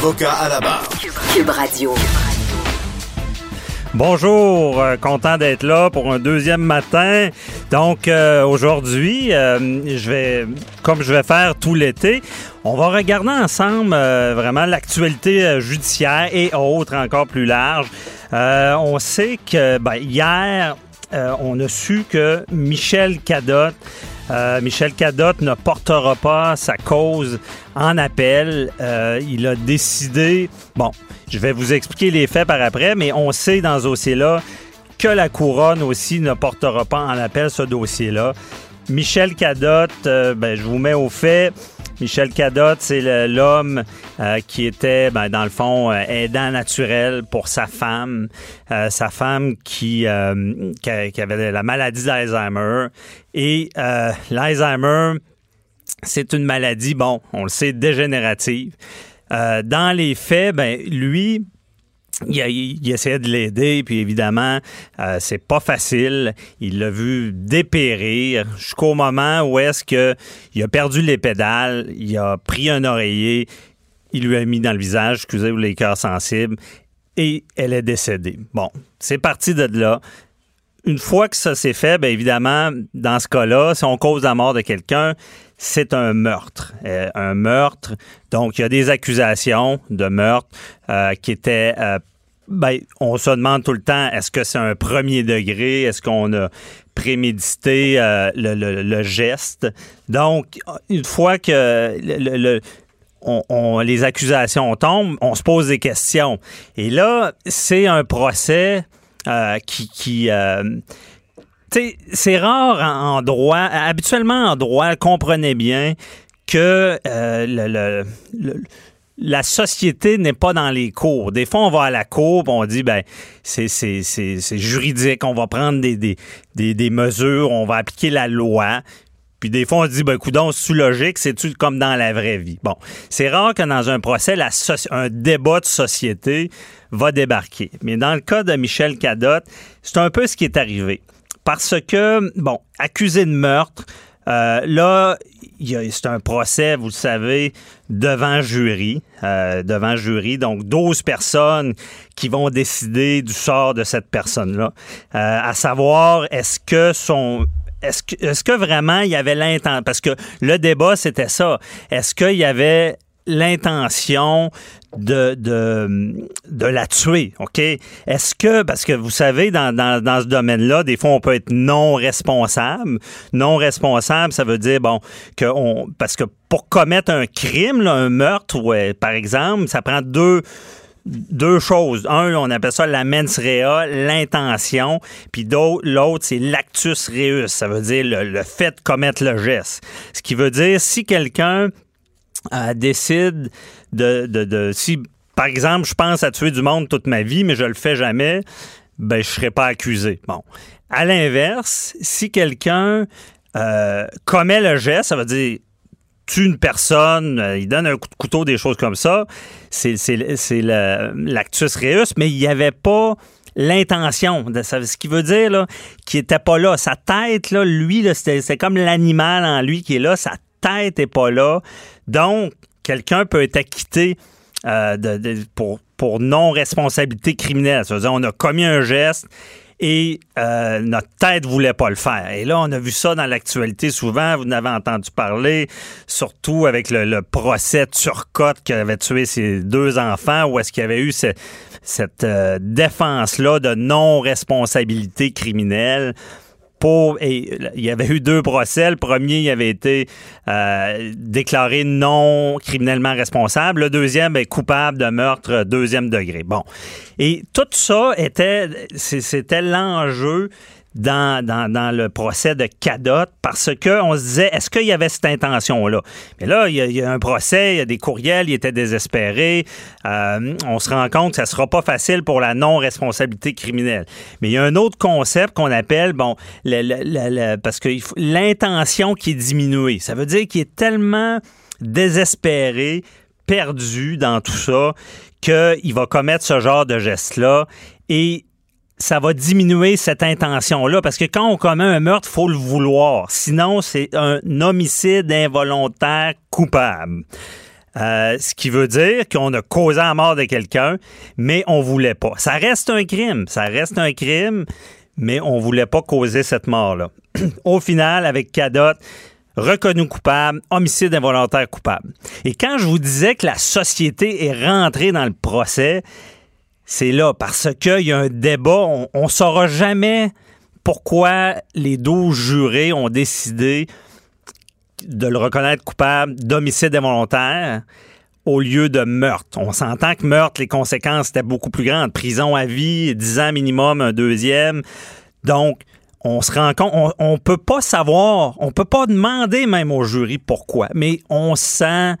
Avocat à la barre. Cube Radio. Bonjour, euh, content d'être là pour un deuxième matin. Donc euh, aujourd'hui, euh, je vais, comme je vais faire tout l'été, on va regarder ensemble euh, vraiment l'actualité judiciaire et autres encore plus large. Euh, on sait que ben, hier, euh, on a su que Michel Cadotte euh, Michel Cadotte ne portera pas sa cause en appel. Euh, il a décidé, bon, je vais vous expliquer les faits par après, mais on sait dans ce dossier-là que la couronne aussi ne portera pas en appel ce dossier-là. Michel Cadotte, euh, ben, je vous mets au fait. Michel Cadotte, c'est l'homme euh, qui était, ben, dans le fond, euh, aidant naturel pour sa femme. Euh, sa femme qui, euh, qui, qui avait la maladie d'Alzheimer. Et euh, l'Alzheimer, c'est une maladie, bon, on le sait, dégénérative. Dans les faits, ben, lui, il, essayait de l'aider, puis évidemment, euh, c'est pas facile. Il l'a vu dépérir jusqu'au moment où est-ce que il a perdu les pédales, il a pris un oreiller, il lui a mis dans le visage, excusez-vous les cœurs sensibles, et elle est décédée. Bon, c'est parti de là. Une fois que ça s'est fait, bien évidemment, dans ce cas-là, si on cause la mort de quelqu'un, c'est un meurtre. Euh, un meurtre. Donc, il y a des accusations de meurtre euh, qui étaient. euh, ben, on se demande tout le temps, est-ce que c'est un premier degré? Est-ce qu'on a prémédité euh, le, geste? Donc, une fois que le- on- les accusations tombent, on se pose des questions. Et là, c'est un procès euh, qui... qui euh, c'est rare en, droit, habituellement en droit, comprenez bien que euh, le- la société n'est pas dans les cours. Des fois, on va à la cour, on dit, ben, c'est c'est- c'est- c'est juridique, on va prendre des, des, des, mesures, on va appliquer la loi. Puis des fois, on se dit, ben, coudon, c'est logique, c'est-tu comme dans la vraie vie? Bon, c'est rare que dans un procès, la un débat de société va débarquer. Mais dans le cas de Michel Cadotte, c'est un peu ce qui est arrivé. Parce que, bon, accusé de meurtre, euh, là, c'est un procès, vous le savez, devant jury. euh, devant jury, donc 12 personnes qui vont décider du sort de cette personne-là. Euh, à savoir, est-ce que son est-ce que, est-ce que vraiment il y avait l'intention? Parce que le débat, c'était ça. Est-ce qu'il y avait l'intention de, la tuer, OK? Est-ce que, parce que vous savez, dans, ce domaine-là, des fois, on peut être non responsable. Non responsable, ça veut dire, bon, que on, parce que pour commettre un crime, un meurtre, ouais, par exemple, ça prend deux choses. Un, on appelle ça la mens rea, l'intention, puis l'autre, c'est l'actus reus, ça veut dire le, le fait de commettre le geste. Ce qui veut dire, si quelqu'un euh, décide de, de, de- Si, par exemple, je pense à tuer du monde toute ma vie, mais je le fais jamais, ben, je serai pas accusé. Bon. À l'inverse, si quelqu'un euh, commet le geste, ça veut dire tue une personne, euh, il donne un coup de couteau, des choses comme ça, c'est l'actus reus, mais il n'y avait pas l'intention. Ce qui veut dire là, qu'il n'était pas là. Sa tête, là, lui, là, c'est comme l'animal en lui qui est là. Sa tête n'est pas là. Donc, quelqu'un peut être acquitté euh, pour, non-responsabilité criminelle. Ça veut dire on a commis un geste et euh, notre tête voulait pas le faire. Et là, on a vu ça dans l'actualité souvent. Vous en avez entendu parler, surtout avec le, le procès Turcotte qui avait tué ses deux enfants, où est-ce qu'il y avait eu ce- cette euh, défense-là de non-responsabilité criminelle. Il y avait eu deux procès. Le premier, il avait été euh, déclaré non criminellement responsable. Le deuxième est coupable de meurtre euh, deuxième degré. Bon. Et tout ça était, c'était l'enjeu dans, le procès de Cadot parce qu'on se disait, est-ce qu'il y avait cette intention-là? Mais là, il y, a, un procès, il y a des courriels, il était désespéré. Euh, on se rend compte que ça sera pas facile pour la non-responsabilité criminelle. Mais il y a un autre concept qu'on appelle, bon, parce que l'intention qui est diminuée. Ça veut dire qu'il est tellement désespéré, perdu dans tout ça, qu'il va commettre ce genre de geste-là. Et ça va diminuer cette intention-là. Parce que quand on commet un meurtre, faut le vouloir. Sinon, c'est un homicide involontaire coupable. Euh, ce qui veut dire qu'on a causé la mort de quelqu'un, mais on voulait pas. Ça reste un crime. Ça reste un crime, mais on voulait pas causer cette mort-là. Au final, avec Cadot, reconnu coupable, homicide involontaire coupable. Et quand je vous disais que la société est rentrée dans le procès, c'est là parce qu'il y a un débat. On ne saura jamais pourquoi les 12 jurés ont décidé de le reconnaître coupable d'homicide involontaire au lieu de meurtre. On s'entend que meurtre, les conséquences étaient beaucoup plus grandes. Prison à vie, 10 ans minimum, un deuxième. Donc, on se rend compte, on, ne peut pas savoir, on peut pas demander même au jury pourquoi, mais on sent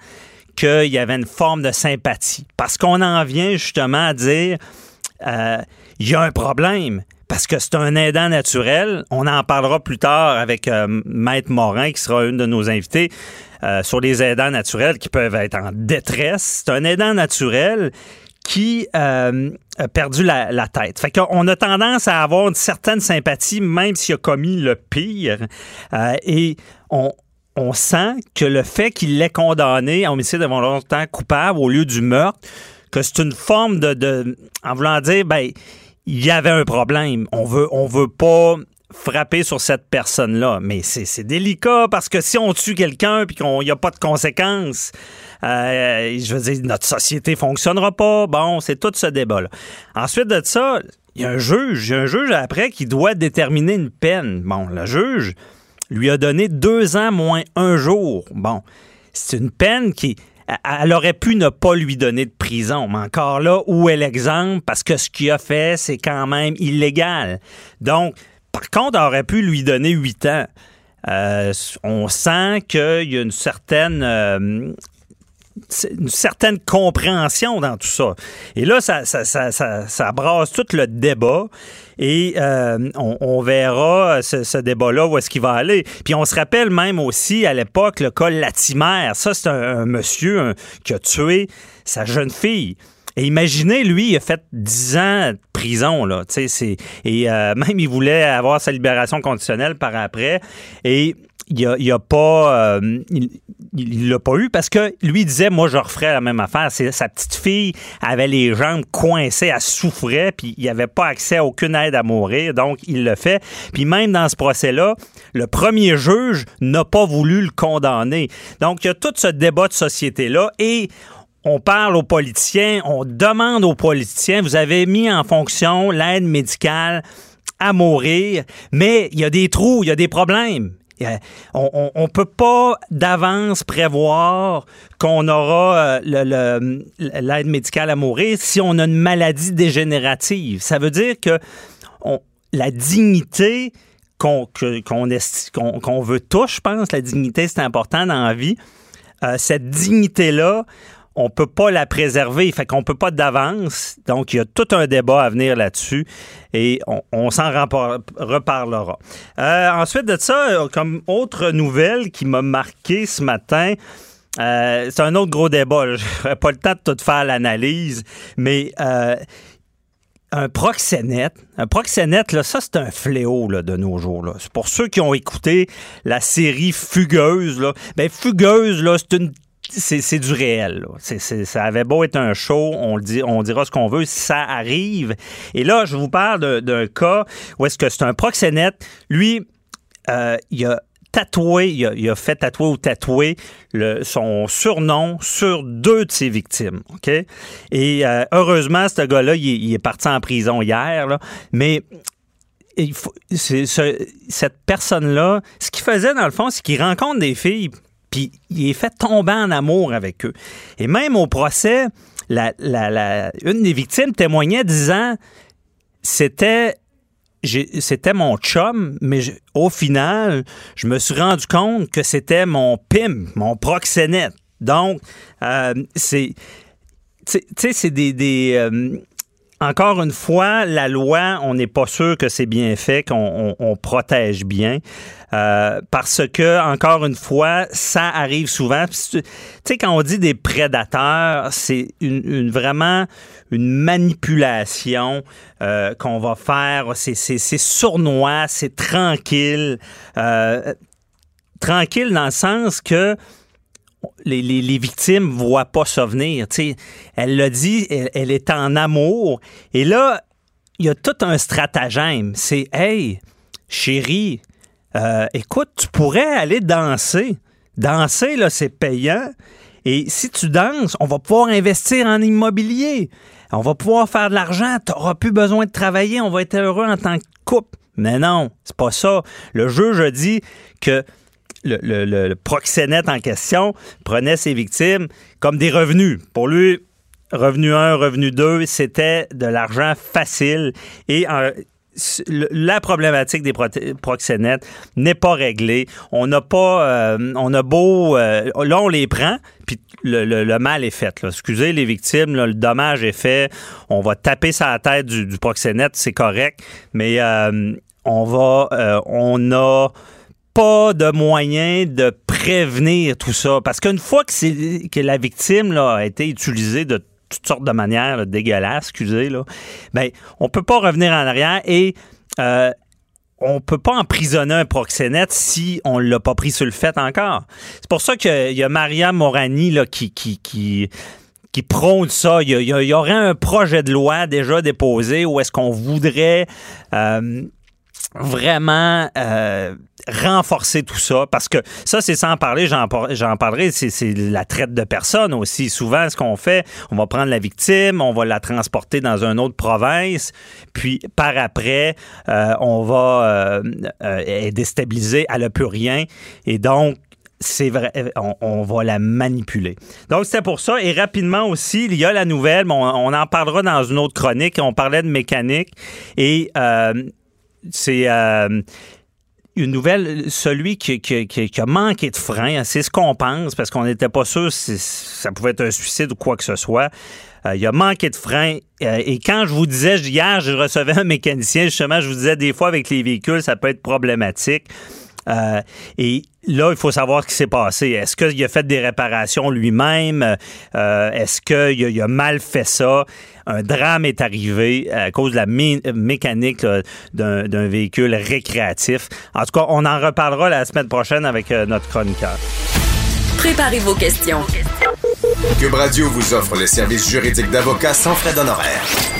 qu'il y avait une forme de sympathie. Parce qu'on en vient justement à dire, euh, il y a un problème. Parce que c'est un aidant naturel. On en parlera plus tard avec euh, Maître Morin, qui sera une de nos invités, euh, sur les aidants naturels qui peuvent être en détresse. C'est un aidant naturel qui a perdu la, la tête. Fait qu'on a tendance à avoir une certaine sympathie, même s'il a commis le pire. et on, on sent que le fait qu'il l'ait condamné à homicide involontaire coupable au lieu du meurtre, que c'est une forme de, en voulant dire, ben, il y avait un problème. On veut, veut pas frapper sur cette personne-là. Mais c'est délicat parce que si on tue quelqu'un puis qu'il n'y a pas de conséquences, euh, je veux dire, notre société fonctionnera pas. Bon, c'est tout ce débat-là. Ensuite de ça, il y a un juge. Il y a un juge après qui doit déterminer une peine. Bon, le juge, lui a donné deux ans moins un jour. Bon, c'est une peine qui elle aurait pu ne pas lui donner de prison, mais encore là, où est l'exemple? Parce que ce qu'il a fait, c'est quand même illégal. Donc, par contre, elle aurait pu lui donner huit ans. Euh, on sent qu'il y a une certaine euh, une certaine compréhension dans tout ça. Et là, ça, ça, ça, ça, brasse tout le débat et euh, on, verra ce, débat-là où est-ce qu'il va aller. Puis on se rappelle même aussi à l'époque le cas Latimer. Ça, c'est un, monsieur qui a tué sa jeune fille. Et imaginez, lui, il a fait 10 ans de prison, là. Et euh, même, il voulait avoir sa libération conditionnelle par après. Et il a, pas euh, il l'a pas eu parce que lui disait moi je referais la même affaire sa petite fille avait les jambes coincées elle souffrait puis il avait pas accès à aucune aide à mourir donc il le fait puis même dans ce procès là le premier juge n'a pas voulu le condamner donc il y a tout ce débat de société là et on parle aux politiciens, on demande aux politiciens, vous avez mis en fonction l'aide médicale à mourir, mais il y a des trous, il y a des problèmes. On ne peut pas d'avance prévoir qu'on aura euh, l'aide médicale à mourir si on a une maladie dégénérative. Ça veut dire que la dignité qu'on veut tous, je pense, la dignité, c'est important dans la vie. Euh, cette dignité-là, on peut pas la préserver, fait qu'on peut pas d'avance. Donc, il y a tout un débat à venir là-dessus et on, s'en reparlera. Euh, ensuite de ça, euh, comme autre nouvelle qui m'a marqué ce matin, euh, c'est un autre gros débat. Je n'aurai pas le temps de tout faire l'analyse, mais un proxénète, un proxénète, là, ça c'est un fléau là, de nos jours. Là. Pour ceux qui ont écouté la série Fugueuse, là, ben Fugueuse, là, c'est une c'est du réel. ça avait beau être un show, on, dit, on dira ce qu'on veut, ça arrive. Et là, je vous parle d'un cas où est-ce que c'est un proxénète. Lui, euh, il a tatoué, il a, fait tatouer ou tatouer son surnom sur deux de ses victimes. OK? Et euh, heureusement, ce gars-là, il, est parti en prison hier, là, mais cette personne-là, ce qu'il faisait dans le fond, c'est qu'il rencontre des filles puis il est fait tomber en amour avec eux. Et même au procès, la, une des victimes témoignait disant c'était c'était mon chum, mais au final, je me suis rendu compte que c'était mon PIM, mon proxénète. Donc, euh, c'est. Tu sais, c'est des. Euh, encore une fois, la loi, on n'est pas sûr que c'est bien fait, qu'on protège bien. Euh, parce que, encore une fois, ça arrive souvent. Tu sais, quand on dit des prédateurs, c'est une, vraiment une manipulation euh, qu'on va faire. C'est sournois, c'est tranquille. Euh, tranquille dans le sens que les, victimes voient pas ça venir. elle l'a dit, elle, est en amour. Et là, il y a tout un stratagème. C'est Hey, chérie, euh, écoute, tu pourrais aller danser. Danser, là, c'est payant. Et si tu danses, on va pouvoir investir en immobilier. On va pouvoir faire de l'argent. Tu n'auras plus besoin de travailler. On va être heureux en tant que couple. Mais non, c'est pas ça. Le juge a dit que le, proxénète en question prenait ses victimes comme des revenus. Pour lui, revenu 1, revenu 2, c'était de l'argent facile. Et la problématique des proxénètes n'est pas réglée. On n'a pas, euh, on a beau, euh, là on les prend, puis le, mal est fait. Excusez les victimes, le dommage est fait. On va taper sa tête du, proxénète, c'est correct, mais euh, on va, on a pas de moyen de prévenir tout ça. Parce qu'une fois que, que la victime là, a été utilisée de toutes sortes de manières dégueulasses, excusez, là, ben, on peut pas revenir en arrière et euh, on peut pas emprisonner un proxénète si on l'a pas pris sur le fait encore. C'est pour ça qu'il y a Maria Morani là, qui, qui, qui qui prône ça. Il y, aurait un projet de loi déjà déposé où est-ce qu'on voudrait euh, vraiment euh, renforcer tout ça parce que ça c'est sans parler j'en parlerai c'est la traite de personnes aussi souvent ce qu'on fait on va prendre la victime on va la transporter dans une autre province puis par après euh, on va euh, déstabiliser elle n'a plus rien et donc c'est vrai, on, va la manipuler. Donc, c'était pour ça. Et rapidement aussi, il y a la nouvelle, on, on en parlera dans une autre chronique. On parlait de mécanique. Et c'est euh, une nouvelle, celui qui, a manqué de frein, hein, c'est ce qu'on pense, parce qu'on n'était pas sûr si ça pouvait être un suicide ou quoi que ce soit. Euh, il a manqué de frein. Euh, et quand je vous disais, hier, je recevais un mécanicien, justement, je vous disais, des fois, avec les véhicules, ça peut être problématique. Euh, et là, il faut savoir ce qui s'est passé. Est-ce qu'il a fait des réparations lui-même? Euh, est-ce qu'il a, mal fait ça? Un drame est arrivé à cause de la mécanique d'un véhicule récréatif. En tout cas, on en reparlera la semaine prochaine avec euh, notre chroniqueur. Préparez vos questions. Cube Radio vous offre les services juridiques d'avocats sans frais d'honoraires.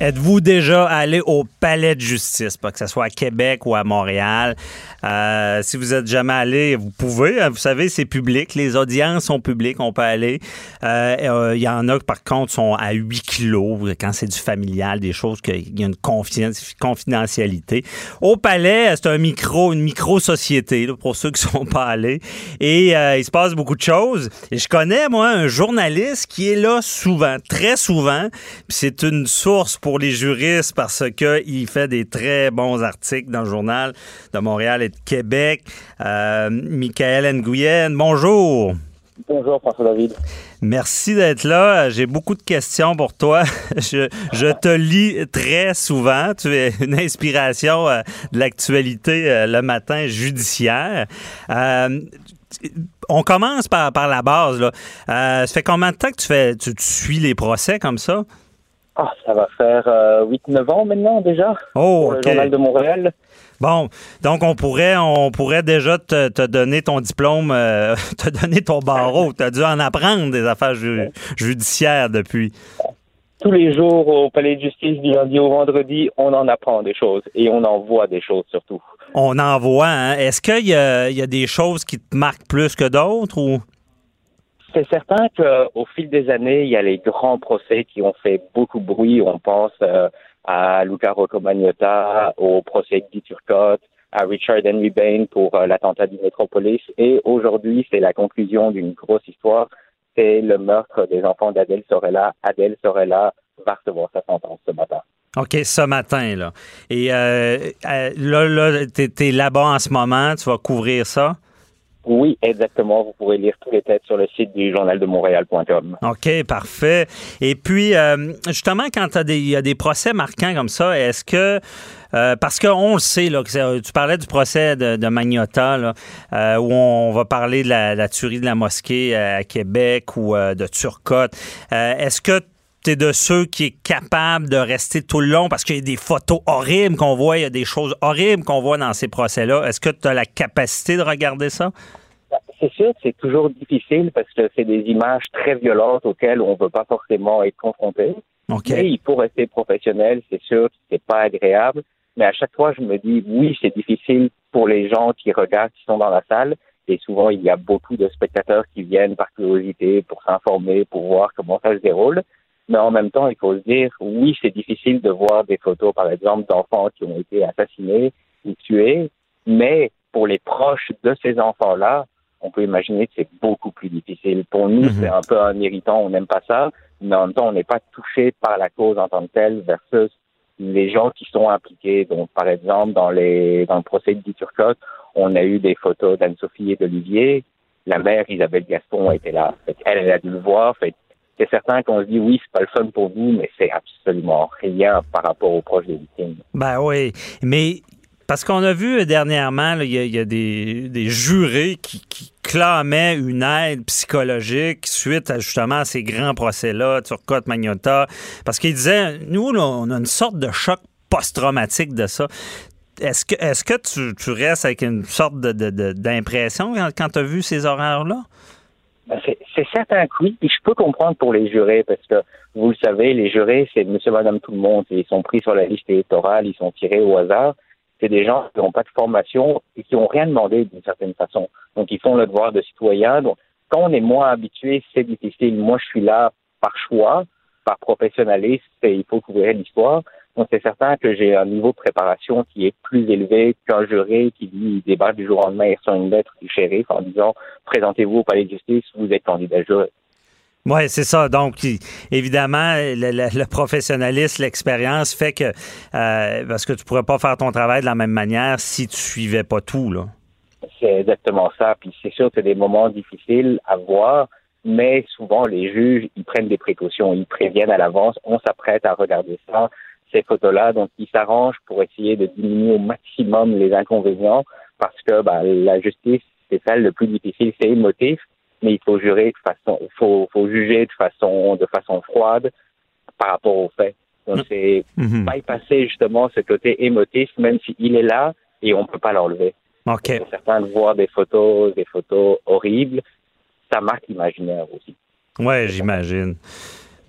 Êtes-vous déjà allé au palais de justice, pas que ce soit à Québec ou à Montréal? Euh, si vous êtes jamais allé, vous pouvez. Hein, vous savez, c'est public. Les audiences sont publiques. On peut aller. Il euh, euh, y en a, par contre, sont à 8 kilos quand c'est du familial, des choses qu'il y a une confidentialité. Au palais, c'est un micro, une micro-société, pour ceux qui sont pas allés. Et il se passe beaucoup de choses. Et je connais, moi, un journaliste qui est là souvent, très souvent. c'est une source pour les juristes parce qu'il fait des très bons articles dans le journal de Montréal et Québec. Euh, Michael Nguyen, bonjour. Bonjour, François David. Merci d'être là. J'ai beaucoup de questions pour toi. Je, te lis très souvent. Tu es une inspiration euh, de l'actualité euh, le matin judiciaire. on commence par, la base. Là. ça fait combien de temps que tu, fais, tu, suis les procès comme ça? Ah, ça va faire 8-9 ans maintenant déjà. Oh, le Journal de Montréal. Bon, donc on pourrait, on pourrait déjà te, donner ton diplôme, euh, te donner ton barreau. Tu as dû en apprendre des affaires judiciaires depuis. Tous les jours au palais de justice du lundi au vendredi, on en apprend des choses et on en voit des choses surtout. On en voit. Hein? Est-ce qu'il y, a, des choses qui te marquent plus que d'autres ou? C'est certain qu'au fil des années, il y a les grands procès qui ont fait beaucoup de bruit. On pense euh, à Luca Rocco au procès Guy Turcotte, à Richard Henry Bain pour euh, l'attentat du Metropolis. Et aujourd'hui, c'est la conclusion d'une grosse histoire. C'est le meurtre des enfants d'Adèle Sorella. Adèle Sorella va recevoir sa sentence ce matin. OK, ce matin, là. Et euh, euh, là, là tu là-bas en ce moment, tu vas couvrir ça? Oui, exactement. Vous pourrez lire tous les textes sur le site du journal de Montréal.com. OK, parfait. Et puis, euh, justement, quand il y a des procès marquants comme ça, est-ce que euh, parce qu'on le sait, là, que tu parlais du procès de, Magnota, là, euh, où on va parler de la, la, tuerie de la mosquée à Québec ou de Turcotte. Est-ce que tu es de ceux qui est capable de rester tout le long parce qu'il y a des photos horribles qu'on voit, il y a des choses horribles qu'on voit dans ces procès-là. Est-ce que tu as la capacité de regarder ça? C'est sûr que c'est toujours difficile parce que c'est des images très violentes auxquelles on ne veut pas forcément être confronté. Okay. il faut rester professionnel, c'est sûr que c'est pas agréable. Mais à chaque fois, je me dis, oui, c'est difficile pour les gens qui regardent, qui sont dans la salle. Et souvent, il y a beaucoup de spectateurs qui viennent par curiosité pour s'informer, pour voir comment ça se déroule. Mais en même temps, il faut se dire, oui, c'est difficile de voir des photos, par exemple, d'enfants qui ont été assassinés ou tués, mais pour les proches de ces enfants-là, on peut imaginer que c'est beaucoup plus difficile. Pour nous, mhm. c'est un peu un irritant, on n'aime pas ça, mais en même temps, on n'est pas touché par la cause en tant que telle versus les gens qui sont impliqués. Donc, par exemple, dans les dans le procès de Guy Turcotte, on a eu des photos d'Anne-Sophie et d'Olivier. La mère Isabelle Gaston était là. elle, elle a dû le voir. Fait, c'est certain qu'on se dit oui, c'est pas le fun pour vous, mais c'est absolument rien par rapport aux proches des victimes. Ben oui, mais parce qu'on a vu dernièrement, il y, a des, jurés qui, clamaient une aide psychologique suite justement à ces grands procès-là, Turcotte, Magnota, parce qu'ils disaient, nous, on a une sorte de choc post-traumatique de ça. Est-ce que, est-ce que tu, restes avec une sorte d'impression quand, quand tu as vu ces horaires-là? Ben, c'est certain que oui, et je peux comprendre pour les jurés, parce que vous le savez, les jurés, c'est monsieur, madame, tout le monde. Ils sont pris sur la liste électorale, ils sont tirés au hasard. C'est des gens qui n'ont pas de formation et qui n'ont rien demandé d'une certaine façon. Donc, ils font le devoir de citoyen. Donc, quand on est moins habitué, c'est difficile. Moi, je suis là par choix, par professionnalisme, et il faut couvrir l'histoire. Donc, c'est certain que j'ai un niveau de préparation qui est plus élevé qu'un juré qui, lui, débarque du jour au lendemain sur une lettre du shérif en disant présentez-vous au palais de justice, vous êtes candidat juré. Oui, c'est ça. Donc, évidemment, le, professionnalisme, l'expérience fait que euh, parce que tu pourrais pas faire ton travail de la même manière si tu suivais pas tout, là. C'est exactement ça. Puis c'est sûr que c'est des moments difficiles à voir, mais souvent les juges, ils prennent des précautions, ils préviennent à l'avance, on s'apprête à regarder ça, ces photos-là. Donc, ils s'arrangent pour essayer de diminuer au maximum les inconvénients parce que bah, la justice, c'est ça le plus difficile, c'est émotif, mais il faut jurer de façon, faut, faut juger de façon, de façon froide par rapport aux faits. Donc, mm. c'est mm bypasser justement ce côté émotif, même s'il est là et on ne peut pas l'enlever. Okay. Certains voir des photos, des photos horribles, ça marque l'imaginaire aussi. Oui, j'imagine.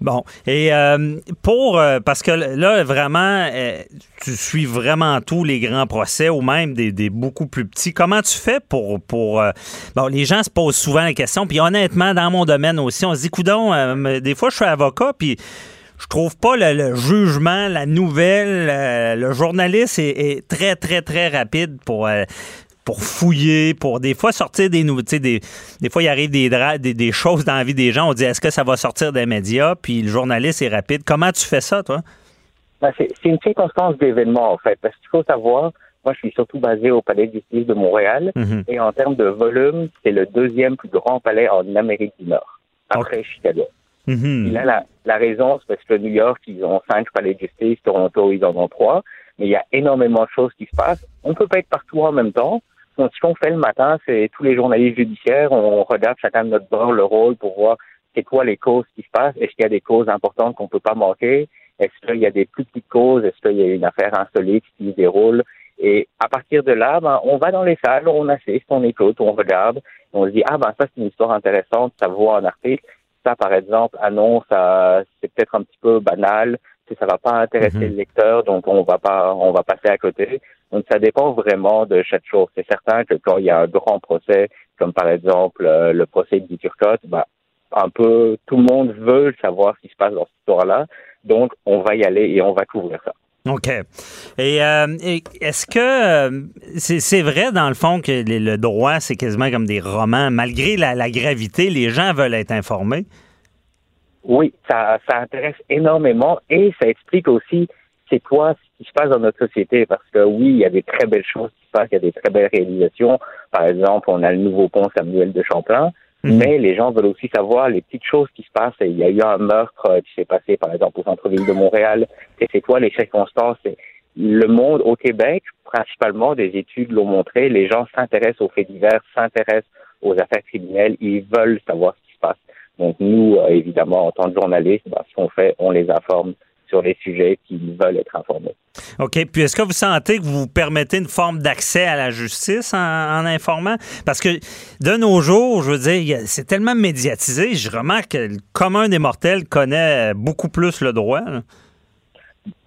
Bon, et euh, pour, euh, parce que là, vraiment, euh, tu suis vraiment tous les grands procès ou même des, beaucoup plus petits. Comment tu fais pour, pour bon, les gens se posent souvent la question, puis honnêtement, dans mon domaine aussi, on se dit, coudon, des fois, je suis avocat, puis je trouve pas le, jugement, la nouvelle, le journaliste est, est, très, très, très rapide pour pour fouiller, pour des fois sortir des nouveautés. Des, des fois, il arrive des, des, des choses dans la vie des gens. On dit est-ce que ça va sortir des médias? Puis le journaliste est rapide. Comment tu fais ça, toi? Ben, c'est une circonstance d'événement, en fait. Parce qu'il faut savoir, moi, je suis surtout basé au Palais de justice de Montréal. Mm-hmm. Et en termes de volume, c'est le deuxième plus grand palais en Amérique du Nord, après Chicago. Mm-hmm. là, la, la raison, c'est parce que New York, ils ont cinq palais de justice, Toronto, ils en ont trois. Mais il y a énormément de choses qui se passent. On ne peut pas être partout en même temps. Donc, ce qu'on fait le matin, c'est tous les journalistes judiciaires, on regarde chacun de notre bord le rôle pour voir c'est quoi les causes qui se passent. Est-ce qu'il y a des causes importantes qu'on peut pas manquer? Est-ce qu'il y a des plus petites causes? Est-ce qu'il y a une affaire insolite qui se déroule? Et à partir de là, ben, on va dans les salles, on assiste, on écoute, on regarde, on se dit, ah ben ça c'est une histoire intéressante, ça vaut un article. Ça, par exemple, annonce, c'est peut-être un petit peu banal, ça va pas intéresser mhm. le lecteur, donc on va pas, on va passer à côté. Donc ça dépend vraiment de chaque chose. C'est certain que quand il y a un grand procès, comme par exemple euh, le procès de Turcotte, bah, un peu tout le monde veut savoir ce qui se passe dans cette histoire-là. Donc on va y aller et on va couvrir ça. OK. Et, euh, et est-ce que euh, c'est c'est vrai, dans le fond, que le, le droit, c'est quasiment comme des romans? Malgré la, la gravité, les gens veulent être informés? Oui, ça, ça intéresse énormément et ça explique aussi c'est quoi qui se passe dans notre société. Parce que oui, il y a des très belles choses qui se passent, il y a des très belles réalisations. Par exemple, on a le nouveau pont Samuel de Champlain. Mhm. Mais les gens veulent aussi savoir les petites choses qui se passent. Il y a eu un meurtre qui s'est passé, par exemple, au centre-ville de Montréal. Et c'est quoi les circonstances? Le monde au Québec, principalement, des études l'ont montré, les gens s'intéressent aux faits divers, s'intéressent aux affaires criminelles, ils veulent savoir ce qui se passe. Donc nous, euh, évidemment, en tant que journalistes, ben, ce qu'on fait, on les informe sur les sujets qu'ils veulent être informés. OK. Puis est-ce que vous sentez que vous vous permettez une forme d'accès à la justice en, en informant? Parce que de nos jours, je veux dire, c'est tellement médiatisé. Je remarque que le commun des mortels connaît beaucoup plus le droit. là.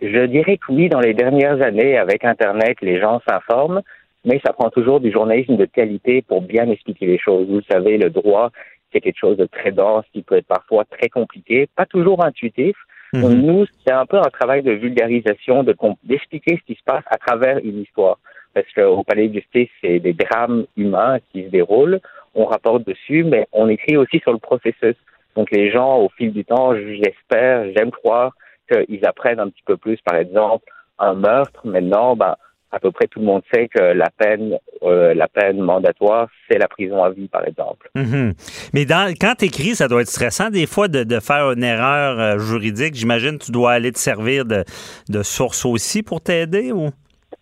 Je dirais que oui, dans les dernières années, avec Internet, les gens s'informent, mais ça prend toujours du journalisme de qualité pour bien expliquer les choses. Vous savez, le droit, c'est quelque chose de très dense qui peut être parfois très compliqué, pas toujours intuitif. Donc Mhm. nous, c'est un peu un travail de vulgarisation, de d'expliquer ce qui se passe à travers une histoire. Parce qu'au Palais de justice, c'est des drames humains qui se déroulent. On rapporte dessus, mais on écrit aussi sur le processus. Donc les gens, au fil du temps, j'espère, j'aime croire qu'ils apprennent un petit peu plus. Par exemple, un meurtre, maintenant, ben, à peu près tout le monde sait que la peine, euh, la peine mandatoire, c'est la prison à vie, par exemple. Mhm. Mais dans, quand tu écris, ça doit être stressant des fois de, de faire une erreur euh, juridique. J'imagine que tu dois aller te servir de, de source aussi pour t'aider ou?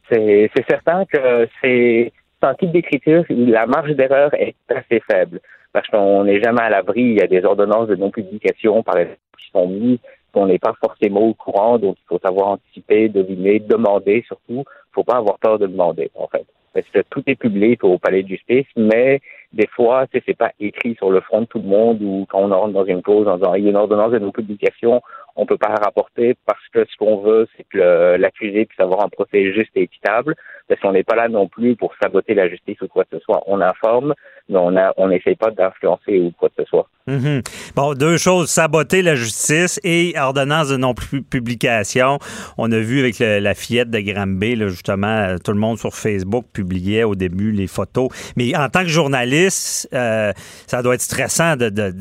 C'est certain que c'est un type d'écriture la marge d'erreur est assez faible. Parce qu'on n'est jamais à l'abri. Il y a des ordonnances de non-publication, par exemple, qui sont mises, qu'on n'est pas forcément au courant. Donc, il faut savoir anticiper, deviner, demander surtout. Il faut pas avoir peur de demander, en fait. Parce que tout est public au Palais de justice, mais des fois, c'est pas écrit sur le front de tout le monde ou quand on rentre dans une cause en disant il y a une ordonnance de non-publication, on peut pas rapporter parce que ce qu'on veut, c'est que le- l'accusé puisse avoir un procès juste et équitable. Parce qu'on n'est pas là non plus pour saboter la justice ou quoi que ce soit. On informe, mais on a, on n'essaye pas d'influencer ou quoi que ce soit. Mhm. Bon, deux choses, saboter la justice et ordonnance de non-publication. On a vu avec la fillette de Granby, là, justement, euh, tout le monde sur Facebook publiait au début les photos. Mais en tant que journaliste, euh, ça doit être stressant de, de,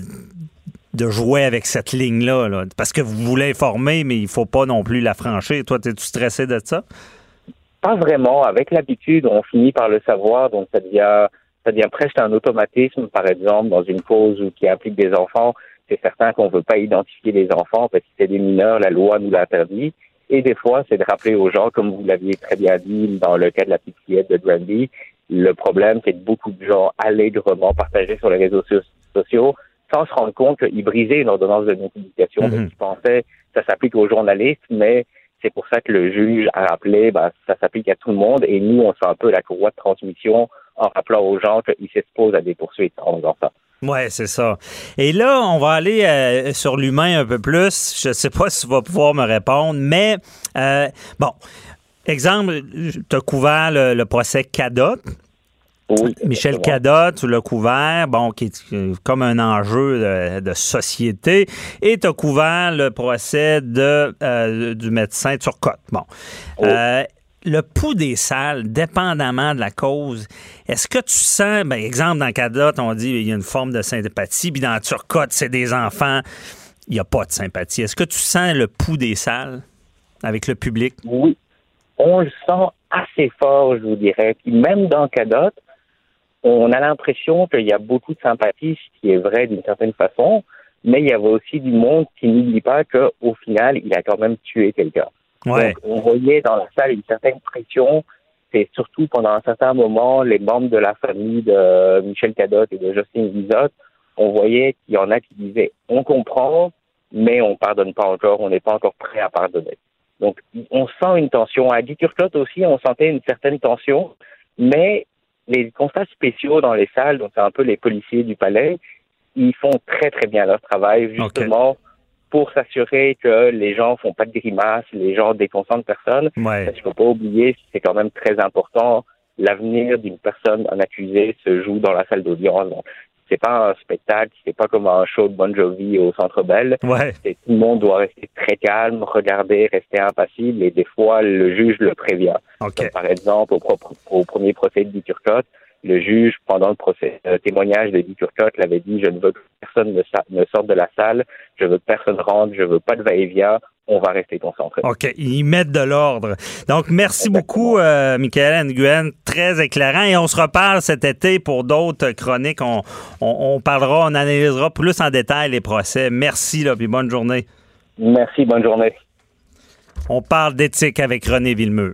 de jouer avec cette ligne-là. là. parce que vous voulez informer, mais il faut pas non plus la franchir. Toi, es-tu stressé de ça? Pas vraiment. Avec l'habitude, on finit par le savoir, donc ça devient, presque un automatisme. Par exemple, dans une cause qui implique des enfants, c'est certain qu'on ne veut pas identifier les enfants parce que c'est des mineurs, la loi nous l'interdit. Et des fois, c'est de rappeler aux gens, comme vous l'aviez très bien dit dans le cas de la petite fillette de Granby, le problème, c'est que beaucoup de gens allègrement partageaient sur les réseaux so- sociaux sans se rendre compte qu'ils brisaient une ordonnance de non-publication. Donc, ils pensaient que ça s'applique aux journalistes, mais c'est pour ça que le juge a rappelé, ben, ça s'applique à tout le monde et nous, on fait un peu la courroie de transmission en rappelant aux gens qu'ils s'exposent à des poursuites en faisant ça. Ouais, c'est ça. Et là, on va aller euh, sur l'humain un peu plus. Je sais pas si tu vas pouvoir me répondre, mais euh, bon, exemple, tu as couvert le, le procès Cadot. Oui, Michel exactement. Cadot, tu l'as couvert, bon, qui est euh, comme un enjeu de, de société. Et tu as couvert le procès de, euh, du médecin Turcotte. Bon. Oh. Euh, le pouls des salles, dépendamment de la cause, est-ce que tu sens, ben, exemple, dans Cadot, on dit il y a une forme de sympathie, puis dans Turcotte, c'est des enfants, il n'y a pas de sympathie. Est-ce que tu sens le pouls des salles avec le public? Oui, on le sent assez fort, je vous dirais. Puis même dans Cadot, on a l'impression qu'il y a beaucoup de sympathie, ce qui est vrai d'une certaine façon, mais il y avait aussi du monde qui n'oublie pas qu'au final, il a quand même tué quelqu'un. Ouais. Donc, on voyait dans la salle une certaine pression. C'est surtout pendant un certain moment, les membres de la famille de Michel Cadot et de Justine Lisotte, on voyait qu'il y en a qui disaient on comprend, mais on pardonne pas encore, on n'est pas encore prêt à pardonner. Donc, on sent une tension. À Guy Turcotte aussi, on sentait une certaine tension, mais les constats spéciaux dans les salles, donc c'est un peu les policiers du palais, ils font très très bien leur travail, justement, pour s'assurer que les gens font pas de grimaces, les gens déconcentrent personne. Ouais. Parce qu'il faut pas oublier, c'est quand même très important, l'avenir d'une personne, un accusé, se joue dans la salle d'audience. C'est pas un spectacle, c'est pas comme un show de Bon Jovi au Centre Bell. Ouais. Tout le monde doit rester très calme, regarder, rester impassible, et des fois, le juge le prévient. Par exemple, au, premier procès de Turcotte, le juge, pendant le procès, euh, témoignage de Guy Turcotte, l'avait dit Je ne veux que personne ne, sorte de la salle, je veux que personne rentre, je veux pas de va-et-vient, on va rester concentré. OK, ils mettent de l'ordre. Donc, merci Exactement. beaucoup, euh, Michael Nguyen. Très éclairant. Et on se reparle cet été pour d'autres chroniques. On, on, on parlera, on analysera plus en détail les procès. Merci, là, puis bonne journée. Merci, bonne journée. On parle d'éthique avec René Villemeux.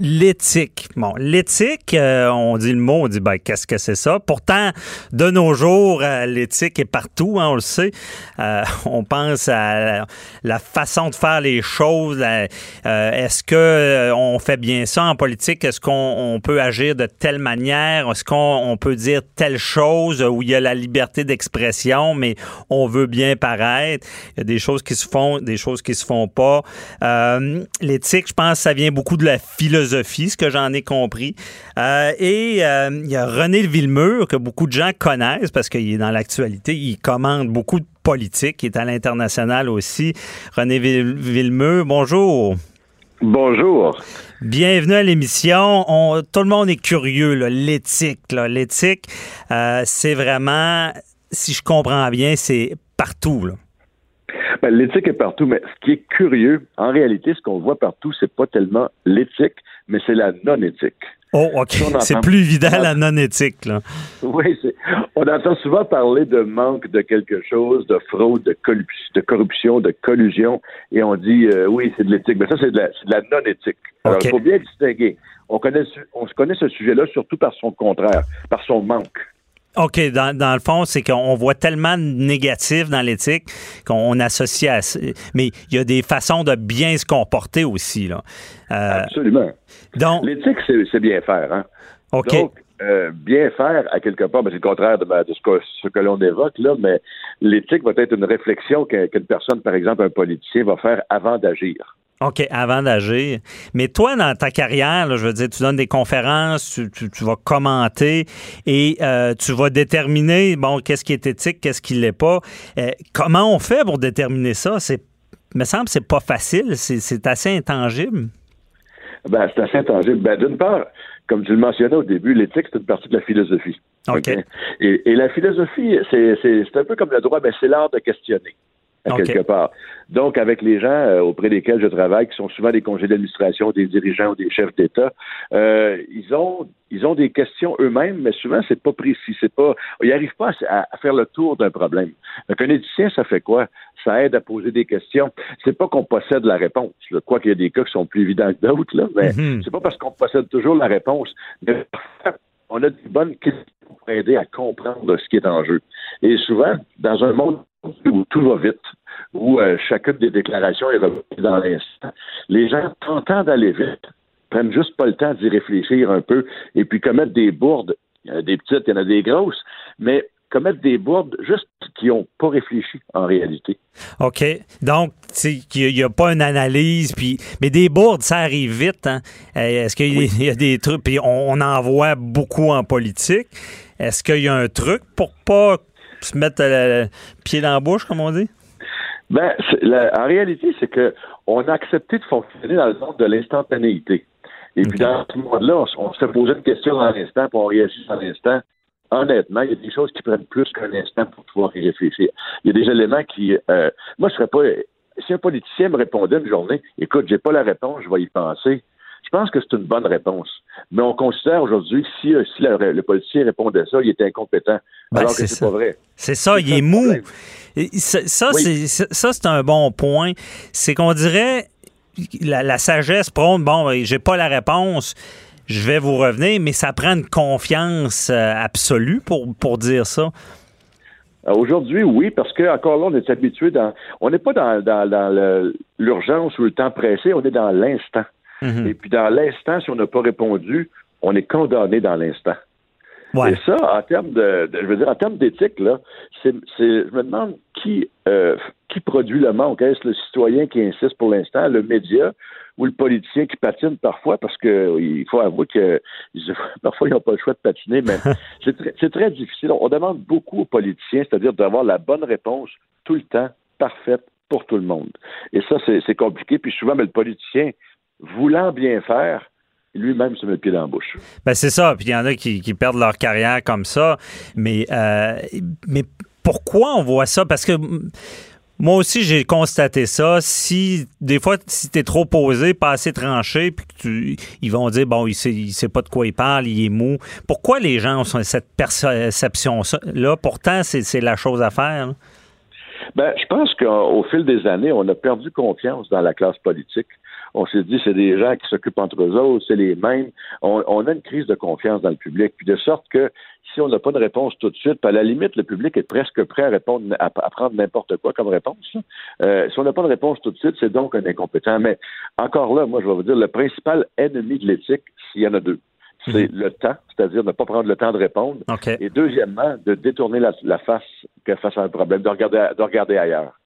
L'éthique. Bon, l'éthique, euh, on dit le mot, on dit ben qu'est-ce que c'est ça? Pourtant, de nos jours, euh, l'éthique est partout, hein, on le sait. Euh, on pense à la, façon de faire les choses. euh, Est-ce que euh, on fait bien ça en politique? Est-ce qu'on on peut agir de telle manière? Est-ce qu'on on peut dire telle chose où il y a la liberté d'expression, mais on veut bien paraître? Il y a des choses qui se font, des choses qui se font pas. L'éthique, je pense, ça vient beaucoup de la philosophie, ce que j'en ai compris. Euh, et euh, il y a René Villemur, que beaucoup de gens connaissent parce qu'il est dans l'actualité. Il commande beaucoup de politique. Il est à l'international aussi. René Vil- Villemur, bonjour. Bonjour. Bienvenue à l'émission. On- tout le monde est curieux, là, l'éthique. là. L'éthique, euh, c'est vraiment, si je comprends bien, c'est partout. Là. Ben, l'éthique est partout, mais ce qui est curieux, en réalité, ce qu'on voit partout, c'est pas tellement l'éthique, mais c'est la non-éthique. Oh, OK. Entend- C'est plus évident la non-éthique. Là. Oui, c'est- on entend souvent parler de manque de quelque chose, de fraude, de, corruption, de collusion, et on dit euh, oui, c'est de l'éthique. Mais ça, c'est de la, non-éthique. Alors, il faut bien distinguer. On connaît, on connaît ce sujet-là surtout par son contraire, par son manque. OK, dans, dans le fond, c'est qu'on voit tellement de négatifs dans l'éthique qu'on associe à... Mais il y a des façons de bien se comporter aussi. Là. Euh, Absolument. donc, L'éthique, c'est c'est bien faire. Hein? OK. Donc, euh, bien faire, à quelque part, ben, c'est le contraire de, ce que, ce que l'on évoque, là, mais l'éthique va être une réflexion qu'une personne, par exemple, un politicien, va faire avant d'agir. OK, avant d'agir. Mais toi, dans ta carrière, là, je veux dire, tu donnes des conférences, tu, tu- tu vas commenter et euh, tu vas déterminer, bon, qu'est-ce qui est éthique, qu'est-ce qui l'est pas. Euh, comment on fait pour déterminer ça? C'est, me semble que c'est pas facile, c'est, c'est assez intangible. Ben, c'est assez intangible. Ben, d'une part, comme tu le mentionnais au début, l'éthique, c'est une partie de la philosophie. OK. Et, et la philosophie, c'est, c'est, c'est un peu comme le droit, ben, c'est l'art de questionner, à quelque part. Donc, avec les gens euh, auprès desquels je travaille, qui sont souvent des congés d'administration, des dirigeants ou des chefs d'État, euh, ils ont ils ont des questions eux-mêmes, mais souvent c'est pas précis, c'est pas, ils n'arrivent pas à, à faire le tour d'un problème. Donc un éthicien, ça fait quoi? Ça aide à poser des questions. C'est pas qu'on possède la réponse. Là. Quoi qu'il y a des cas qui sont plus évidents que d'autres, là, mais Mhm. c'est pas parce qu'on possède toujours la réponse. Mais on a des bonnes questions pour aider à comprendre ce qui est en jeu. Et souvent, dans un monde où tout va vite, où euh, chacune des déclarations est revenue dans l'instant, les gens tentant d'aller vite prennent juste pas le temps d'y réfléchir un peu et puis commettent des bourdes. Il y en a des petites, il y en a des grosses, mais commettre des bourdes juste qui n'ont pas réfléchi en réalité. OK. Donc, qu'il n'y a pas une analyse, puis mais des bourdes, ça arrive vite. Hein? Euh, Est-ce qu'il y, a- il y a des trucs, puis on, on en voit beaucoup en politique. Est-ce qu'il y a un truc pour pas se mettre euh, le pied dans la bouche, comme on dit? Ben, la- en réalité, c'est que on a accepté de fonctionner dans le monde de l'instantanéité. Et puis dans ce monde-là, on, on se posait une question dans l'instant, puis on réagit dans l'instant. Honnêtement, il y a des choses qui prennent plus qu'un instant pour pouvoir y réfléchir. Il y a des éléments qui, euh, moi, je serais pas. Si un politicien me répondait une journée, écoute, j'ai pas la réponse, je vais y penser. Je pense que c'est une bonne réponse. Mais on considère aujourd'hui que si, euh, si la- le politicien répondait ça, il était incompétent. Ben, alors c'est que c'est pas vrai. C'est ça, il est mou. Ça, ça, Oui. c'est, un bon point. C'est qu'on dirait la, la sagesse prône, bon, ben, j'ai pas la réponse, je vais vous revenir, mais ça prend une confiance euh, absolue pour, pour dire ça. Euh, Aujourd'hui, oui, parce que encore là, on est habitué dans. On n'est pas dans, dans, dans le- l'urgence ou le temps pressé, on est dans l'instant. Mhm. Et puis dans l'instant, si on n'a pas répondu, on est condamné dans l'instant. Ouais. Et ça, en termes de, de- je veux dire, en termes d'éthique, là, c'est, c'est, je me demande qui, euh, qui produit le manque. Est-ce le citoyen qui insiste pour l'instant, le média ou le politicien qui patine parfois, parce que il faut avouer que parfois ils n'ont pas le choix de patiner, mais c'est très, c'est très difficile. On demande beaucoup aux politiciens, c'est-à-dire d'avoir la bonne réponse tout le temps, parfaite pour tout le monde. Et ça, c'est, c'est compliqué. Puis souvent, mais le politicien, voulant bien faire, lui-même se met le pied dans la bouche. Ben c'est ça. Puis il y en a qui, qui perdent leur carrière comme ça. Mais, euh, mais pourquoi on voit ça? Parce que moi aussi, j'ai constaté ça. Si, des fois, si t'es trop posé, pas assez tranché, puis que tu, ils vont dire, bon, il sait, il sait pas de quoi il parle, il est mou. Pourquoi les gens ont cette perception-là? Pourtant, c'est c'est la chose à faire. là. Ben, je pense qu'au fil des années, on a perdu confiance dans la classe politique. On s'est dit, c'est des gens qui s'occupent entre eux autres, c'est les mêmes. On, on a une crise de confiance dans le public, puis de sorte que si on n'a pas de réponse tout de suite, puis à la limite, le public est presque prêt à répondre, à, à prendre n'importe quoi comme réponse. Euh, si on n'a pas de réponse tout de suite, c'est donc un incompétent. Mais encore là, moi, je vais vous dire, le principal ennemi de l'éthique, s'il y en a deux, c'est le temps, c'est-à-dire ne pas prendre le temps de répondre. Et deuxièmement, de détourner la, la face face à un problème, de regarder, de regarder ailleurs.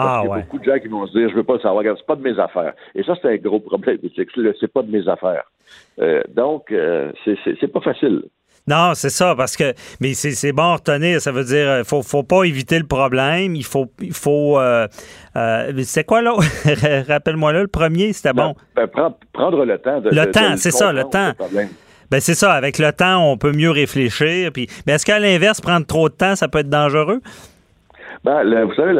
Ah, qu'il y a ouais. beaucoup de gens qui vont se dire, je veux pas le savoir, c'est pas de mes affaires. Et ça, c'est un gros problème. C'est pas de mes affaires. Euh, donc, euh, c'est- pas facile. Non, c'est ça, parce que. Mais c'est bon à retenir. Ça veut dire, euh, faut, faut pas éviter le problème. Il faut. Il faut euh, euh, c'est quoi là? Rappelle-moi là, le premier, c'était bon. Ben, prendre, prendre le temps de. Le de- temps, c'est ça, le temps. Ben c'est ça, avec le temps, on peut mieux réfléchir. Puis, mais est-ce qu'à l'inverse, prendre trop de temps, ça peut être dangereux? Ben, le- vous savez,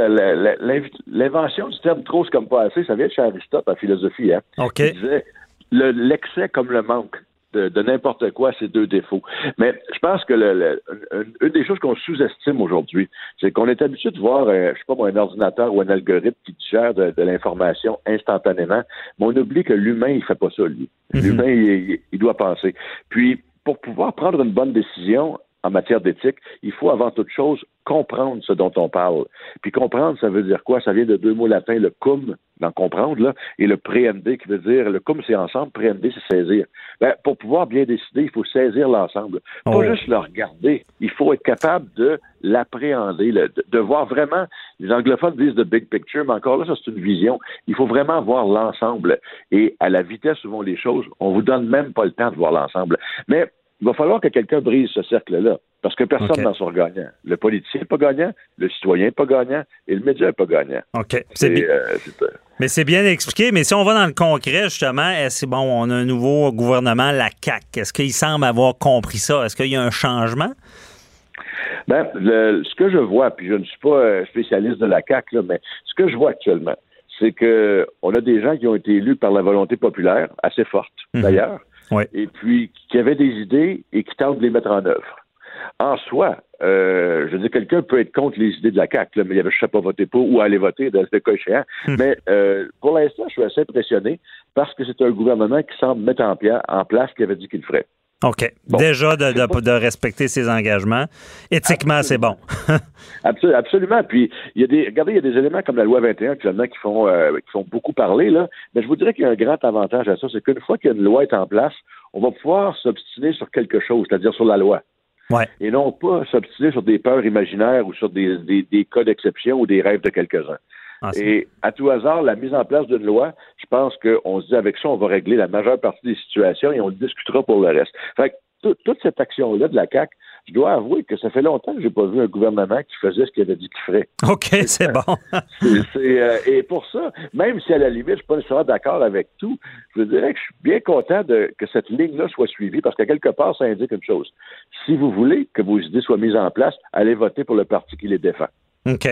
l'invention du terme trop, c'est comme pas assez, ça vient de chez Aristote en philosophie. Hein? OK. Il disait le- l'excès comme le manque de, de n'importe quoi, c'est deux défauts. Mais je pense que le, le- une, une des choses qu'on sous-estime aujourd'hui, c'est qu'on est habitué de voir, euh, je sais pas moi, un ordinateur ou un algorithme qui gère de, de l'information instantanément, mais on oublie que l'humain, il fait pas ça, lui. L'humain, il, il- il doit penser. Puis, pour pouvoir prendre une bonne décision en matière d'éthique, il faut avant toute chose comprendre ce dont on parle. Puis comprendre, ça veut dire quoi? Ça vient de deux mots latins, le cum, d'en comprendre, là, et le préhender, qui veut dire, le cum, c'est ensemble, préhender, c'est saisir. Ben, pour pouvoir bien décider, il faut saisir l'ensemble. Pas Oh. juste le regarder. Il faut être capable de l'appréhender, de voir vraiment, les anglophones disent the big picture, mais encore là, ça, c'est une vision. Il faut vraiment voir l'ensemble. Et à la vitesse où vont les choses, on vous donne même pas le temps de voir l'ensemble. Mais il va falloir que quelqu'un brise ce cercle-là. Parce que personne n'en sort gagnant. Le politicien n'est pas gagnant, le citoyen n'est pas gagnant et le média n'est pas gagnant. OK. C'est bien. Euh, Mais c'est bien expliqué. Mais si on va dans le concret, justement, est-ce bon, on a un nouveau gouvernement, la CAC. Est-ce qu'il semble avoir compris ça? Est-ce qu'il y a un changement? Ben, le- ce que je vois, puis je ne suis pas euh, spécialiste de la CAC, mais ce que je vois actuellement, c'est que on a des gens qui ont été élus par la volonté populaire, assez forte Mhm. d'ailleurs, Ouais. et puis qui avaient des idées et qui tentent de les mettre en œuvre. En soi, euh, je veux dire, quelqu'un peut être contre les idées de la CAC, là, mais il avait je sais pas voter pour ou aller voter dans ce cas échéant. Mais euh, pour l'instant, je suis assez impressionné parce que c'est un gouvernement qui semble mettre en, en place ce qu'il avait dit qu'il ferait. OK. Bon. Déjà, de, de- de respecter ses engagements. Éthiquement, c'est bon. Absol- Absolument. Puis il y a des, regardez, il y a des éléments comme la loi 21 actuellement qui font euh, qui font beaucoup parler là. Mais je vous dirais qu'il y a un grand avantage à ça, c'est qu'une fois qu'une loi est en place, on va pouvoir s'obstiner sur quelque chose, c'est-à-dire sur la loi, Ouais. et non pas s'obstiner sur des peurs imaginaires ou sur des, des, des cas d'exception ou des rêves de quelques-uns. Ah, Et à tout hasard, la mise en place d'une loi, je pense qu'on se dit avec ça, on va régler la majeure partie des situations et on discutera pour le reste. Fait que tout- toute cette action-là de la CAC, je dois avouer que ça fait longtemps que j'ai pas vu un gouvernement qui faisait ce qu'il avait dit qu'il ferait. OK, c'est bon. Euh, et pour ça, même si à la limite, je suis pas nécessairement d'accord avec tout, je dirais que je suis bien content de, que cette ligne-là soit suivie parce qu'à quelque part, ça indique une chose. Si vous voulez que vos idées soient mises en place, allez voter pour le parti qui les défend. OK.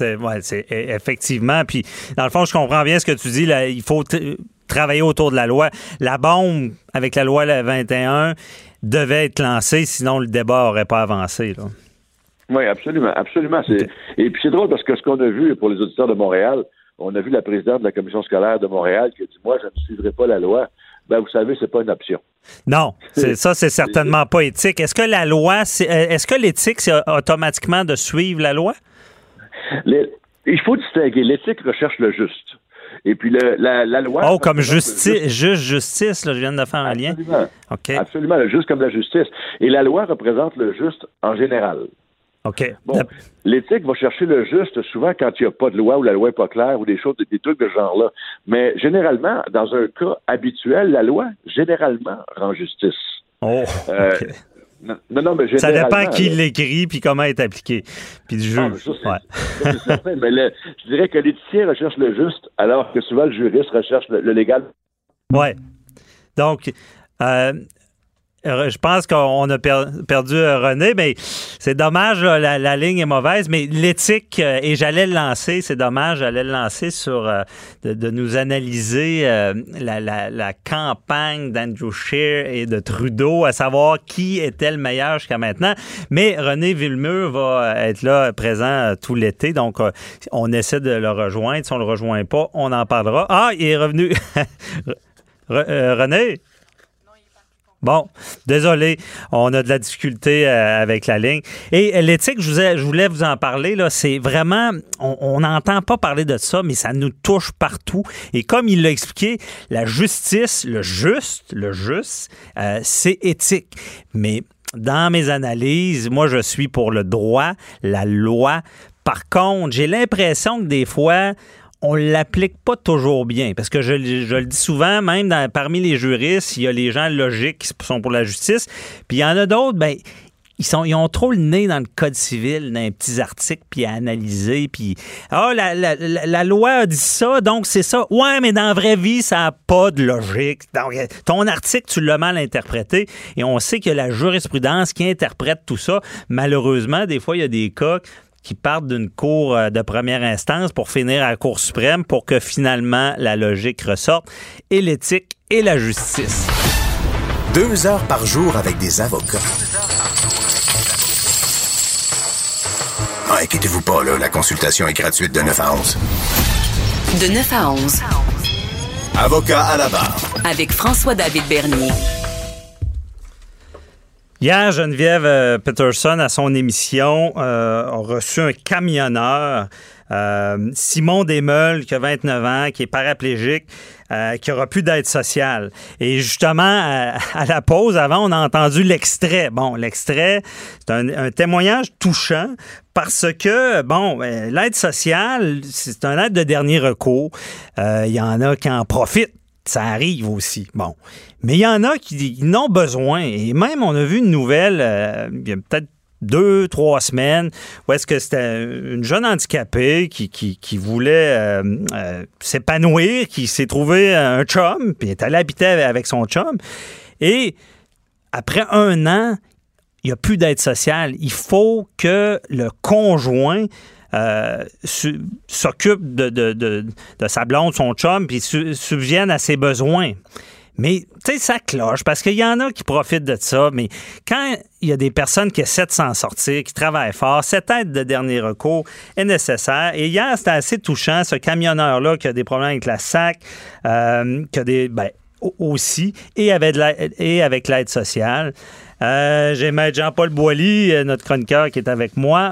Ouais, c'est e- effectivement. Puis, dans le fond, je comprends bien ce que tu dis. Là, il faut travailler autour de la loi. La bombe avec la loi la 21 devait être lancée, sinon le débat n'aurait pas avancé. Là. Oui, absolument, absolument. Et puis c'est drôle parce que ce qu'on a vu pour les auditeurs de Montréal, on a vu la présidente de la commission scolaire de Montréal qui a dit Moi, je ne suivrai pas la loi. Ben, vous savez, c'est pas une option. Non, ça, c'est certainement pas éthique. Est-ce que la loi, euh, est-ce que l'éthique, c'est automatiquement de suivre la loi? Les- il faut distinguer. L'éthique recherche le juste. Et puis le, la, la loi. Oh, comme justice, juste justice, là, je viens de faire un lien. Absolument. OK. Absolument, le juste comme la justice. Et la loi représente le juste en général. OK. Bon, l'éthique va chercher le juste souvent quand il n'y a pas de loi ou la loi n'est pas claire ou des choses, des trucs de ce genre-là. Mais généralement, dans un cas habituel, la loi, généralement, rend justice. Oh, Euh. Non, non, mais Ça dépend qui l'écrit puis comment il est appliqué. Puis du Ah, juge. mais ça, Ouais. certain. mais le- je dirais que l'éthicien recherche le juste, alors que souvent le juriste recherche le, le légal. Ouais. Donc, euh, je pense qu'on a per- perdu euh, René, mais c'est dommage, là, la, ligne est mauvaise, mais l'éthique, euh, et j'allais le lancer, c'est dommage, j'allais le lancer sur euh, de, nous analyser euh, la, campagne d'Andrew Scheer et de Trudeau, à savoir qui était le meilleur jusqu'à maintenant. Mais René Villemur va être là présent euh, tout l'été, donc euh, on essaie de le rejoindre. Si on le rejoint pas, on en parlera. Ah, il est revenu. Re- euh, René? Bon, désolé, on a de la difficulté euh, avec la ligne. Et euh, l'éthique, je, voulais vous en parler, là, c'est vraiment, on n'entend pas parler de ça, mais ça nous touche partout. Et comme il l'a expliqué, la justice, le juste, le juste, euh, c'est éthique. Mais dans mes analyses, moi, je suis pour le droit, la loi. Par contre, j'ai l'impression que des fois, on l'applique pas toujours bien. Parce que je, le dis souvent, même parmi les juristes, il y a les gens logiques qui sont pour la justice. Puis il y en a d'autres, ben, ils, sont, ils ont trop le nez dans le code civil, dans les petits articles, puis à analyser. Puis, ah, la, la- la- loi a dit ça, donc c'est ça. Ouais, mais dans la vraie vie, ça n'a pas de logique. Donc, ton article, tu l'as mal interprété. Et on sait que la jurisprudence qui interprète tout ça, malheureusement, des fois, il y a des cas qui partent d'une cour euh, de première instance pour finir à la Cour suprême pour que finalement la logique ressorte et l'éthique et la justice. Deux heures par jour avec des avocats. Ah, inquiétez-vous pas, là, la consultation est gratuite de 9 à 11. De 9 à 11. Avocat à la barre. Avec François-David Bernier. Hier, Geneviève euh, Peterson, à son émission, euh, a reçu un camionneur, euh, Simon Desmeules, qui a 29 ans, qui est paraplégique, euh, qui aura plus d'aide sociale. Et justement, à, la pause, avant, on a entendu l'extrait. Bon, l'extrait, c'est un, témoignage touchant parce que, bon, l'aide sociale, c'est un aide de dernier recours. Il y en a qui en profitent. Ça arrive aussi. Bon. Mais il y en a qui qui en ont besoin. Et même, on a vu une nouvelle, euh, il y a peut-être deux, trois semaines, où est-ce que c'était une jeune handicapée qui voulait euh, euh, s'épanouir, qui s'est trouvé un chum, puis est allée habiter avec son chum. Et après un an, il n'y a plus d'aide sociale. Il faut que le conjoint euh, su- s'occupe de, de- de- sa blonde, son chum, puis su- subvienne à ses besoins. Mais, tu sais, ça cloche parce qu'il y en a qui profitent de ça. Mais quand il y a des personnes qui essaient de s'en sortir, qui travaillent fort, cette aide de dernier recours est nécessaire. Et hier, c'était assez touchant, ce camionneur-là qui a des problèmes avec la SAC, euh, qui a des. Ben, au- aussi, et avec l'aide sociale. Euh, J'ai Maître Jean-Paul Boilly, euh, notre chroniqueur qui est avec moi.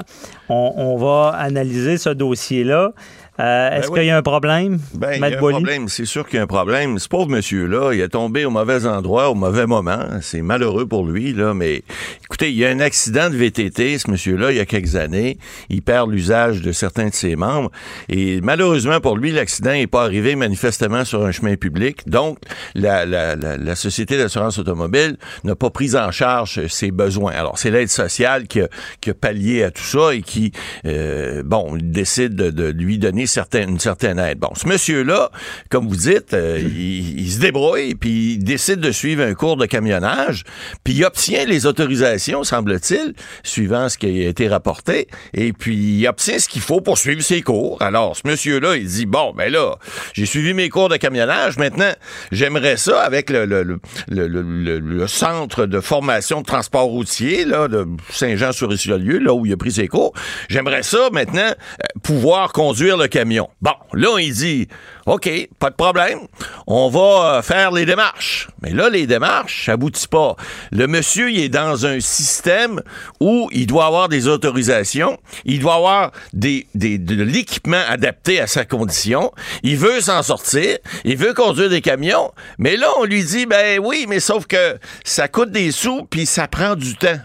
On, on va analyser ce dossier-là. Euh, Est-ce Ben oui. qu'il y a un problème, Ben, il y a un Boilly? problème, c'est sûr qu'il y a un problème. Ce pauvre monsieur-là, il est tombé au mauvais endroit, au mauvais moment. C'est malheureux pour lui, là, mais écoutez, il y a un accident de VTT, ce monsieur-là, il y a quelques années. Il perd l'usage de certains de ses membres. Et malheureusement pour lui, l'accident n'est pas arrivé manifestement sur un chemin public. Donc, la, la, la, la Société d'assurance automobile n'a pas pris en charge ses besoins. Alors, c'est l'aide sociale qui a, qui a pallié à tout ça et qui, euh, bon, décide de, de lui donner certaine, une certaine aide. Bon, ce monsieur-là, comme vous dites, euh, il, il se débrouille, puis il décide de suivre un cours de camionnage, puis il obtient les autorisations, semble-t-il, suivant ce qui a été rapporté, et puis il obtient ce qu'il faut pour suivre ses cours. Alors, ce monsieur-là, il dit, bon, ben là, j'ai suivi mes cours de camionnage, maintenant, j'aimerais ça avec le, le, le, le, le- le centre de formation de transport routier, là, de Saint-Jean-sur-Richelieu, là où il a pris ses cours, J'aimerais ça maintenant euh, pouvoir conduire le camion. Bon, là, il dit, OK, pas de problème, on va euh, faire les démarches. Mais là, les démarches, ça aboutit pas. Le monsieur, il est dans un système où il doit avoir des autorisations, il doit avoir des, des, de l'équipement adapté à sa condition, il veut s'en sortir, il veut conduire des camions, mais là, on lui dit, ben oui, mais sauf que ça coûte des sous, puis ça prend du temps.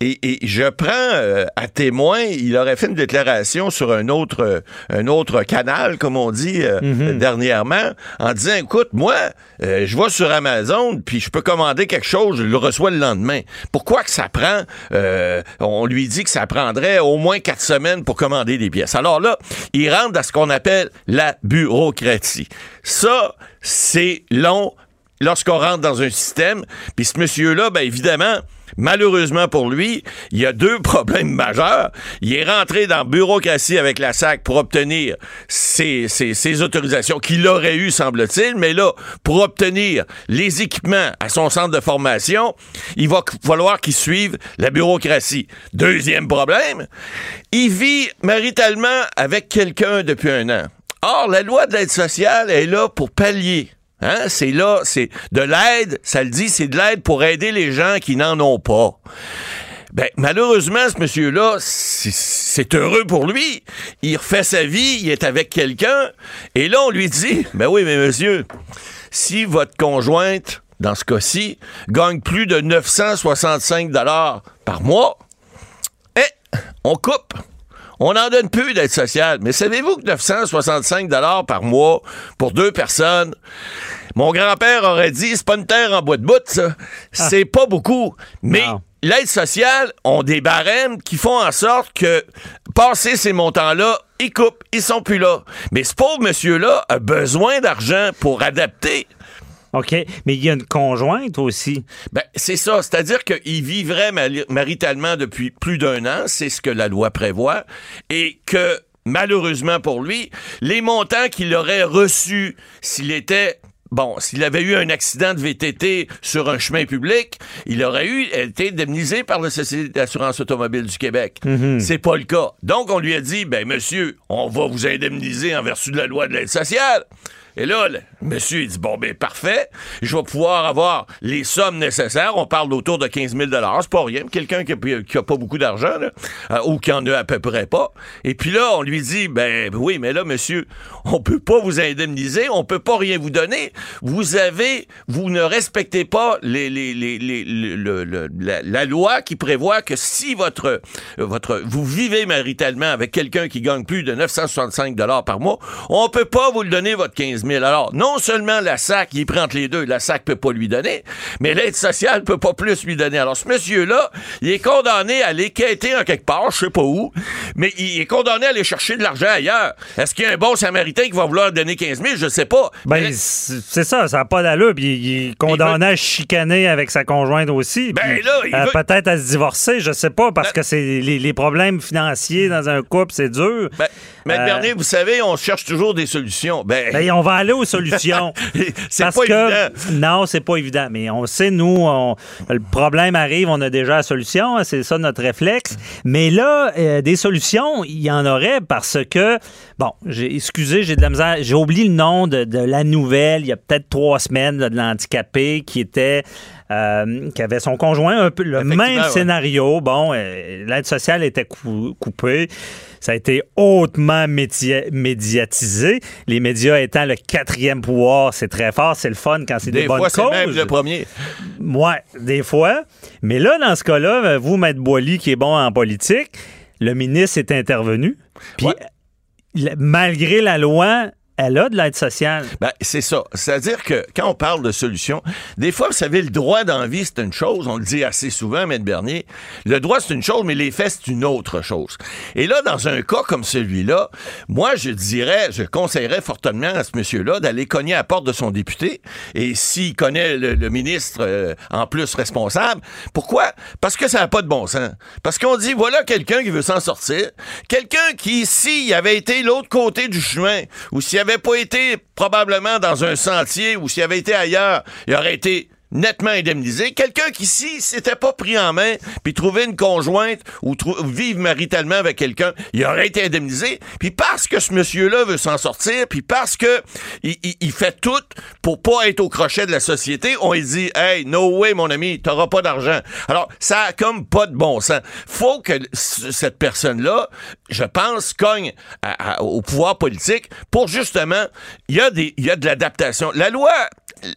Et, et je prends euh, à témoin, il aurait fait une déclaration sur un autre, euh, un autre canal, comme on dit euh, dernièrement, en disant, écoute, moi, euh, je vais sur Amazon, puis je peux commander quelque chose, je le reçois le lendemain. Pourquoi que ça prend, euh, on lui dit que ça prendrait au moins quatre semaines pour commander des pièces? Alors là, il rentre dans ce qu'on appelle la bureaucratie. Ça, c'est long lorsqu'on rentre dans un système. Puis ce monsieur-là, ben évidemment, malheureusement pour lui, il y a deux problèmes majeurs. Il est rentré dans la bureaucratie avec la SAC pour obtenir ses, ses- autorisations qu'il aurait eu, semble-t-il, mais là, pour obtenir les équipements à son centre de formation, il va falloir qu'il suive la bureaucratie. Deuxième problème, il vit maritalement avec quelqu'un depuis un an. Or, la loi de l'aide sociale est là pour pallier Hein, c'est là, c'est de l'aide, ça le dit, c'est de l'aide pour aider les gens qui n'en ont pas. Ben, malheureusement, ce monsieur-là, c'est- heureux pour lui. Il refait sa vie, il est avec quelqu'un, et là, on lui dit, ben oui, mais monsieur, si votre conjointe, dans ce cas-ci, gagne plus de 965 dollars par mois, eh, on coupe. On n'en donne plus d'aide sociale. Mais savez-vous que 965 dollars par mois pour deux personnes, mon grand-père aurait dit, c'est pas une terre en bois de bout, ça. C'est pas beaucoup. Mais Non. l'aide sociale ont des barèmes qui font en sorte que, passer ces montants-là, ils coupent, ils sont plus là. Mais ce pauvre monsieur-là a besoin d'argent pour adapter. OK? Mais il y a une conjointe aussi. Ben, c'est ça. C'est-à-dire qu'il vivrait maritalement depuis plus d'un an. C'est ce que la loi prévoit. Et que, malheureusement pour lui, les montants qu'il aurait reçus s'il était Bon, s'il avait eu un accident de VTT sur un chemin public, il aurait eu été indemnisé par la Société d'assurance automobile du Québec. C'est pas le cas. Donc, on lui a dit, ben, monsieur, on va vous indemniser en vertu de la loi de l'aide sociale. Et là, le monsieur, il dit, bon, ben, parfait. Je vais pouvoir avoir les sommes nécessaires. On parle autour de 15 000 C'est pas rien. Quelqu'un qui qui a pas beaucoup d'argent, euh, ou qui en a à peu près pas. Et puis là, on lui dit, ben, oui, mais là, monsieur, on peut pas vous indemniser. On peut pas rien vous donner. Vous avez, vous ne respectez pas la loi qui prévoit que si votre, votre, vous vivez maritalement avec quelqu'un qui gagne plus de 965 par mois, on peut pas vous le donner votre 15 000 Alors, non seulement la SAC, il prend entre les deux, la SAC peut pas lui donner, mais l'aide sociale peut pas plus lui donner. Alors, ce monsieur-là, il est condamné à aller quêter en quelque part, je sais pas où, mais il est condamné à aller chercher de l'argent ailleurs. Est-ce qu'il y a un bon samaritain qui va vouloir donner 15 000? Je sais pas. Ben, Mais- c'est ça, ça n'a pas d'allure. Puis il est condamné à chicaner avec sa conjointe aussi. Ben puis, là, il euh, veut- Peut-être à se divorcer, je sais pas, parce Ben- que c'est les, les problèmes financiers dans un couple, c'est dur. Ben, Euh, Bernier, vous savez, on cherche toujours des solutions. Ben, Ben, on va aller aux solutions. c'est Parce pas que, évident. Non, c'est pas évident. Mais on sait, nous, on- le problème arrive, on a déjà la solution. hein, C'est ça notre réflexe. Mais là, euh, des solutions, il y en aurait parce que, bon, j'ai, excusez, j'ai de la misère. J'ai oublié le nom de, de la nouvelle, il y a peut-être trois semaines, là, de l'handicapé qui était. euh, qui avait son conjoint, un peu le même ouais. scénario. Bon, euh, l'aide sociale était cou- coupée. Ça a été hautement média- médiatisé. Les médias étant le quatrième pouvoir, c'est très fort, c'est le fun quand c'est des, Des bonnes fois, causes. même le premier. Ouais, des fois. Mais là, dans ce cas-là, vous, Maître Boily, qui est bon en politique, le ministre est intervenu. Puis, Ouais. malgré la loi, elle a de l'aide sociale. Ben, c'est ça. C'est-à-dire que quand on parle de solutions, des fois, vous savez, le droit d'envie, c'est une chose. On le dit assez souvent, Maître Bernier. Le droit, c'est une chose, mais les faits, c'est une autre chose. Et là, dans un cas comme celui-là, moi, je dirais, je conseillerais fortement à ce monsieur-là d'aller cogner à la porte de son député. Et s'il connaît le, le ministre euh, en plus responsable, pourquoi? Parce que ça n'a pas de bon sens. Parce qu'on dit, voilà quelqu'un qui veut s'en sortir. Quelqu'un qui, s'il avait été l'autre côté du chemin, ou s'il avait pas été probablement dans un sentier, ou s'il avait été ailleurs, il aurait été nettement indemnisé. Quelqu'un qui, si s'était pas pris en main, puis trouvé une conjointe ou vivre maritalement avec quelqu'un, il aurait été indemnisé. Puis parce que ce monsieur-là veut s'en sortir, puis parce que il, il- fait tout pour pas être au crochet de la société, on lui dit, hey, no way, mon ami, t'auras pas d'argent. Alors, ça a comme pas de bon sens. Faut que cette personne-là, je pense, cogne au pouvoir politique pour justement, il y a des, il y a de l'adaptation. La loi,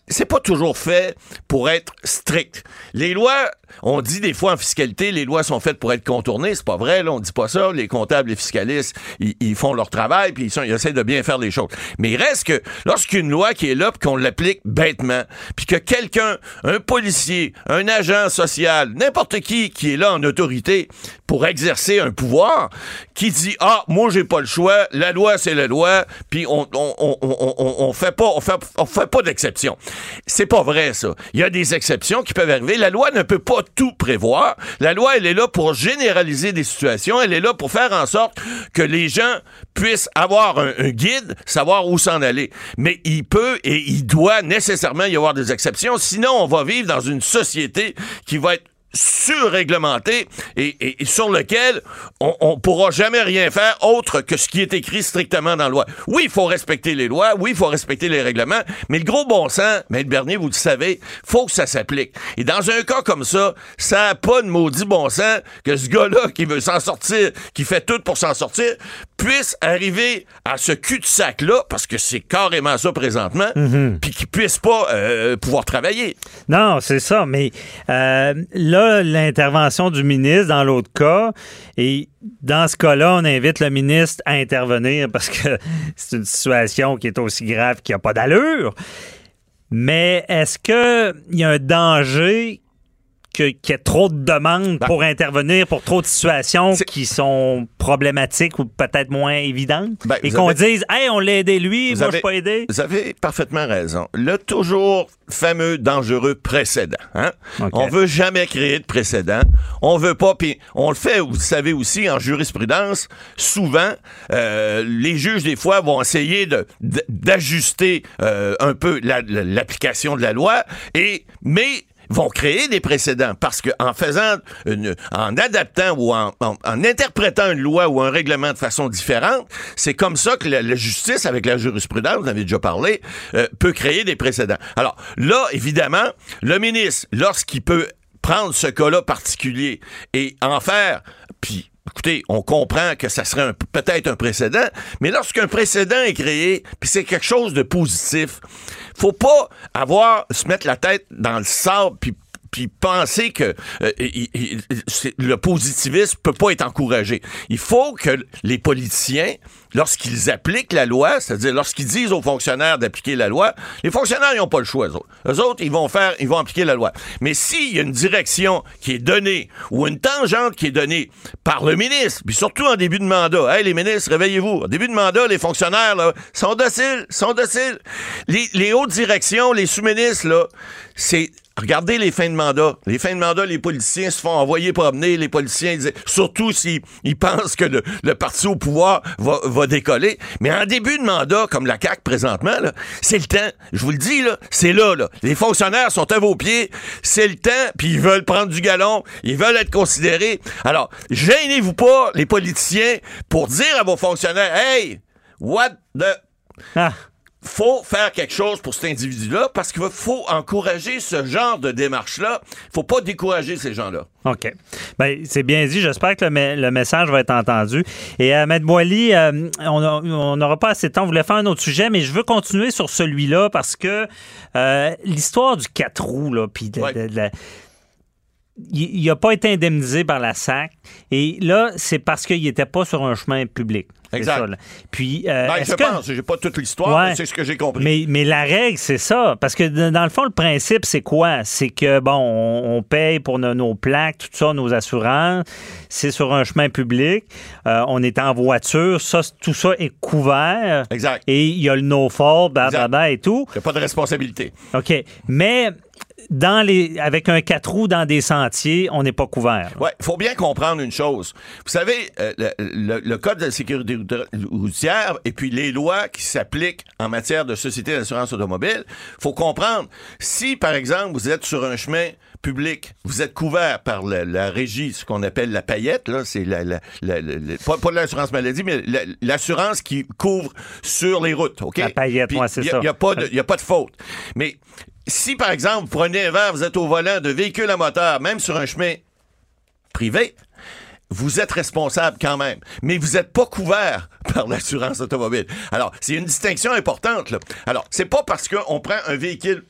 c'est pas toujours fait pour être strict. Les lois, on dit des fois en fiscalité, les lois sont faites pour être contournées. C'est pas vrai, là, on dit pas ça. Les comptables, les fiscalistes, ils, font leur travail puis ils, sont- essaient de bien faire les choses. Mais il reste que lorsqu'une loi qui est là puis qu'on l'applique bêtement, puis que quelqu'un, un policier, un agent social, n'importe qui qui est là en autorité pour exercer un pouvoir, qui dit ah moi j'ai pas le choix, la loi c'est la loi, puis on on, fait pas on fait pas d'exception. C'est pas vrai ça. Il y a des exceptions qui peuvent arriver. La loi ne peut pas tout prévoir. La loi elle est là pour généraliser des situations. Elle est là pour faire en sorte que les gens puissent avoir un, un guide, savoir où s'en aller. Mais il peut et il doit nécessairement y avoir des exceptions. Sinon on va vivre dans une société qui va être surréglementé et, et- sur lequel on, on pourra jamais rien faire autre que ce qui est écrit strictement dans la loi. Oui, il faut respecter les lois, oui, il faut respecter les règlements, mais le gros bon sens, Maître Bernier, vous le savez, faut que ça s'applique. Et dans un cas comme ça, ça n'a pas de maudit bon sens que ce gars-là qui veut s'en sortir, qui fait tout pour s'en sortir, puisse arriver à ce cul-de-sac-là, parce que c'est carrément ça présentement, puis qu'il puisse pas euh, pouvoir travailler. Non, c'est ça. Mais euh, là, l'intervention du ministre dans l'autre cas, et dans ce cas-là, on invite le ministre à intervenir parce que c'est une situation qui est aussi grave qu'il n'y a pas d'allure. Mais est-ce qu'il y a un danger qu'il y ait trop de demandes pour intervenir pour trop de situations qui sont problématiques ou peut-être moins évidentes? Ben, et qu'on avez- dise, hey, on l'a aidé lui, Vous moi avez- je pas aidé. Vous avez parfaitement raison. Le toujours fameux dangereux précédent. Hein? OK. On veut jamais créer de précédent. On veut pas. Puis on le fait. Vous savez aussi en jurisprudence. Souvent, euh, les juges des fois vont essayer d'ajuster euh, un peu la- la- l'application de la loi. Et mais vont créer des précédents parce que en faisant une, en adaptant ou en, en- interprétant une loi ou un règlement de façon différente, c'est comme ça que la, la justice avec la jurisprudence, vous en avez déjà parlé, euh, peut créer des précédents. Alors là, évidemment, le ministre, lorsqu'il peut prendre ce cas-là particulier et en faire, puis Écoutez, on comprend que ça serait peut-être un précédent, mais lorsqu'un précédent est créé, puis c'est quelque chose de positif, faut pas avoir se mettre la tête dans le sable puis puis penser que euh, le positivisme peut pas être encouragé. Il faut que les politiciens, lorsqu'ils appliquent la loi, c'est-à-dire lorsqu'ils disent aux fonctionnaires d'appliquer la loi, les fonctionnaires ils ont pas le choix. Eux autres, Eux autres ils vont faire, ils vont appliquer la loi. Mais s'il y a une direction qui est donnée ou une tangente qui est donnée par le ministre, puis surtout en début de mandat, hey les ministres, réveillez-vous. En début de mandat, les fonctionnaires là sont dociles, sont dociles. Les, les hautes directions, les sous-ministres là, c'est Regardez les fins de mandat. Les fins de mandat, les politiciens se font envoyer promener. Les politiciens, ils surtout s'ils ils pensent que le, parti au pouvoir va, décoller. Mais en début de mandat, comme la CAQ présentement, c'est le temps. Je vous le dis, là, c'est là, là. Les fonctionnaires sont à vos pieds. C'est le temps, puis ils veulent prendre du galon. Ils veulent être considérés. Alors, gênez-vous pas, les politiciens, pour dire à vos fonctionnaires, hey, what the Ah. Faut faire quelque chose pour cet individu-là parce qu'il faut encourager ce genre de démarche-là. Il faut pas décourager ces gens-là. OK. Ben, c'est bien dit. J'espère que le, me- le message va être entendu. Et euh, Maître Boily, euh, on n'aura pas assez de temps. On voulait faire un autre sujet, mais je veux continuer sur celui-là parce que euh, l'histoire du 4 roues, là, puis de- Ouais. de- de la- il n'a pas été indemnisé par la SAC. Et là, c'est parce qu'il n'était pas sur un chemin public. Exact. ça. Puis, euh, Ben, je que- pense, j'ai pas toute l'histoire, Ouais. mais c'est ce que j'ai compris. mais, mais la règle, c'est ça. Parce que dans le fond, le principe, c'est quoi? C'est que, bon, on, on paye pour nos, nos plaques, tout ça, nos assurances. C'est sur un chemin public. Euh, on est en voiture. Ça, tout ça est couvert. Exact. Et il y a le no-fault, blablabla et tout. Il n'y a pas de responsabilité. OK. Mais dans les, avec un quatre roues dans des sentiers, on n'est pas couvert. Oui, il faut bien comprendre une chose. Vous savez, euh, le, le- le Code de la sécurité routière et puis les lois qui s'appliquent en matière de société d'assurance automobile, faut comprendre, si par exemple vous êtes sur un chemin public, vous êtes couvert par la, la régie, ce qu'on appelle la paillette, là, c'est la, pas, pas l'assurance maladie, mais la- l'assurance qui couvre sur les routes, OK? La paillette, Puis, ouais, c'est a- ça. y a pas de- y a pas de faute. Mais si, par exemple, vous prenez un verre, vous êtes au volant de véhicule à moteur, même sur un chemin privé, vous êtes responsable quand même, mais vous n'êtes pas couvert par l'assurance automobile. Alors, c'est une distinction importante. Là. Alors, c'est pas parce qu'on prend un véhicule,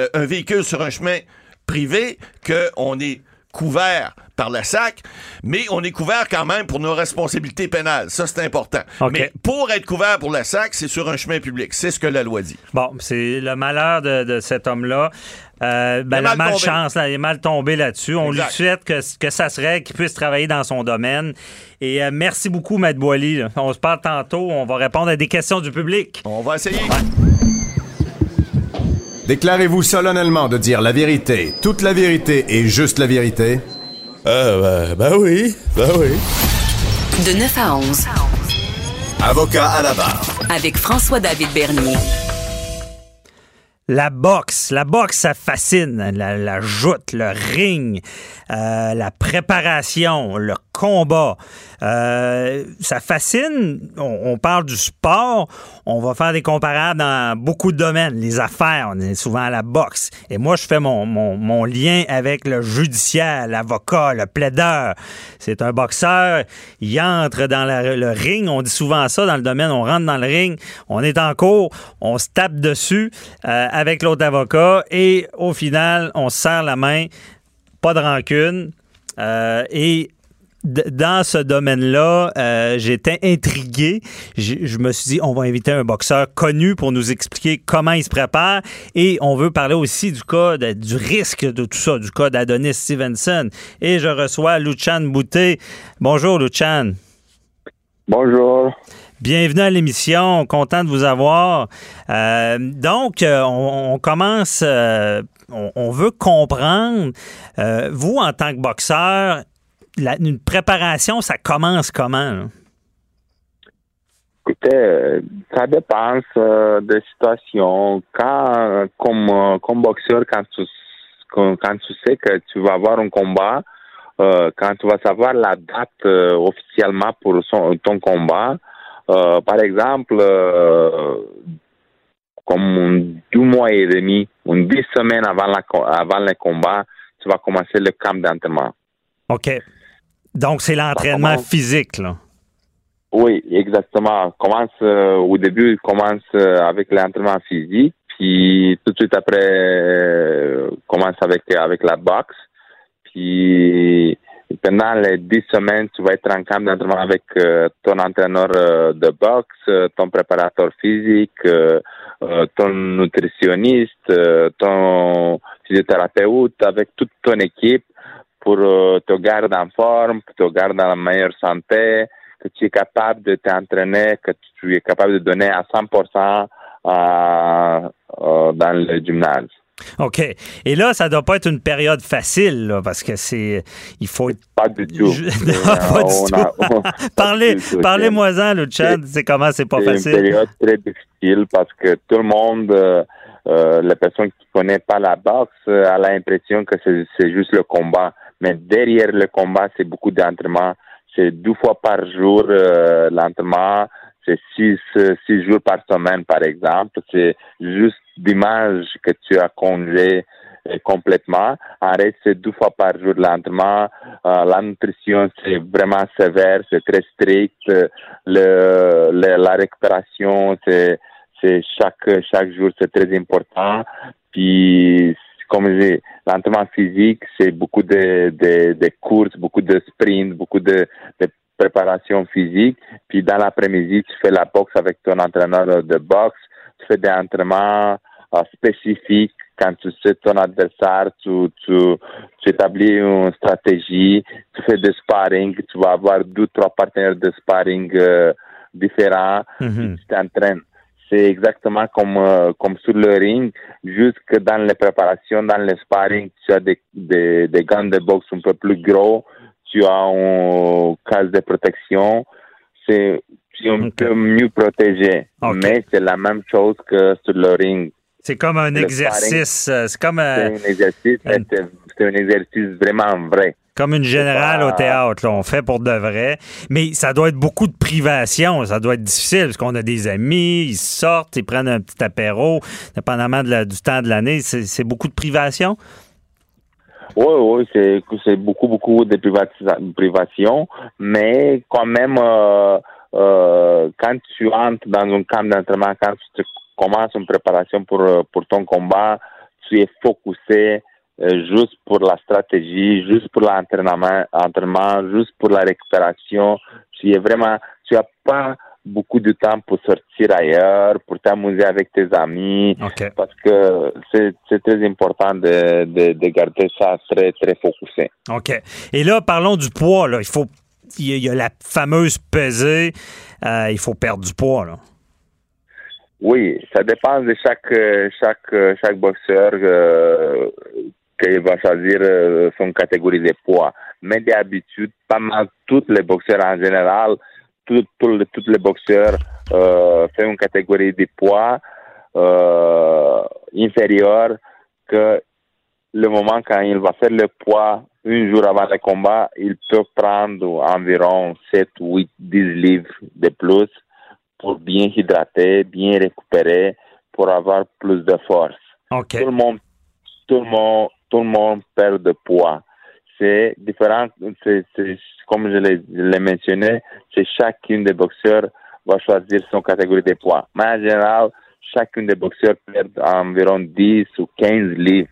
euh, un véhicule sur un chemin privé qu'on est couvert par la SAC, mais on est couvert quand même pour nos responsabilités pénales. Ça, c'est important. Mais pour être couvert pour la SAC, c'est sur un chemin public. C'est ce que la loi dit. Bon, c'est le malheur de, de cet homme-là. Euh, ben, Il la mal malchance, là, il est mal tombé là-dessus. On Exact. lui souhaite que, que ça serait qu'il puisse travailler dans son domaine. Et euh, merci beaucoup, Maître Boily. On se parle tantôt. On va répondre à des questions du public. On va essayer. Déclarez-vous solennellement de dire la vérité, toute la vérité et juste la vérité. Euh, ben, ben oui, ben oui. De 9 à 11, Avocat à la barre. avec François-David Bernier. La boxe, la boxe, ça fascine. La, la joute, le ring, euh, la préparation, le combat. Euh, ça fascine. On, parle du sport. On va faire des comparables dans beaucoup de domaines. Les affaires, on est souvent à la boxe. Et moi, je fais mon, mon, mon lien avec le judiciaire, l'avocat, le plaideur. C'est un boxeur. Il entre dans le ring. On dit souvent ça dans le domaine. On rentre dans le ring. On est en cours. On se tape dessus euh, avec l'autre avocat. Et au final, on se serre la main. Pas de rancune. Euh, et dans ce domaine-là, euh, j'étais intrigué. Je me suis dit, on va inviter un boxeur connu pour nous expliquer comment il se prépare. Et on veut parler aussi du cas, de- du risque de tout ça, du cas d'Adonis Stevenson. Et je reçois Luchan Boutet. Bonjour, Luchan. Bonjour. Bienvenue à l'émission, content de vous avoir. Euh, donc, euh, on, on commence, euh, on, on veut comprendre, vous en tant que boxeur, la- une préparation, ça commence comment? là? Écoutez, euh, ça dépend euh, des situations. Quand, comme, euh, comme boxeur, quand tu, quand, quand tu sais que tu vas avoir un combat, euh, quand tu vas savoir la date officiellement pour son- ton combat, par exemple, comme deux mois et demi, une dix semaines avant, la, avant le combat, tu vas commencer le camp d'entraînement. OK. Donc, c'est l'entraînement physique, là. Oui, exactement. Commence euh, au début, commence euh, avec l'entraînement physique, puis tout de suite après, euh, commence avec avec la boxe. Puis pendant les dix semaines, tu vas être en camp d'entraînement avec euh, ton entraîneur de boxe, ton préparateur physique, ton nutritionniste, ton physiothérapeute, avec toute ton équipe pour euh, te garder en forme, pour te garder dans la meilleure santé, que tu es capable de t'entraîner, que tu es capable de donner à 100% euh, euh, dans le gymnase. OK. Et là, ça doit pas être une période facile, là, parce que c'est. Il faut. Pas du tout. Je- Non, pas du tout. Parlez, parlez-moi-en, Luchan. C'est comment c'est pas C'est une facile. période très difficile parce que tout le monde, euh, les personnes qui ne connaissent pas la boxe, a l'impression que c'est juste le combat. Mais derrière le combat, c'est beaucoup d'entraînement. C'est deux fois par jour euh, l'entraînement. C'est six, euh, six jours par semaine, par exemple. C'est juste dimanche que tu as congé euh, complètement. En reste, c'est deux fois par jour l'entraînement. Euh, la nutrition, c'est vraiment sévère, c'est très strict. Le, le- la récupération, c'est, c'est chaque, chaque jour, c'est très important. Puis, comme je dis, l'entraînement physique, c'est beaucoup de, de, de courses, beaucoup de sprints, beaucoup de, de préparation physique. Puis, dans l'après-midi, tu fais la boxe avec ton entraîneur de boxe. Tu fais des entraînements euh, spécifiques. Quand tu sais ton adversaire, tu, tu, tu établis une stratégie, tu fais des sparring, tu vas avoir deux, trois partenaires de sparring euh, différents, Mhm. tu t'entraînes. C'est exactement comme euh, comme sur le ring, juste que dans les préparations, dans les sparring, tu as des, des, des gants de boxe un peu plus gros, tu as un casque de protection, c'est tu es un peu mieux protégé, mais c'est la même chose que sur le ring. C'est comme un Le exercice. euh, C'est comme, euh, C'est un exercice, euh, c'est un exercice vraiment vrai. Comme une générale pas- au théâtre. là. On fait pour de vrai. Mais ça doit être beaucoup de privation. Ça doit être difficile parce qu'on a des amis, ils sortent, ils prennent un petit apéro, dépendamment de la- du temps de l'année. C'est beaucoup de privation? Oui, oui, c'est c'est beaucoup, beaucoup de privation, mais quand même, euh, euh, quand tu entres dans un camp d'entraînement, quand tu commences une préparation pour, euh, pour ton combat, tu es focusé juste pour la stratégie, juste pour l'entraînement, entraînement, juste pour la récupération. Tu es vraiment, tu as pas beaucoup de temps pour sortir ailleurs, pour t'amuser avec tes amis, parce que c'est très important de, de, de garder ça très, très focusé. OK. Et là, parlons du poids. Là. Il faut. Il y, a, la fameuse pesée. Euh, il faut perdre du poids. Là. Oui, ça dépend de chaque, euh, chaque, euh, chaque boxeur euh, qu'il va choisir euh, son catégorie de poids. Mais d'habitude, pas mal tous les boxeurs en général, tous les, boxeurs euh, font une catégorie de poids euh, inférieure que le moment quand il va faire le poids un jour avant le combat, il peut prendre environ 7, 8, 10 livres de plus pour bien hydrater, bien récupérer, pour avoir plus de force. OK. Tout le monde, tout le monde, tout le monde perd de poids. C'est différent, c'est, comme je l'ai, mentionné, c'est chacun des boxeurs va choisir son catégorie de poids. Mais en général, chacun des boxeurs perd environ 10 ou 15 livres.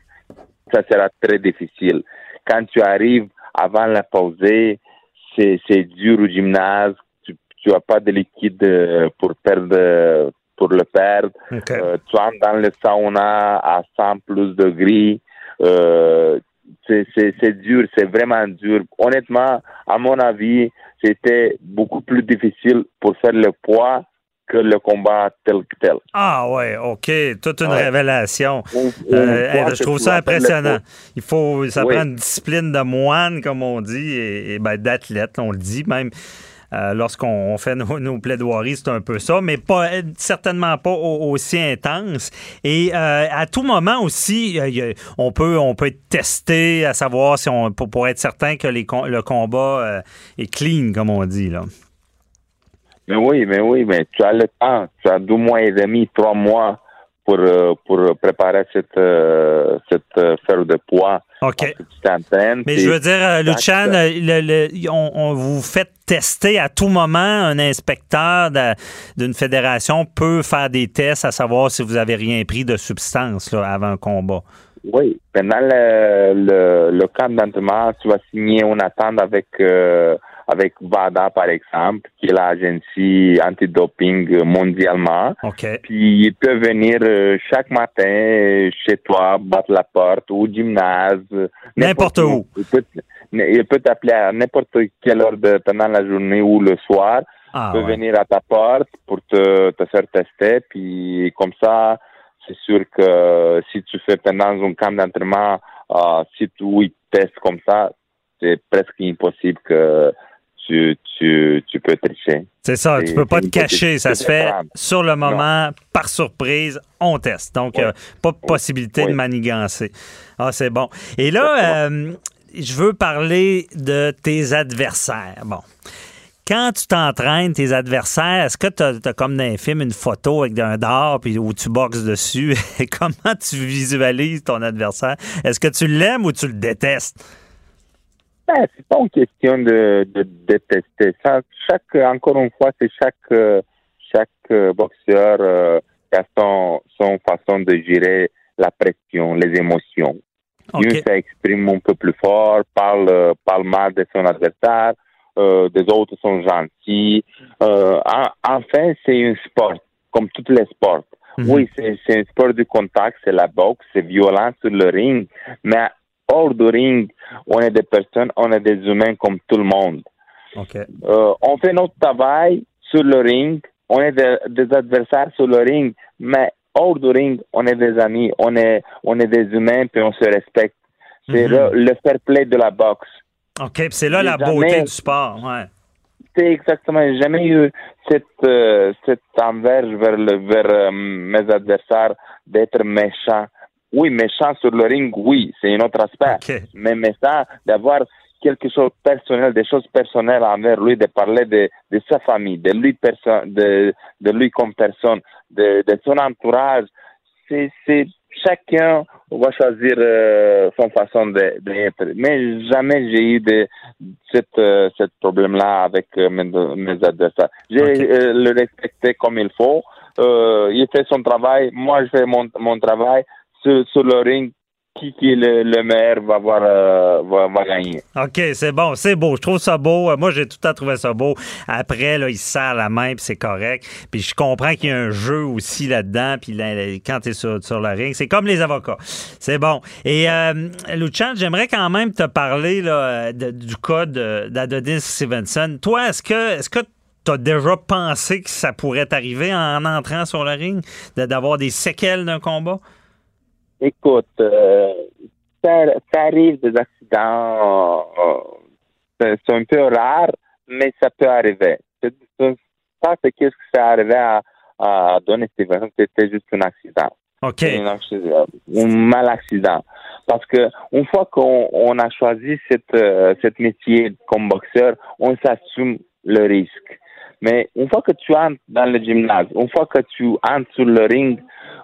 Ça sera très difficile. Quand tu arrives avant la pause, c'est, c'est dur au gymnase. Tu, tu as pas de liquide euh, pour perdre, pour le perdre. OK. Euh, tu entres dans le sauna à 100 plus degrés. Euh, c'est, dur, c'est vraiment dur. Honnêtement, à mon avis, c'était beaucoup plus difficile pour faire le poids que le combat tel que tel. Ah ouais, OK. Toute une Ouais. révélation. On- on Euh, je trouve ça impressionnant. Il faut, ça Oui. prend une discipline de moine, comme on dit, et, et ben, d'athlète, on le dit même. Euh, Lorsqu'on on fait nos, nos plaidoiries, c'est un peu ça, mais pas certainement pas au- aussi intense. Et euh, à tout moment aussi, euh, on peut on peut être testé à savoir si on pour, pour être certain que les, le combat euh, est clean, comme on dit là. Mais oui, mais oui, mais tu as le temps. Tu as deux mois et demi, trois mois pour, euh, pour préparer cette, euh, cette euh, de poids. OK. Mais je veux dire, Luchan, le- le- on, on vous fait tester à tout moment. Un inspecteur d'une fédération peut faire des tests à savoir si vous avez rien pris de substance là, avant un combat. Oui, pendant le, le, le camp d'entraînement, tu vas signer une attente avec, euh, avec VADA, par exemple, qui est l'agence antidoping mondialement. OK. Puis il peut venir euh, chaque matin chez toi, battre la porte, au gymnase. N'importe où. Il peut, il peut t'appeler à n'importe quelle heure de, pendant la journée ou le soir. Ah, peut ouais. venir à ta porte pour te, te faire tester. Puis comme ça, c'est sûr que si tu fais pendant un camp d'entraînement, euh, si tu testes comme ça, c'est presque impossible que tu, tu, tu peux tricher. C'est ça, tu peux pas te cacher. Ça se fait sur le moment, par surprise, on teste. Donc, Oui. euh, pas de possibilité de manigancer. Ah, c'est bon. Et là, euh, je veux parler de tes adversaires. Bon. Quand tu t'entraînes, tes adversaires, est-ce que tu as, comme dans un film une photo avec un dard puis où tu boxes dessus? Comment tu visualises ton adversaire? Est-ce que tu l'aimes ou tu le détestes? Ben, c'est pas une question de, de détester. Ça, chaque, encore une fois, c'est chaque, euh, chaque euh, boxeur euh, qui a son, son façon de gérer la pression, les émotions. OK. Une s'exprime un peu plus fort, parle, euh, parle mal de son adversaire, euh, des autres sont gentils. Euh, en- enfin, c'est un sport, comme tous les sports. Mhm. Oui, c'est c'est un sport de contact, c'est la boxe, c'est violent sur le ring, mais hors du ring, on est des personnes, on est des humains comme tout le monde. Euh, on fait notre travail sur le ring, on est des, des adversaires sur le ring, mais hors du ring, on est des amis, on est, on est des humains, puis on se respecte. C'est Mhm. le, le fair play de la boxe. OK, c'est là la jamais- beauté du sport. Ouais. C'est exactement, j'ai jamais eu cette, euh, cette envers vers, le, vers euh, mes adversaires d'être méchant. Oui, méchant sur le ring, oui, c'est un autre aspect. OK. Mais méchant d'avoir quelque chose de personnel, des choses personnelles envers lui, de parler de, de sa famille, de lui, de, de lui comme personne, de, de son entourage. C'est, c'est chacun va choisir euh, son façon d'être. Mais jamais j'ai eu de cette, euh, ce problème-là avec euh, mes, mes adversaires. J'ai Ok. euh, le respecté comme il faut. Euh, il fait son travail, moi je fais mon, mon travail sur, le ring. Qui, qui est le, le meilleur va, avoir, euh, va, va gagner. OK, c'est bon, c'est beau. Je trouve ça beau. Euh, Moi, j'ai tout temps trouvé ça beau. Après, là, il se serre la main, puis c'est correct. Puis je comprends qu'il y a un jeu aussi là-dedans. Puis quand tu es sur, le ring, c'est comme les avocats. C'est bon. Et euh, Luchan, j'aimerais quand même te parler là, du cas d'Adonis Stevenson. Toi, est-ce que est-ce que tu as déjà pensé que ça pourrait t'arriver en entrant sur le ring, d'avoir des séquelles d'un combat? Écoute, euh, ça, ça arrive des accidents, euh, c'est un peu rare, mais ça peut arriver. Ça, c'est qu'est-ce que ça arrivait à, à Donny Stevenson, c'était juste un accident. OK. Un, mal accident. Parce que une fois qu'on on a choisi cette, euh, cette métier comme boxeur, on s'assume le risque. Mais une fois que tu entres dans le gymnase, une fois que tu entres sur le ring,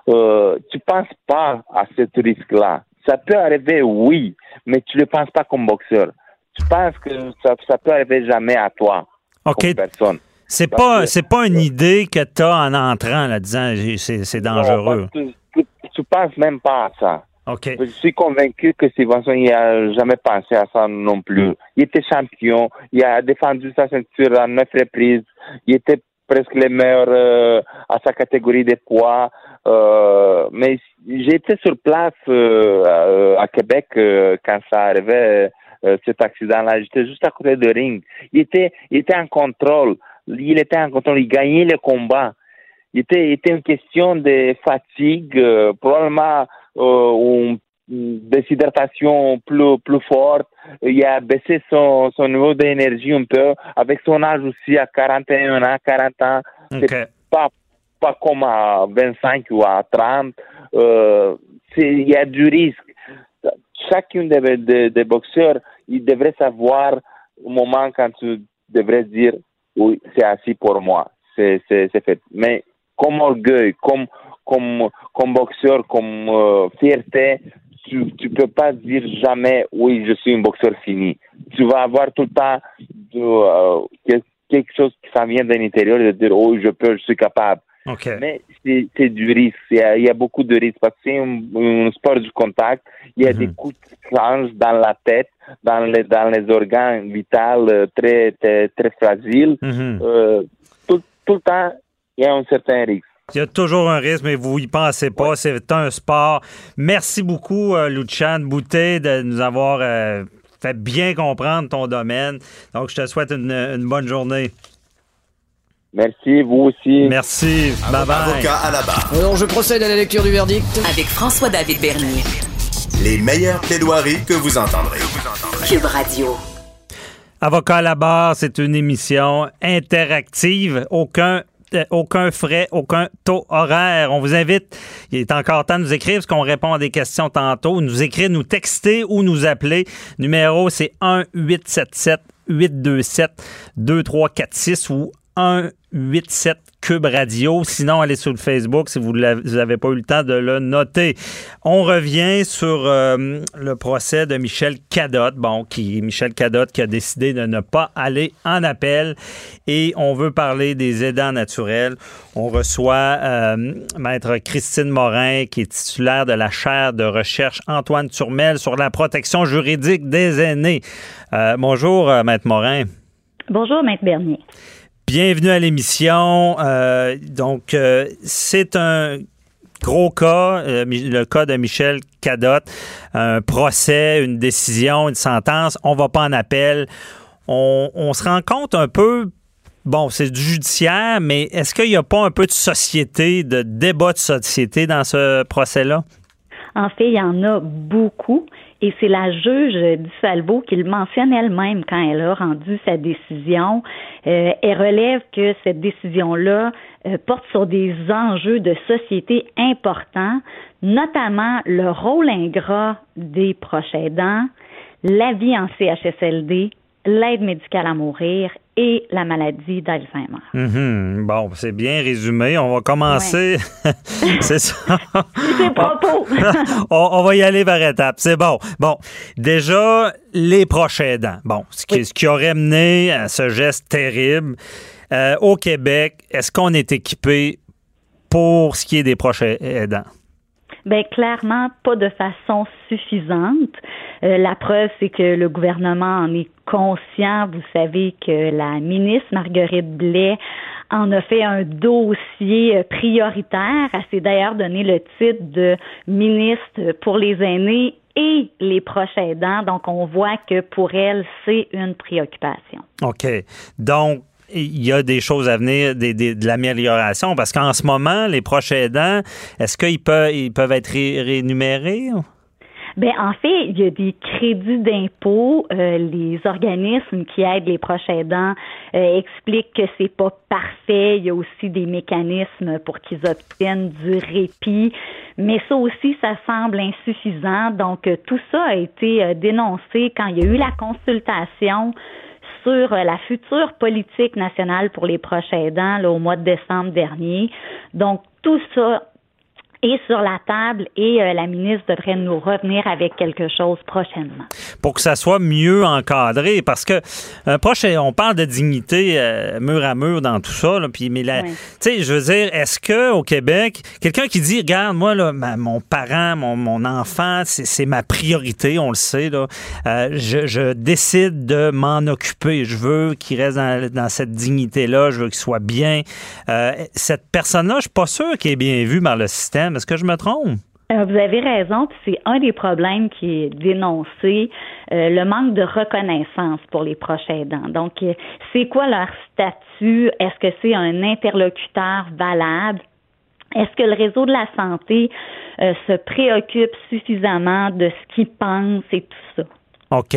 euh, tu penses pas à ce risque-là. Ça peut arriver, oui, mais tu ne le penses pas comme boxeur. Tu penses que ça, ça peut arriver jamais à toi, OK. comme personne. C'est pas, c'est pas une idée que tu as en entrant là disant c'est, c'est dangereux. Non, tu, tu penses même pas à ça. OK. Je suis convaincu que Stevenson il a jamais pensé à ça non plus. Il était champion, il a défendu sa ceinture à neuf reprises, il était presque le meilleur euh, à sa catégorie de poids. Euh, mais j'étais sur place euh, à, à Québec euh, quand ça arrivait euh, cet accident-là. J'étais juste à côté de ring. Il était, il était en contrôle. Il était en contrôle. Il gagnait le combat. Il était, il était une question de fatigue, euh, probablement euh, une déshydratation plus, plus forte. Il a baissé son, son niveau d'énergie un peu. Avec son âge aussi, à 41 ans, 40 ans, OK. c'est pas, pas comme à 25 ou à 30. Euh, il y a du risque. Chacun des, des, des boxeurs, il devrait savoir au moment quand tu devrais dire oui, c'est assis pour moi, c'est fait. Mais comme orgueil, comme comme comme boxeur, comme euh, fierté, tu tu peux pas dire jamais oui, je suis un boxeur fini. Tu vas avoir tout le temps de, euh, quel- quelque chose qui s'en vient de l'intérieur de dire oh je peux, je suis capable. Mais c'est du risque. Il y, a, il y a beaucoup de risques parce que c'est un, un sport du contact. Il y a Mhm. des coups qui changent dans la tête, dans les, dans les organes vitaux euh, très, très, très fragiles. Mhm. Euh, tout, tout le temps, il y a un certain risque. Il y a toujours un risque, mais vous y pensez pas. C'est un sport. Merci beaucoup, euh, Luchan Boutet, de nous avoir euh, fait bien comprendre ton domaine. Donc, je te souhaite une, une bonne journée. Merci, vous aussi. Merci. Bye bye. Avocat à la barre. Alors, je procède à la lecture du verdict. Avec François-David Bernier. Les meilleures plaidoiries que vous entendrez. Cube Radio. Avocat à la barre, c'est une émission interactive. Aucun aucun frais, aucun taux horaire. On vous invite, il est encore temps de nous écrire parce qu'on répond à des questions tantôt. Nous écrire, nous texter ou nous appeler. Numéro, c'est 1-877-827-2346 ou 187 Cube Radio. Sinon, allez sur le Facebook si vous n'avez pas eu le temps de le noter. On revient sur euh, le procès de Michel Cadotte. Bon, qui Michel Cadotte qui a décidé de ne pas aller en appel. Et on veut parler des aidants naturels. On reçoit euh, Maître Christine Morin, qui est titulaire de la chaire de recherche Antoine Turmel sur la protection juridique des aînés. Euh, bonjour, Maître Morin. Bonjour, Maître Bernier. Bienvenue à l'émission. Euh, donc, euh, c'est un gros cas, euh, le cas de Michel Cadotte, un procès, une décision, une sentence. On va pas en appel. On, on se rend compte un peu bon, c'est du judiciaire, mais est-ce qu'il n'y a pas un peu de société, de débat de société dans ce procès-là? En fait, il y en a beaucoup. Et c'est la juge Salvo qui le mentionne elle-même quand elle a rendu sa décision. Euh, elle relève que cette décision-là euh, porte sur des enjeux de société importants, notamment le rôle ingrat des proches aidants, la vie en CHSLD, l'aide médicale à mourir et la maladie d'Alzheimer. Mhm. Bon, c'est bien résumé. On va commencer. c'est ça. C'est propos. on, va y aller par étapes. C'est bon. Bon, déjà, les proches aidants. Bon, ce qui, ce qui aurait mené à ce geste terrible. Euh, au Québec, est-ce qu'on est équipé pour ce qui est des proches aidants? Bien, clairement, pas de façon suffisante. Euh, la preuve, c'est que le gouvernement en est conscient. Vous savez que la ministre Marguerite Blais en a fait un dossier euh, prioritaire. Elle s'est d'ailleurs donné le titre de ministre pour les aînés et les proches aidants. Donc, on voit que pour elle, c'est une préoccupation. OK. Donc, il y a des choses à venir, de l'amélioration, parce qu'en ce moment, les proches aidants, est-ce qu'ils peuvent, ils peuvent être rémunérés? Ben en fait, il y a des crédits d'impôt. Euh, les organismes qui aident les proches aidants euh, expliquent que c'est pas parfait. Il y a aussi des mécanismes pour qu'ils obtiennent du répit, mais ça aussi, ça semble insuffisant. Donc tout ça a été dénoncé quand il y a eu la consultation sur euh, la future politique nationale pour les proches aidants au mois de décembre dernier. Donc, tout ça est sur la table et euh, la ministre devrait nous revenir avec quelque chose prochainement. Pour que ça soit mieux encadré, parce que un proche, on parle de dignité euh, mur à mur dans tout ça, puis mais tu sais, je veux dire, est-ce que au Québec, quelqu'un qui dit, regarde, moi là, mon parent, mon, mon enfant, c'est ma priorité, on le sait là, euh, je, je, décide de m'en occuper, je veux qu'il reste dans, dans, cette dignité là, je veux qu'il soit bien. cette personne-là, je suis pas sûr qu'il est bien vu par le système. Est-ce que je me trompe? Euh, vous avez raison, c'est un des problèmes qui est dénoncé, euh, le manque de reconnaissance pour les proches aidants. Donc, euh, c'est quoi leur statut? Est-ce que c'est un interlocuteur valable? Est-ce que le réseau de la santé se préoccupe suffisamment de ce qu'ils pensent et tout ça? OK.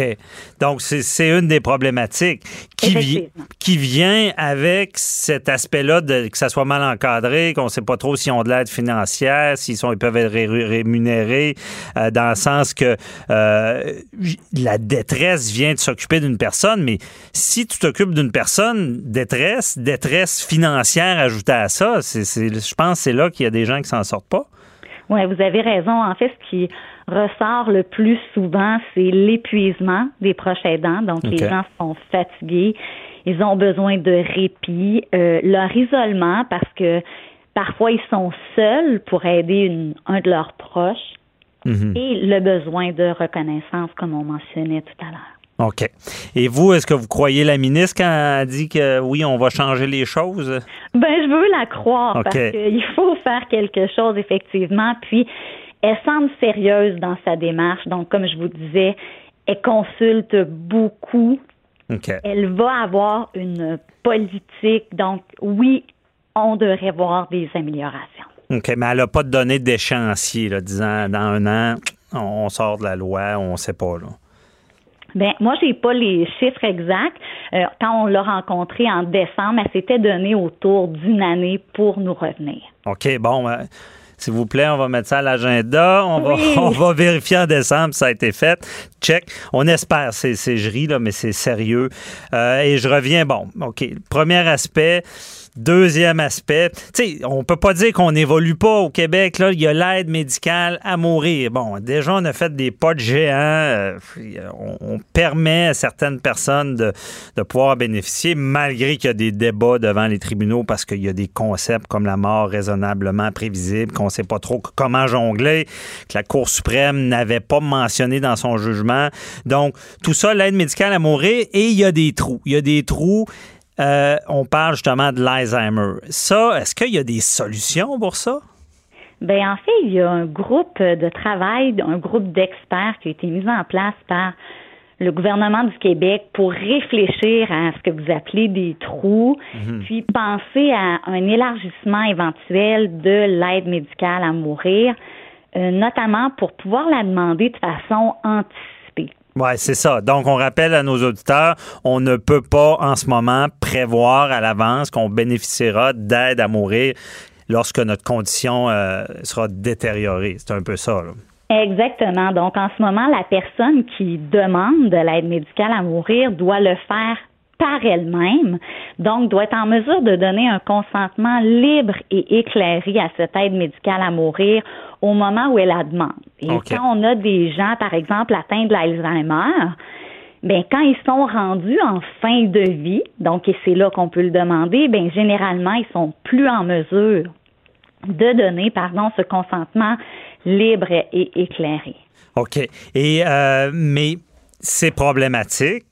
Donc, c'est une des problématiques qui, qui vient avec cet aspect-là de que ça soit mal encadré, qu'on ne sait pas trop s'ils ont de l'aide financière, s'ils sont ils peuvent être rémunérés, euh, dans le sens que euh, la détresse vient de s'occuper d'une personne, mais si tu t'occupes d'une personne, détresse, détresse financière ajoutée à ça, c'est je pense que c'est là qu'il y a des gens qui s'en sortent pas. Oui, vous avez raison. En fait, ce qui ressort le plus souvent, c'est l'épuisement des proches aidants. Donc, les gens sont fatigués, ils ont besoin de répit, euh, leur isolement parce que parfois ils sont seuls pour aider un de leurs proches mhm. et le besoin de reconnaissance, comme on mentionnait tout à l'heure. OK. Et vous, est-ce que vous croyez la ministre quand elle dit que oui, on va changer les choses? Ben, je veux la croire parce qu'il faut faire quelque chose, effectivement. Puis, elle semble sérieuse dans sa démarche. Donc, comme je vous disais, elle consulte beaucoup. Elle va avoir une politique. Donc, oui, on devrait voir des améliorations. OK, mais elle n'a pas donné d'échéancier, disant dans un an, on sort de la loi, on ne sait pas. Là. Ben, moi, j'ai pas les chiffres exacts. Euh, quand on l'a rencontrée en décembre, elle s'était donnée autour d'une année pour nous revenir. OK, bon. Ben, s'il vous plaît, on va mettre ça à l'agenda. On, va, on va vérifier en décembre si ça a été fait. Check. On espère. C'est, c'est là, mais c'est sérieux. Euh, et je reviens. Bon, OK. Premier aspect Deuxième aspect, tu sais, on peut pas dire qu'on n'évolue pas au Québec. Là, il y a l'aide médicale à mourir. Bon, déjà, on a fait des pas de géant. Euh, on, permet à certaines personnes de, pouvoir bénéficier, malgré qu'il y a des débats devant les tribunaux parce qu'il y a des concepts comme la mort raisonnablement prévisible, qu'on sait pas trop comment jongler, que la Cour suprême n'avait pas mentionné dans son jugement. Donc, tout ça, l'aide médicale à mourir, et il y a des trous. Il y a des trous euh, on parle justement de l'Alzheimer. Ça, est-ce qu'il y a des solutions pour ça? Bien, en fait, il y a un groupe de travail, un groupe d'experts qui a été mis en place par le gouvernement du Québec pour réfléchir à ce que vous appelez des trous, Mhm. puis penser à un élargissement éventuel de l'aide médicale à mourir, euh, notamment pour pouvoir la demander de façon anticipée. Oui, c'est ça. Donc, on rappelle à nos auditeurs, on ne peut pas en ce moment prévoir à l'avance qu'on bénéficiera d'aide à mourir lorsque notre condition euh, sera détériorée. C'est un peu ça. Là. Exactement. Donc, en ce moment, la personne qui demande de l'aide médicale à mourir doit le faire par elle-même, donc doit être en mesure de donner un consentement libre et éclairé à cette aide médicale à mourir au moment où elle la demande. Et quand on a des gens, par exemple, atteints de l'Alzheimer, ben quand ils sont rendus en fin de vie, donc et c'est là qu'on peut le demander, ben généralement ils sont plus en mesure de donner, pardon, ce consentement libre et éclairé. OK. Et, euh, mais c'est problématique.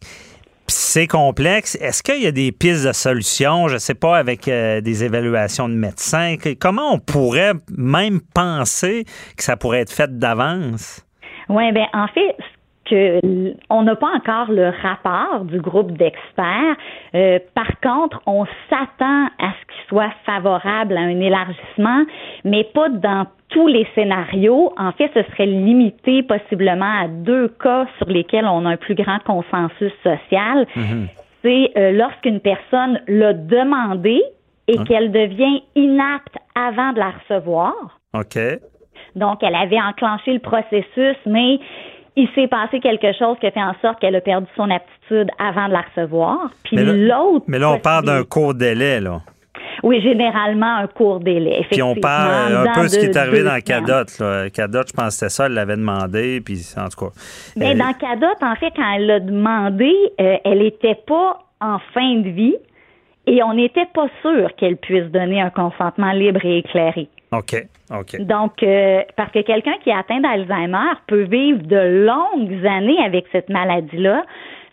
C'est complexe. Est-ce qu'il y a des pistes de solutions, je ne sais pas, avec euh, des évaluations de médecins? Que- Comment on pourrait même penser que ça pourrait être fait d'avance? Oui, ben en fait, ce que on n'a pas encore le rapport du groupe d'experts. Euh, par contre, on s'attend à ce qu'il soit favorable à un élargissement, mais pas dans tous les scénarios. En fait, ce serait limité possiblement à deux cas sur lesquels on a un plus grand consensus social. C'est euh, lorsqu'une personne l'a demandé et qu'elle devient inapte avant de la recevoir. OK. Donc, elle avait enclenché le processus, mais il s'est passé quelque chose qui a fait en sorte qu'elle a perdu son aptitude avant de la recevoir. Puis Mais là- l'autre. Mais là, on parle d'un court délai, là. Oui, généralement un court délai. Puis on parle un dans peu de ce qui est arrivé dans. Cadotte. Là. Cadotte, je pense que c'était ça, elle l'avait demandé, puis en tout cas. Mais euh, dans Cadotte, en fait, quand elle l'a demandé, euh, elle n'était pas en fin de vie et on n'était pas sûr qu'elle puisse donner un consentement libre et éclairé. OK, OK. Donc, euh, parce que quelqu'un qui est atteint d'Alzheimer peut vivre de longues années avec cette maladie-là.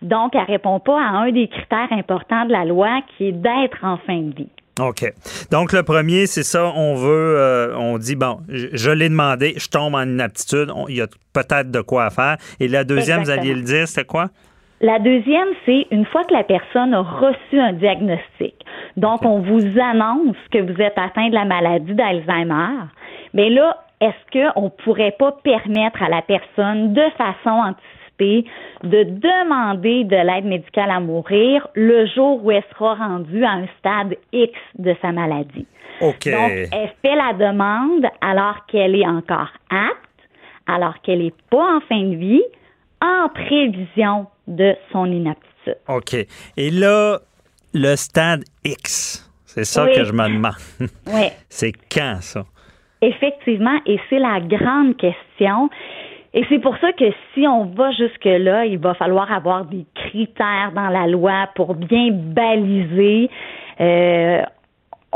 Donc, elle répond pas à un des critères importants de la loi qui est d'être en fin de vie. OK. Donc, le premier, c'est ça, on veut, euh, on dit, bon, je, je l'ai demandé, je tombe en inaptitude, il y a peut-être de quoi à faire. Et la deuxième, vous alliez le dire, c'était quoi? La deuxième, c'est une fois que la personne a reçu un diagnostic. Donc, on vous annonce que vous êtes atteint de la maladie d'Alzheimer. Mais là, est-ce qu'on pourrait pas permettre à la personne, de façon anticipée, de demander de l'aide médicale à mourir le jour où elle sera rendue à un stade X de sa maladie? Donc, elle fait la demande alors qu'elle est encore apte, alors qu'elle n'est pas en fin de vie, en prévision de son inaptitude. OK. Et là, le stade X, c'est ça Oui. que je me demande. Oui, c'est quand, ça? effectivement, et c'est la grande question. Et c'est pour ça que si on va jusque-là, il va falloir avoir des critères dans la loi pour bien baliser. Euh,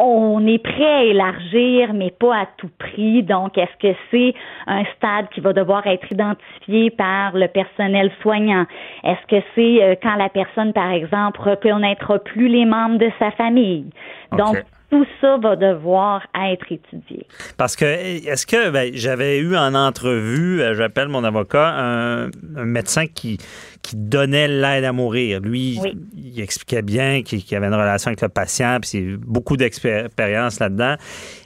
on est prêt à élargir, mais pas à tout prix. Donc, est-ce que c'est un stade qui va devoir être identifié par le personnel soignant? Est-ce que c'est euh, quand la personne, par exemple, reconnaîtra plus les membres de sa famille? Donc. Tout ça va devoir être étudié. Parce que, est-ce que, ben, j'avais eu en entrevue, euh, j'appelle mon avocat, un, un médecin qui, qui donnait l'aide à mourir. Lui, Oui. il expliquait bien qu'il avait une relation avec le patient, puis c'est beaucoup d'expérience là-dedans.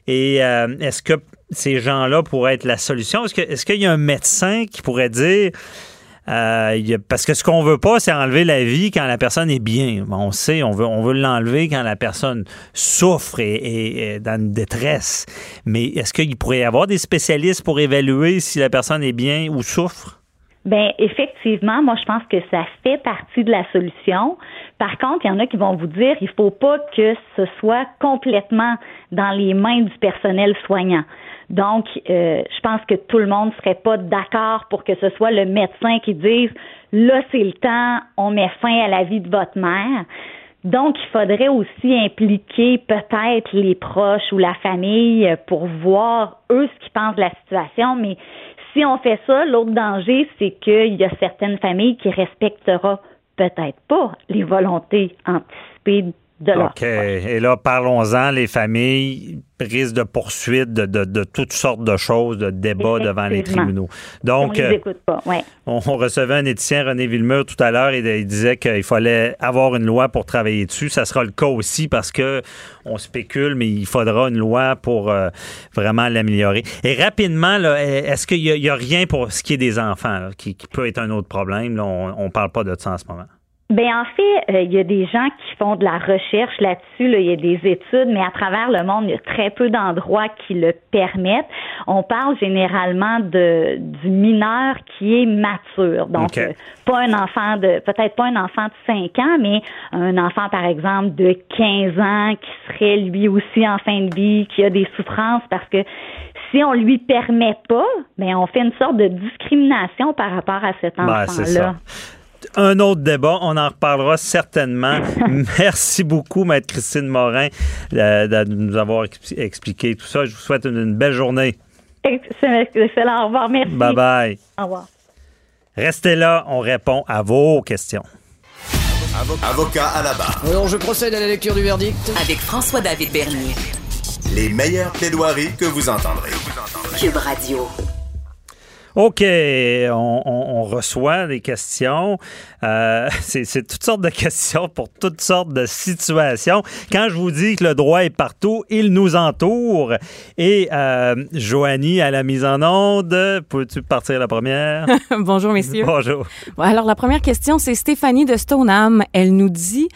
Et euh, est-ce que ces gens-là pourraient être la solution? Est-ce qu'il y a un médecin qui pourrait dire, euh, parce que ce qu'on veut pas, c'est enlever la vie quand la personne est bien. On sait, on veut, l'enlever quand la personne souffre et et est dans une détresse. Mais est-ce qu'il pourrait y avoir des spécialistes pour évaluer si la personne est bien ou souffre? Ben effectivement, moi je pense que ça fait partie de la solution. Par contre, il y en a qui vont vous dire il faut pas que ce soit complètement dans les mains du personnel soignant. Donc, euh, je pense que tout le monde serait pas d'accord pour que ce soit le médecin qui dise là c'est le temps, on met fin à la vie de votre mère. Donc, il faudrait aussi impliquer peut-être les proches ou la famille pour voir eux ce qu'ils pensent de la situation, mais si on fait ça, l'autre danger, c'est qu'il y a certaines familles qui respecteront peut-être pas les volontés anticipées de leur OK. Et là, parlons-en, les familles risquent de poursuites, de, de, de toutes sortes de choses, de débats devant les tribunaux. On Donc, les euh, écoute pas, ouais. on, on recevait un éthicien, René Villemur, tout à l'heure, et il disait qu'il fallait avoir une loi pour travailler dessus. Ça sera le cas aussi parce que on spécule, mais il faudra une loi pour euh, vraiment l'améliorer. Et rapidement, est-ce qu'il y, a- rien pour ce qui est des enfants, là, qui, qui peut être un autre problème? Là, on ne parle pas de ça en ce moment. Ben en fait, euh, il y a des gens qui font de la recherche là-dessus. Là, il y a des études, mais à travers le monde, il y a très peu d'endroits qui le permettent. On parle généralement de du mineur qui est mature, donc euh, pas un enfant de peut-être pas un enfant de 5 ans, mais un enfant par exemple de 15 ans qui serait lui aussi en fin de vie, qui a des souffrances parce que si on lui permet pas, ben on fait une sorte de discrimination par rapport à cet Ben, enfant-là. ça. Un autre débat, on en reparlera certainement. Merci beaucoup, Maître Christine Morin, euh, de nous avoir expli- expliqué tout ça. Je vous souhaite une, une belle journée. Excellent. Au revoir. Merci. Bye bye. Au revoir. Restez là, on répond à vos questions. Avocat à la barre. Alors je procède à la lecture du verdict. Avec François-David Bernier. Les meilleures plaidoiries que vous entendrez. Cube Radio. OK, on, on- on reçoit des questions. Euh, c'est toutes sortes de questions pour toutes sortes de situations. Quand je vous dis que le droit est partout, il nous entoure. Et euh, Joanie, à la mise en onde, peux-tu partir la première? Bonjour, messieurs. Bonjour. Bon, alors, la première question, c'est Stéphanie de Stoneham. Elle nous dit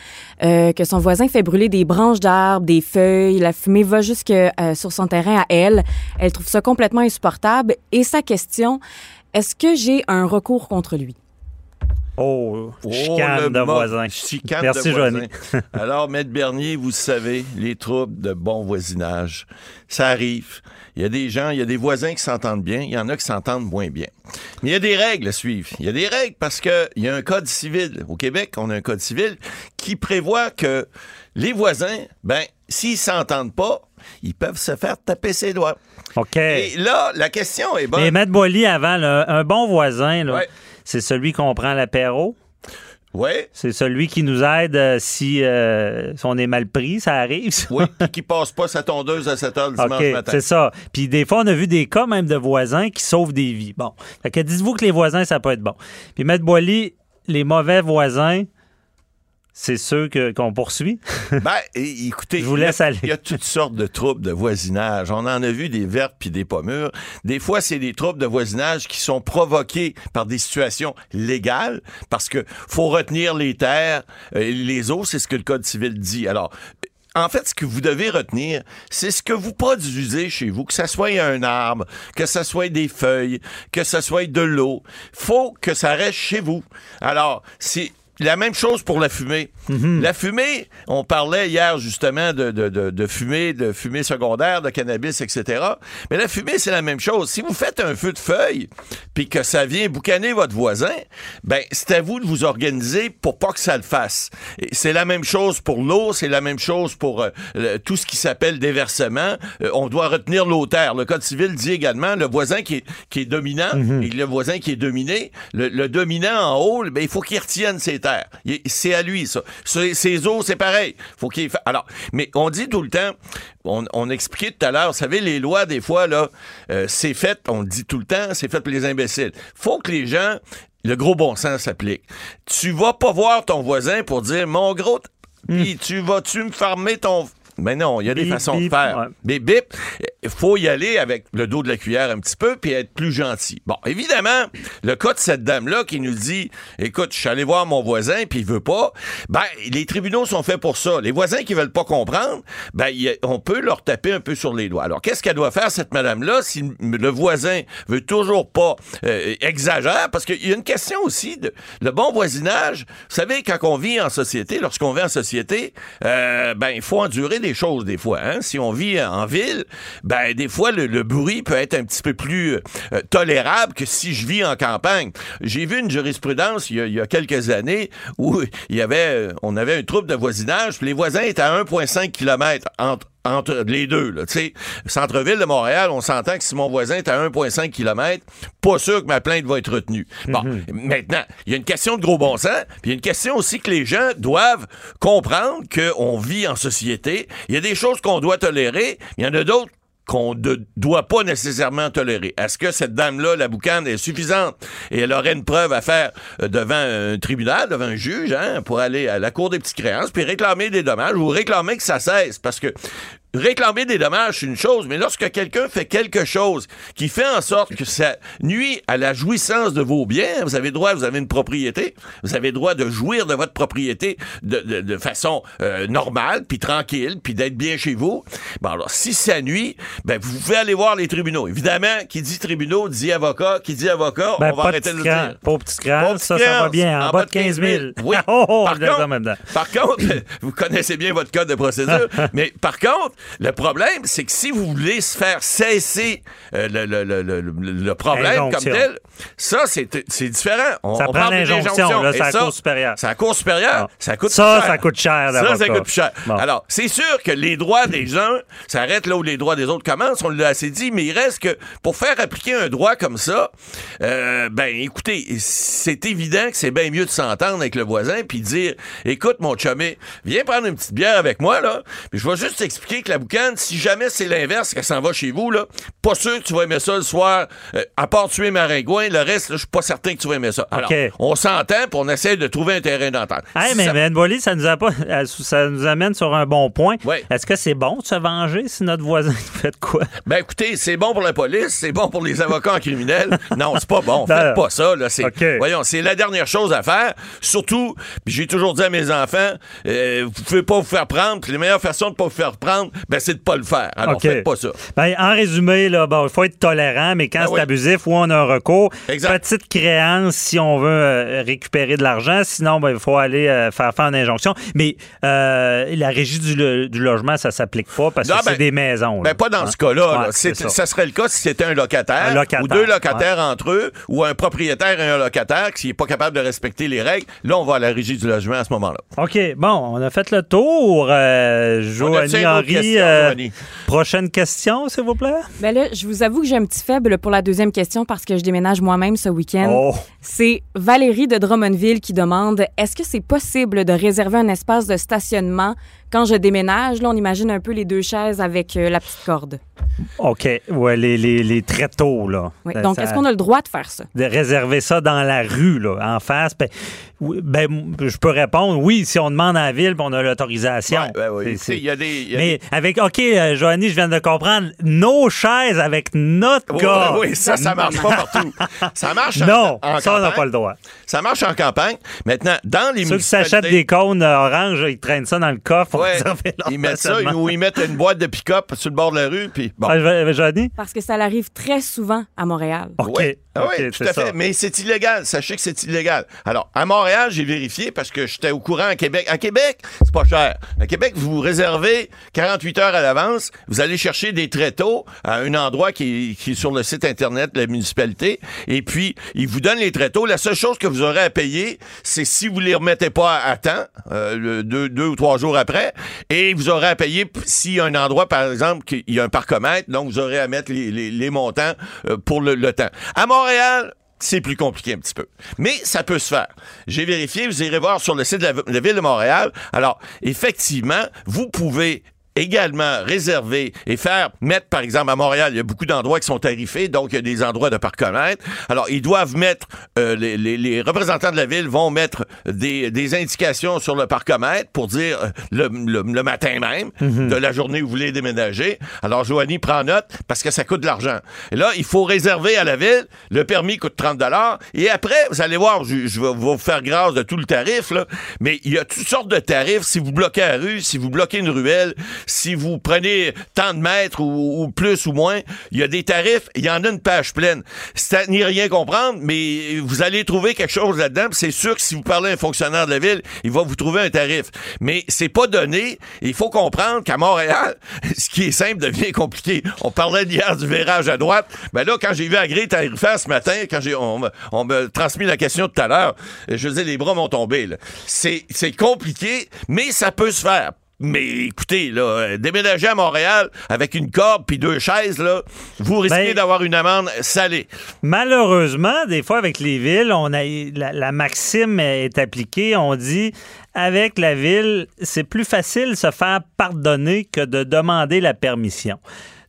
euh, que son voisin fait brûler des branches d'arbres, des feuilles. La fumée va jusque sur son terrain à elle. Elle trouve ça complètement insupportable. Et sa question, est-ce que j'ai un recours contre lui? Oh, Oh, chicane le de voisins. Chicane Merci. Joanie. Alors, Maître Bernier, vous savez, les troubles de bon voisinage, ça arrive. Il y a des gens, il y a des voisins qui s'entendent bien, il y en a qui s'entendent moins bien. Mais il y a des règles à suivre. Il y a des règles parce que il y a un code civil. Au Québec, on a un code civil qui prévoit que les voisins, ben, s'ils s'entendent pas, ils peuvent se faire taper ses doigts. OK. Et là, la question est bonne. Mais Maître Boily, avant, là, un bon voisin, là, Ouais. C'est celui qu'on prend l'apéro? Oui. C'est celui qui nous aide euh, si, euh, si on est mal pris, ça arrive. ça? Oui, puis qui passe pas sa tondeuse à 7 heures le dimanche OK, matin. c'est ça. Puis des fois, on a vu des cas même de voisins qui sauvent des vies. Bon. Fait que dites-vous que les voisins, ça peut être bon. Puis Maître Boily, les mauvais voisins, c'est ceux que- qu'on poursuit? Ben, écoutez, Je vous il y a- laisse aller. Il y a toutes sortes de troubles de voisinage. On en a vu des vertes puis des pommures. Des fois, c'est des troubles de voisinage qui sont provoqués par des situations légales parce que faut retenir les terres, euh, et les eaux, c'est ce que le Code civil dit. Alors, en fait, ce que vous devez retenir, c'est ce que vous produisez chez vous, que ça soit un arbre, que ça soit des feuilles, que ça soit de l'eau. Faut que ça reste chez vous. Alors, c'est la même chose pour la fumée. La fumée, on parlait hier justement de, de, de, de fumée, de fumée secondaire, de cannabis, etc. Mais la fumée, c'est la même chose. Si vous faites un feu de feuilles, puis que ça vient boucaner votre voisin, ben c'est à vous de vous organiser pour pas que ça le fasse. C'est la même chose pour l'eau, c'est la même chose pour euh, le- tout ce qui s'appelle déversement. Euh, on doit retenir l'eau-terre. Le Code civil dit également le voisin qui est, qui est dominant et le voisin qui est dominé. Le, le dominant en haut, ben, il faut qu'il retienne ses terres. C'est à lui, ça. Ses, eaux, c'est pareil. Faut qu'il Alors, mais on dit tout le temps, on, on expliquait tout à l'heure, vous savez, les lois, des fois, là, euh, c'est fait, on le dit tout le temps, c'est fait pour les imbéciles. Faut que les gens, le gros bon sens s'applique. Tu vas pas voir ton voisin pour dire, mon gros, puis tu vas-tu me farmer ton... Mais non, il y a des Bip, façons bip, de faire. ouais. Mais bip, il faut y aller avec le dos de la cuillère un petit peu puis être plus gentil. Bon, évidemment, le cas de cette dame-là qui nous dit Écoute, je suis allé voir mon voisin puis il veut pas, ben, les tribunaux sont faits pour ça. Les voisins qui veulent pas comprendre, ben, a- on peut leur taper un peu sur les doigts. Alors, qu'est-ce qu'elle doit faire, cette madame-là, si le voisin veut toujours pas euh, exagère? Parce qu'il y a une question aussi de le bon voisinage. Vous savez, quand on vit en société, lorsqu'on vit en société, euh, ben, il faut endurer des choses des fois. Hein? Si on vit en ville, ben des fois le, bruit peut être un petit peu plus euh, tolérable que si je vis en campagne. J'ai vu une jurisprudence il y, a, quelques années où il y avait, euh, on avait un trouble de voisinage, puis les voisins étaient à 1,5 km entre entre les deux. Là, tu sais, centre-ville de Montréal, on s'entend que si mon voisin est à 1,5 km, pas sûr que ma plainte va être retenue. Bon, maintenant, il y a une question de gros bon sens, puis il y a une question aussi que les gens doivent comprendre qu'on vit en société. Il y a des choses qu'on doit tolérer, il y en a d'autres qu'on ne doit pas nécessairement tolérer. Est-ce que cette dame-là, la boucane, est suffisante? Et elle aurait une preuve à faire euh, devant un tribunal, devant un juge, hein, pour aller à la cour des petites créances, puis réclamer des dommages ou réclamer que ça cesse? Parce que réclamer des dommages, c'est une chose, mais lorsque quelqu'un fait quelque chose qui fait en sorte que ça nuit à la jouissance de vos biens, vous avez droit, vous avez une propriété, vous avez droit de jouir de votre propriété de, de, de façon euh, normale, puis tranquille, puis d'être bien chez vous. Bon, alors, si ça nuit, ben, vous pouvez aller voir les tribunaux. Évidemment, qui dit tribunaux dit avocat, qui dit avocat, Ben, on va arrêter de le dire. pas au petit au ça, ça va bien. En, bas de 15 000. Oui. Oh, oh, par, contre, par contre, vous connaissez bien votre code de procédure, mais par contre, le problème, c'est que si vous voulez se faire cesser euh, le, le- le- le- problème comme tel, ça, c'est différent. On, Ça on prend l'injonction, c'est la ça, Cour supérieure. C'est la Cour supérieure. Ah. Ça coûte Ça, plus cher. ça coûte cher, Ça, ça coûte plus cher. Bon. Alors, c'est sûr que les droits des uns s'arrêtent là où les droits des autres commencent, on l'a assez dit, mais il reste que pour faire appliquer un droit comme ça, euh, ben écoutez, c'est évident que c'est bien mieux de s'entendre avec le voisin puis dire écoute mon chumé, viens prendre une petite bière avec moi là, puis je vais juste t'expliquer que la boucane, si jamais c'est l'inverse qu'elle s'en va chez vous là, pas sûr que tu vas aimer ça le soir, euh, à part tuer maringouin, le reste je suis pas certain que tu vas aimer ça. Alors, on s'entend puis on essaie de trouver un terrain d'entente. Hey, Si mais ça- Ben Bolly, ça nous, a pas, ça nous amène sur un bon point. Est-ce que c'est bon de se venger si notre voisin fait quoi? Ben écoutez, c'est bon pour la police, c'est bon pour les avocats en criminel. Non, c'est pas bon. Faites pas ça. Là. C'est. Voyons, c'est la dernière chose à faire. Surtout, j'ai toujours dit à mes enfants, euh, vous pouvez pas vous faire prendre. puis La meilleure façon de pas vous faire prendre, ben c'est de pas le faire. Alors faites pas ça. Ben, en résumé, là, bon, il faut être tolérant, mais quand Ben c'est oui. abusif, ou on a un recours, Exact. petite créance si on veut euh, récupérer de l'argent. Sinon, ben, il faut aller euh, faire faire une injonction. Mais euh, la régie du, lo- du logement, ça s'applique pas parce que c'est ben- des maisons. Ben là. pas dans Hein? ce cas-là. Ouais, C'est- ça. ça. serait le cas si c'était un locataire, Un locataire, ou deux locataires entre eux, ou un propriétaire et un locataire qui n'est pas capable de respecter les règles. Là, on va à la régie du logement à ce moment-là. OK, bon, on a fait le tour. Joanie Henry, euh, prochaine question, s'il vous plaît? Ben là, je vous avoue que j'ai un petit faible pour la deuxième question parce que je déménage moi-même ce week-end. Oh. C'est Valérie de Drummondville qui demande est-ce que c'est possible de réserver un espace de stationnement quand je déménage Là, on imagine un peu les deux chaises avec euh, la petite corde. OK, ouais, les, les, les tréteaux, là. Oui. Ça- Donc, ça- est-ce qu'on a le droit de faire ça? De réserver ça dans la rue, là, en face, ben, oui, ben, je peux répondre oui si on demande à la ville, puis on a l'autorisation. Ouais, ben oui. C'est- Tu sais, Il y a des. il y a Mais avec, OK, euh, Joanie, je viens de comprendre, nos chaises avec notre gars. oui, ça, ça marche pas partout. Ça marche en- Non, en, ça, on n'a pas le droit. Ça marche en campagne. Maintenant, dans les Ceux qui s'achètent des cônes orange, ils traînent ça dans le coffre pour Ouais, leur ils mettent ça ou ils mettent une boîte de pick-up sur le bord de la rue, puis bon. Ah, Joanie? Parce que ça arrive très souvent à Montréal. OK. Oui, Ah OK, tout c'est à fait. ça. Mais c'est illégal. Sachez que c'est illégal. Alors, à Montréal, j'ai vérifié parce que j'étais au courant à Québec. À Québec, c'est pas cher. À Québec, vous réservez 48 heures à l'avance. Vous allez chercher des tréteaux à un endroit qui est, qui est sur le site Internet de la municipalité. Et puis, ils vous donnent les tréteaux. La seule chose que vous aurez à payer, c'est si vous les remettez pas à temps, euh, le deux, deux ou trois jours après. Et vous aurez à payer a un endroit, par exemple, qu'il y a un parcomètre. Donc, vous aurez à mettre les, montants euh, pour le, temps. À Montréal, c'est plus compliqué un petit peu. Mais ça peut se faire. J'ai vérifié, vous irez voir sur le site de la Ville de Montréal. Alors, effectivement, vous pouvez également réserver et faire mettre, par exemple, à Montréal, il y a beaucoup d'endroits qui sont tarifés, donc il y a des endroits de parcomètre. Alors, ils doivent mettre, euh, les, les- les représentants de la ville vont mettre des, des indications sur le parcomètre pour dire euh, le, le- le matin même de la journée où vous voulez déménager. Alors, Joanie prend note parce que ça coûte de l'argent. Et là, il faut réserver à la ville. Le permis coûte 30 Et après, vous allez voir, je, je vais vous faire grâce de tout le tarif, là, mais il y a toutes sortes de tarifs. Si vous bloquez la rue, si vous bloquez une ruelle, si vous prenez tant de mètres ou, plus ou moins, il y a des tarifs, il y en a une page pleine. C'est n'y rien comprendre, mais vous allez trouver quelque chose là-dedans. C'est sûr que si vous parlez à un fonctionnaire de la ville, il va vous trouver un tarif. Mais c'est pas donné. Il faut comprendre qu'à Montréal, ce qui est simple devient compliqué. On parlait hier du virage à droite. Ben là, quand j'ai vu Agré tarifaire ce matin, quand j'ai, on, on me transmis la question tout à l'heure, je disais, les bras m'ont tombé. c'est compliqué, mais ça peut se faire. Mais écoutez, là, euh, déménager à Montréal avec une corde puis deux chaises, là, vous risquez Ben- d'avoir une amende salée. Malheureusement, des fois, avec les villes, on a la, la maxime est appliquée. On dit avec la ville, c'est plus facile de se faire pardonner que de demander la permission.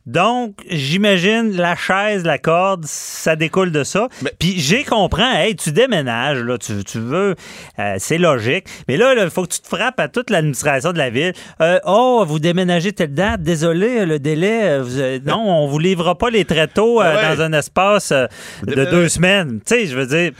Donc, j'imagine la chaise, la corde, ça découle de ça. Puis j'ai comprends, hey, tu déménages, là, tu, tu veux, euh, c'est logique. Mais là, il faut que tu te frappes à toute l'administration de la ville. Euh, oh, vous déménagez telle date, désolé, le délai, euh, vous, euh, non, on vous livrera pas les tréteaux Ouais. dans un espace de deux semaines. Tu sais, je veux dire.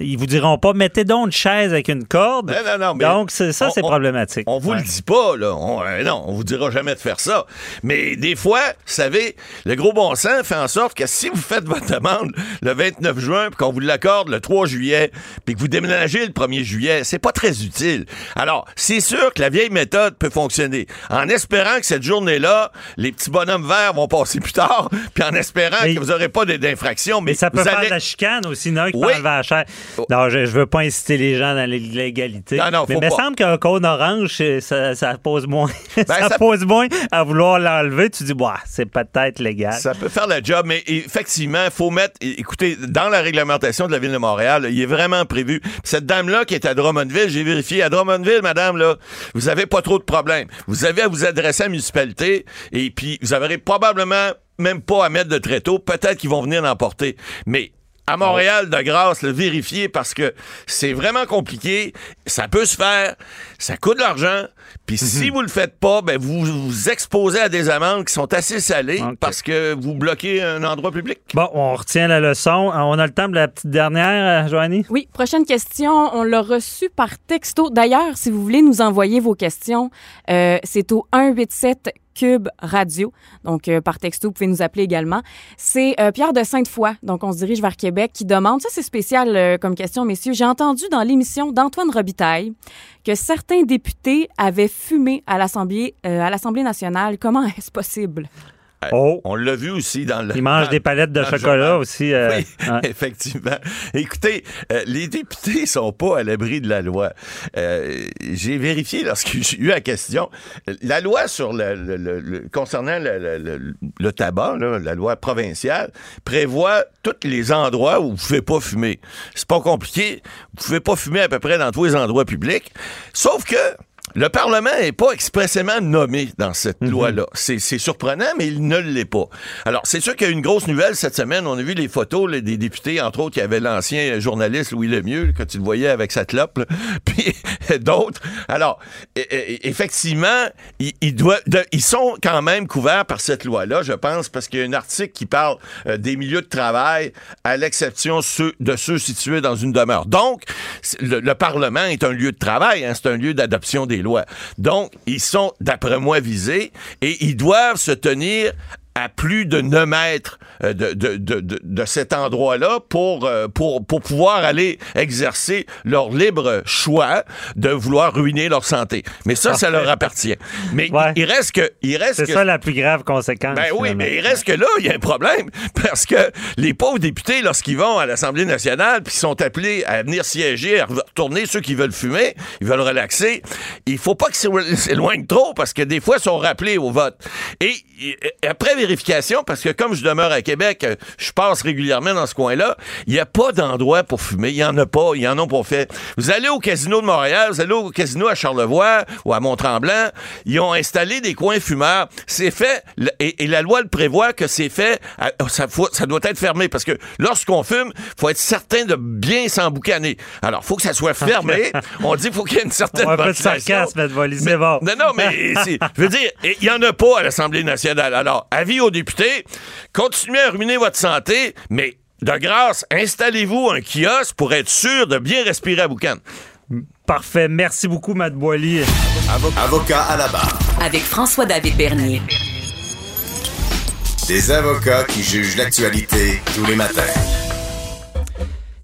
Ils vous diront pas, mettez donc une chaise avec une corde. Non, non, non, mais Donc, ça, c'est problématique. On vous Ouais. le dit pas, là. On, euh, non, on vous dira jamais de faire ça. Mais des fois, vous savez, le gros bon sens fait en sorte que si vous faites votre demande le 29 juin, puis qu'on vous l'accorde le 3 juillet, puis que vous déménagez le 1er juillet, c'est pas très utile. Alors, c'est sûr que la vieille méthode peut fonctionner. En espérant que cette journée-là, les petits bonhommes verts vont passer plus tard, puis en espérant Mais- que vous n'aurez pas d'infraction. Mais, Mais ça peut faire de la chicane aussi, non? Qui Oui. la. Non, je, je veux pas inciter les gens dans l'illégalité. Non, non, mais il me semble qu'un code orange, ça, ça pose moins. ça, Ben, ça- pose moins à vouloir l'enlever. Tu dis, bah, c'est peut-être légal. Ça peut faire le job, mais effectivement, il faut mettre, écoutez, dans la réglementation de la Ville de Montréal, il est vraiment prévu. Cette dame-là qui est à Drummondville, j'ai vérifié, à Drummondville, madame, là, vous avez pas trop de problèmes. Vous avez à vous adresser à la municipalité et puis vous avez probablement même pas à mettre de tréteau. Peut-être qu'ils vont venir l'emporter. Mais à Montréal, de grâce, le vérifier parce que c'est vraiment compliqué. Ça peut se faire. Ça coûte de l'argent. Puis si vous le faites pas, ben vous vous exposez à des amendes qui sont assez salées parce que vous bloquez un endroit public. Bon, on retient la leçon. On a le temps de la petite dernière, euh, Joanie? Oui, prochaine question. On l'a reçu par texto. D'ailleurs, si vous voulez nous envoyer vos questions, euh, c'est au 187 Cube Radio. Donc, euh, par texto, vous pouvez nous appeler également. C'est euh, Pierre de Sainte-Foy, donc on se dirige vers Québec, qui demande, ça c'est spécial euh, comme question, messieurs, j'ai entendu dans l'émission d'Antoine Robitaille que certains députés avaient fumé à l'Assemblée à l'Assemblée nationale. Comment est-ce possible? Oh. On l'a vu aussi dans le. Ils mangent dans- des palettes de chocolat aussi. euh, Oui, effectivement. Écoutez, euh, les députés sont pas à l'abri de la loi. Euh, j'ai vérifié lorsque j'ai eu la question. La loi sur le, le- le- le- concernant le, le- le- le tabac, là, la loi provinciale, prévoit tous les endroits où vous pouvez pas fumer. C'est pas compliqué. Vous pouvez pas fumer à peu près dans tous les endroits publics. Sauf que le Parlement n'est pas expressément nommé dans cette loi-là. C'est surprenant, mais il ne l'est pas. Alors, c'est sûr qu'il y a eu une grosse nouvelle cette semaine. On a vu les photos là, des députés, entre autres, il y avait l'ancien journaliste Louis Lemieux, que tu le voyais avec sa clope, là. puis d'autres. Alors, e- e- effectivement, ils, ils doivent- de- ils sont quand même couverts par cette loi-là, je pense, parce qu'il y a un article qui parle euh, des milieux de travail, à l'exception de ceux situés dans une demeure. Donc, le Parlement est un lieu de travail, hein, c'est un lieu d'adoption des lois. Donc, ils sont, d'après moi, visés et ils doivent se tenir à plus de 9 mètres euh, de, de, de, de, cet endroit-là pour, euh, pour, pour pouvoir aller exercer leur libre choix de vouloir ruiner leur santé. Mais ça, ça Parfait. leur appartient. Mais Ouais. il reste que... Il reste C'est que ça la plus grave conséquence. ben oui, mais il reste que là, il y a un problème. Parce que les pauvres députés, lorsqu'ils vont à l'Assemblée nationale, puis sont appelés à venir siéger, à retourner ceux qui veulent fumer, ils veulent relaxer, il faut pas qu'ils s'éloignent trop, parce que des fois, ils sont rappelés au vote. Et- après vérification, parce que comme je demeure à Québec, euh, je passe régulièrement dans ce coin-là, il n'y a pas d'endroit pour fumer. Il n'y en a pas. Il y en a pas fait. Vous allez au casino de Montréal, vous allez au casino à Charlevoix ou à Mont-Tremblant, ils ont installé des coins fumeurs. C'est fait, et, et la loi le prévoit que c'est fait, à- ça, faut- ça doit être fermé parce que lorsqu'on fume, faut être certain de bien s'emboucaner. Alors, faut que ça soit fermé. On dit qu'il faut qu'il y ait une certaine On va un peu de sarcasme, bon. Non, non, mais je veux dire, il n'y en a pas à l'Assemblée nationale. Alors, avis aux députés, continuez à ruiner votre santé, mais de grâce, installez-vous un kiosque pour être sûr de bien respirer à boucan. Parfait. Merci beaucoup, Matt Boily. Avocat à la barre. avec François-David Bernier. Des avocats qui jugent l'actualité tous les matins.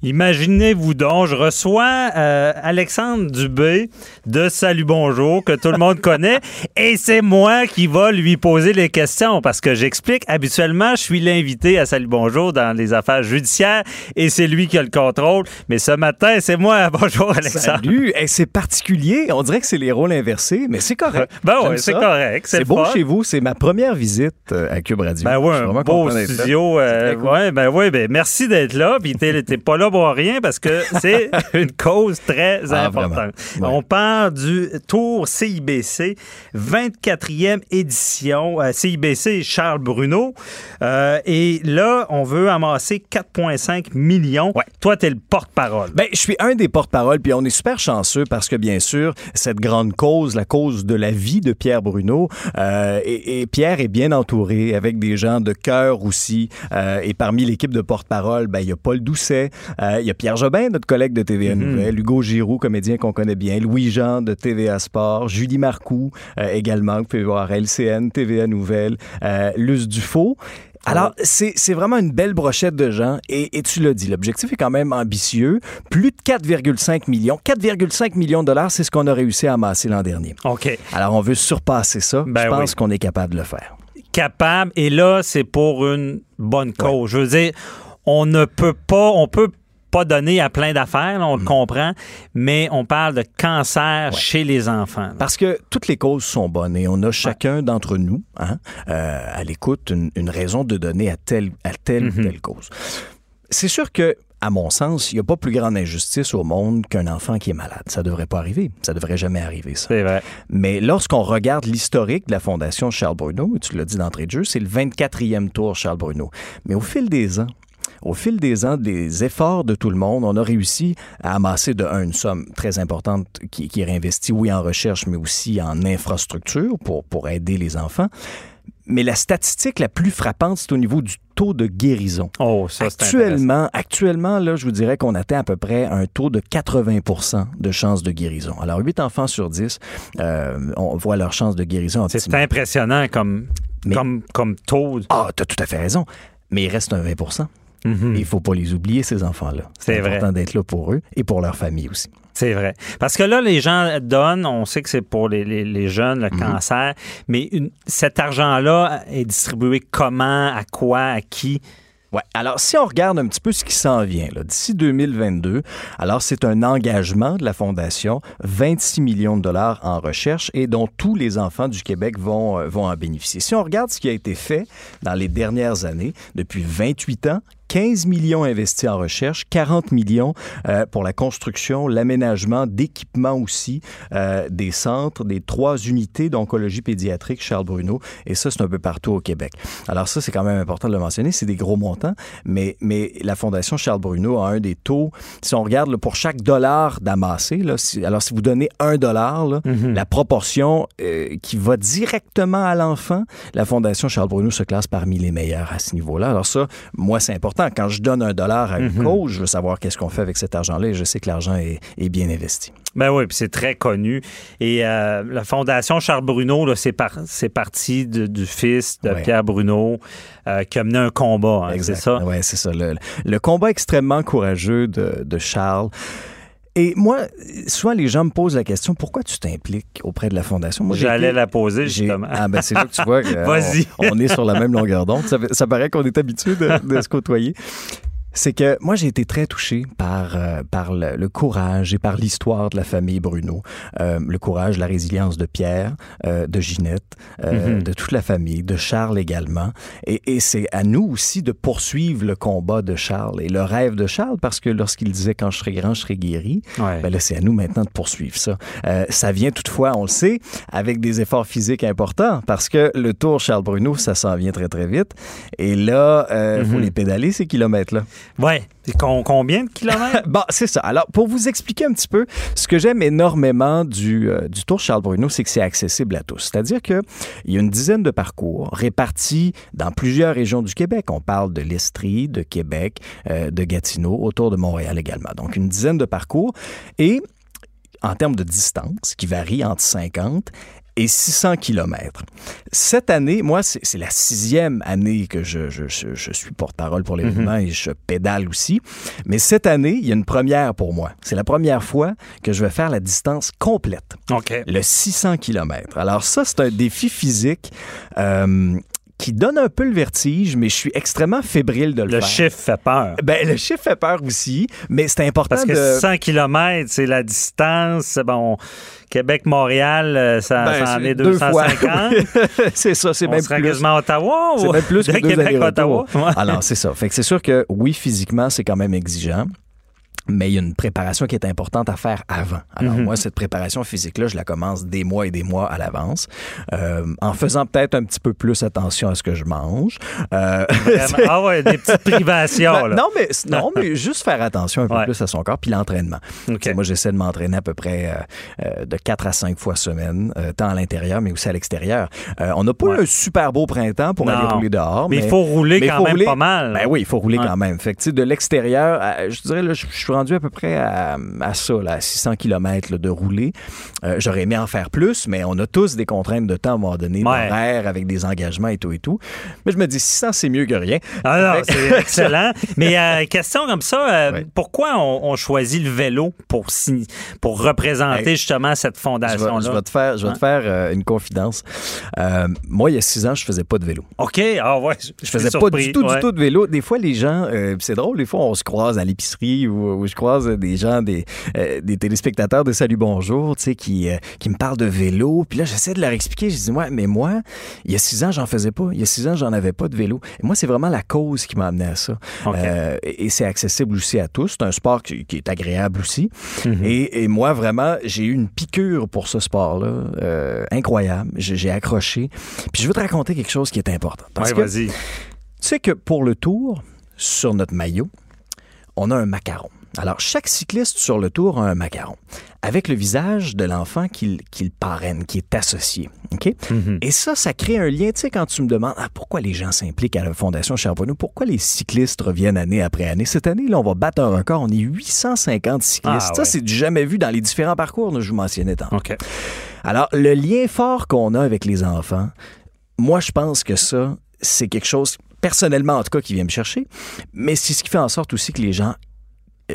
Imaginez-vous donc, je reçois euh, Alexandre Dubé de Salut Bonjour, que tout le monde connaît, et c'est moi qui va lui poser les questions parce que j'explique. Habituellement, je suis l'invité à Salut Bonjour dans les affaires judiciaires et c'est lui qui a le contrôle. Mais ce matin, c'est moi. Bonjour, Alexandre. Salut. Hey, c'est particulier. On dirait que c'est les rôles inversés, mais c'est correct. Ben ouais, c'est correct. C'est beau chez vous. C'est ma première visite euh, à Cube Radio. Ben oui, un beau studio. euh, cool. ouais, ben oui, ben merci d'être là. Puis t'es pas là pour rien parce que c'est une cause très Ah, importante. Ouais. On parle du Tour CIBC, 24e édition. euh, CIBC Charles Bruno. Euh, et là, on veut amasser 4,5 millions. Toi, t'es le porte-parole. Ben, je suis un des porte-parole, puis on est super chanceux parce que, bien sûr, cette grande cause, la cause de la vie de Pierre Bruno, euh, et, et Pierre est bien entouré avec des gens de cœur aussi. Euh, et parmi l'équipe de porte-parole, ben, il y a Paul Doucet, il y a Pierre Jobin, notre collègue de TVA Nouvelle, Hugo Giroux, comédien qu'on connaît bien, Louis-Jean de TVA Sport, Julie Marcoux euh, également, vous pouvez voir LCN, TVA Nouvelle, euh, Luce Dufault. Alors, c'est c'est vraiment une belle brochette de gens et, et tu l'as dit, l'objectif est quand même ambitieux. Plus de 4,5 millions. 4,5 millions de dollars, c'est ce qu'on a réussi à amasser l'an dernier. OK. Alors, on veut surpasser ça. Ben Je pense oui. qu'on est capable de le faire. capable. Et là, c'est pour une bonne cause. Je veux dire, on ne peut pas, on peut pas donner à plein d'affaires, on Mm. le comprend, mais on parle de cancer chez les enfants. Parce que toutes les causes sont bonnes et on a chacun d'entre nous, hein, euh, à l'écoute, une, une raison de donner à telle, à telle Mm-hmm. ou telle cause. C'est sûr que, à mon sens, il n'y a pas plus grande injustice au monde qu'un enfant qui est malade. Ça devrait pas arriver. Ça devrait jamais arriver, ça. C'est vrai. Mais lorsqu'on regarde l'historique de la Fondation Charles Bruno, et tu l'as dit d'entrée de jeu, c'est le 24e tour Charles Bruno. Mais au fil des ans, au fil des ans, des efforts de tout le monde, on a réussi à amasser de un, une somme très importante qui, qui est réinvestie, oui, en recherche, mais aussi en infrastructure pour, pour aider les enfants. Mais la statistique la plus frappante, c'est au niveau du taux de guérison. Oh, ça, c'est Actuellement, actuellement là, je vous dirais qu'on atteint à peu près un taux de 80% de chances de guérison. Alors, 8 enfants sur 10, euh, on voit leur chance de guérison C'est impressionnant comme, Mais- comme, comme taux. Ah, tu as tout à fait raison. Mais il reste un 20 Mhm. Et Il faut pas les oublier, ces enfants-là. C'est vrai. important d'être là pour eux et pour leur famille aussi. C'est vrai. Parce que là, les gens donnent, on sait que c'est pour les, les- les jeunes, Mhm. le cancer, mais une- cet argent-là est distribué comment, à quoi, à qui? Ouais. Alors, si on regarde un petit peu ce qui s'en vient, d'ici 2022, alors c'est un engagement de la Fondation, 26 millions de dollars en recherche et dont tous les enfants du Québec vont, euh, vont en bénéficier. Si on regarde ce qui a été fait dans les dernières années, depuis 28 ans, 15 millions investis en recherche, 40 millions euh, pour la construction, l'aménagement d'équipements aussi, euh, des centres, des trois unités d'oncologie pédiatrique Charles Bruno, et ça, c'est un peu partout au Québec. Alors ça, c'est quand même important de le mentionner, c'est des gros montants, mais, mais la Fondation Charles Bruno a un des taux, si on regarde là, pour chaque dollar d'amassé, là, si- alors si vous donnez un dollar, là, la proportion euh, qui va directement à l'enfant, la Fondation Charles Bruno se classe parmi les meilleurs à ce niveau-là. Alors ça, moi, c'est important. Quand je donne un dollar à une Mhm. cause, je veux savoir qu'est-ce qu'on fait avec cet argent-là et je sais que l'argent est, est bien investi. Ben oui, puis c'est très connu. Et euh, la Fondation Charles Bruno, c'est, par- c'est parti de- du fils de Ouais. Pierre Bruno euh, qui a mené un combat, hein, c'est ça? Oui, c'est ça. Le, le combat extrêmement courageux de, de Charles. Et moi, souvent, les gens me posent la question pourquoi tu t'impliques auprès de la Fondation? Moi, J'allais été- la poser, justement. Ah, ben c'est là que tu vois que, Vas-y. On, est sur la même longueur d'onde. Ça, paraît qu'on est habitué de, de se côtoyer. C'est que moi, j'ai été très touché par, euh, par le, le courage et par l'histoire de la famille Bruno. Euh, le courage, la résilience de Pierre, euh, de Ginette, euh, Mhm. de toute la famille, de Charles également. Et, et c'est à nous aussi de poursuivre le combat de Charles et le rêve de Charles, parce que lorsqu'il disait quand je serai grand, je serai guéri, Ouais. ben là, c'est à nous maintenant de poursuivre ça. Euh, ça vient toutefois, on le sait, avec des efforts physiques importants, parce que le Tour Charles Bruno, ça s'en vient très, très vite. Et là, il faut Mhm. les pédaler, ces kilomètres-là. Ouais. Combien de kilomètres? Bon, c'est ça. Alors, pour vous expliquer un petit peu, ce que j'aime énormément du, euh, du Tour Charles Bruno, c'est que c'est accessible à tous. C'est-à-dire qu'il y a une dizaine de parcours répartis dans plusieurs régions du Québec. On parle de l'Estrie, de Québec, euh, de Gatineau, autour de Montréal également. Donc, une dizaine de parcours. Et en termes de distance, qui varie entre 50 et 600 kilomètres. Cette année, moi, c'est la sixième année que je, je- je- je suis porte-parole pour l'événement et je pédale aussi. Mais cette année, il y a une première pour moi. C'est la première fois que je vais faire la distance complète. OK. Le 600 km. Alors ça, c'est un défi physique. euh, qui donne un peu le vertige, mais je suis extrêmement fébrile de le, Le faire. chiffre fait peur. Ben, le chiffre fait peur aussi, mais c'est important Parce que de... 100 km, c'est la distance. Bon, Québec-Montréal, euh, ça, Ben, ça en c'est est deux fois. 250. c'est ça, c'est même plus. quasiment Ottawa C'est ou même plus de que deux Québec à allers-retours. Ottawa. Ouais. Alors, c'est ça. Fait que c'est sûr que oui, physiquement, c'est quand même exigeant. Mais il y a une préparation qui est importante à faire avant. Alors Mhm. moi, cette préparation physique-là, je la commence des mois et des mois à l'avance, euh, en faisant peut-être un petit peu plus attention à ce que je mange. Euh. Ah ouais, des petites privations. Ben, là. non, mais, non, mais juste faire attention un peu Ouais. plus à son corps, puis l'entraînement. Moi, j'essaie de m'entraîner à peu près euh, euh, de 4 à 5 fois semaine, tant à l'intérieur, mais aussi à l'extérieur. On n'a pas Ouais. eu un super beau printemps pour Non. aller rouler dehors. Mais il faut rouler mais quand faut même rouler- pas mal. Ben oui, il faut rouler Ouais. quand même. Fait que, de l'extérieur, je dirais, là, je suis rendu à peu près à, à ça, là, à 600 km de rouler. Euh, J'aurais aimé en faire plus, mais on a tous des contraintes de temps à un moment donné, Ouais. d'horaire, avec des engagements et tout et tout. Mais je me dis, 600, c'est mieux que rien. Ah non, c'est excellent. Mais euh, question comme ça, euh, Ouais. pourquoi on, on choisit le vélo pour, pour représenter Hey, justement cette Je vais, fondation-là? je vais te faire, je vais Hein? te faire une confidence. Moi, il y a six ans, je faisais pas de vélo. OK, ah ouais. Je faisais pas du tout, du tout de vélo. Des fois, les gens, c'est drôle, des fois, on se croise à l'épicerie ou, ou je croise des gens, des, euh, des téléspectateurs de Salut Bonjour, tu sais, qui, euh, qui me parlent de vélo. Puis là, j'essaie de leur expliquer. Je dis, ouais, mais moi, il y a six ans, j'en faisais pas. Il y a six ans, j'en avais pas de vélo. Et moi, c'est vraiment la cause qui m'a amené à ça. Euh, et c'est accessible aussi à tous. C'est un sport qui, qui est agréable aussi. Mhm. et, et moi, vraiment, j'ai eu une piqûre pour ce sport-là. incroyable. J'ai accroché. Puis je veux te raconter quelque chose qui est important. Ouais, vas-y. tu sais que pour le tour, sur notre maillot, on a un macaron. Alors, chaque cycliste sur le tour a un macaron, avec le visage de l'enfant qu'il qu'il parraine, qui est associé. OK? Mhm. Et ça, ça crée un lien. Tu sais, quand tu me demandes ah, pourquoi les gens s'impliquent à la Fondation Charbonneau, pourquoi les cyclistes reviennent année après année? Cette année, là, on va battre un record. On est 850 cyclistes. Ah, Ça, ouais. c'est du jamais vu dans les différents parcours que je vous mentionnais tantôt. OK. Alors, le lien fort qu'on a avec les enfants, moi, je pense que ça, c'est quelque chose, personnellement en tout cas, qui vient me chercher, mais c'est ce qui fait en sorte aussi que les gens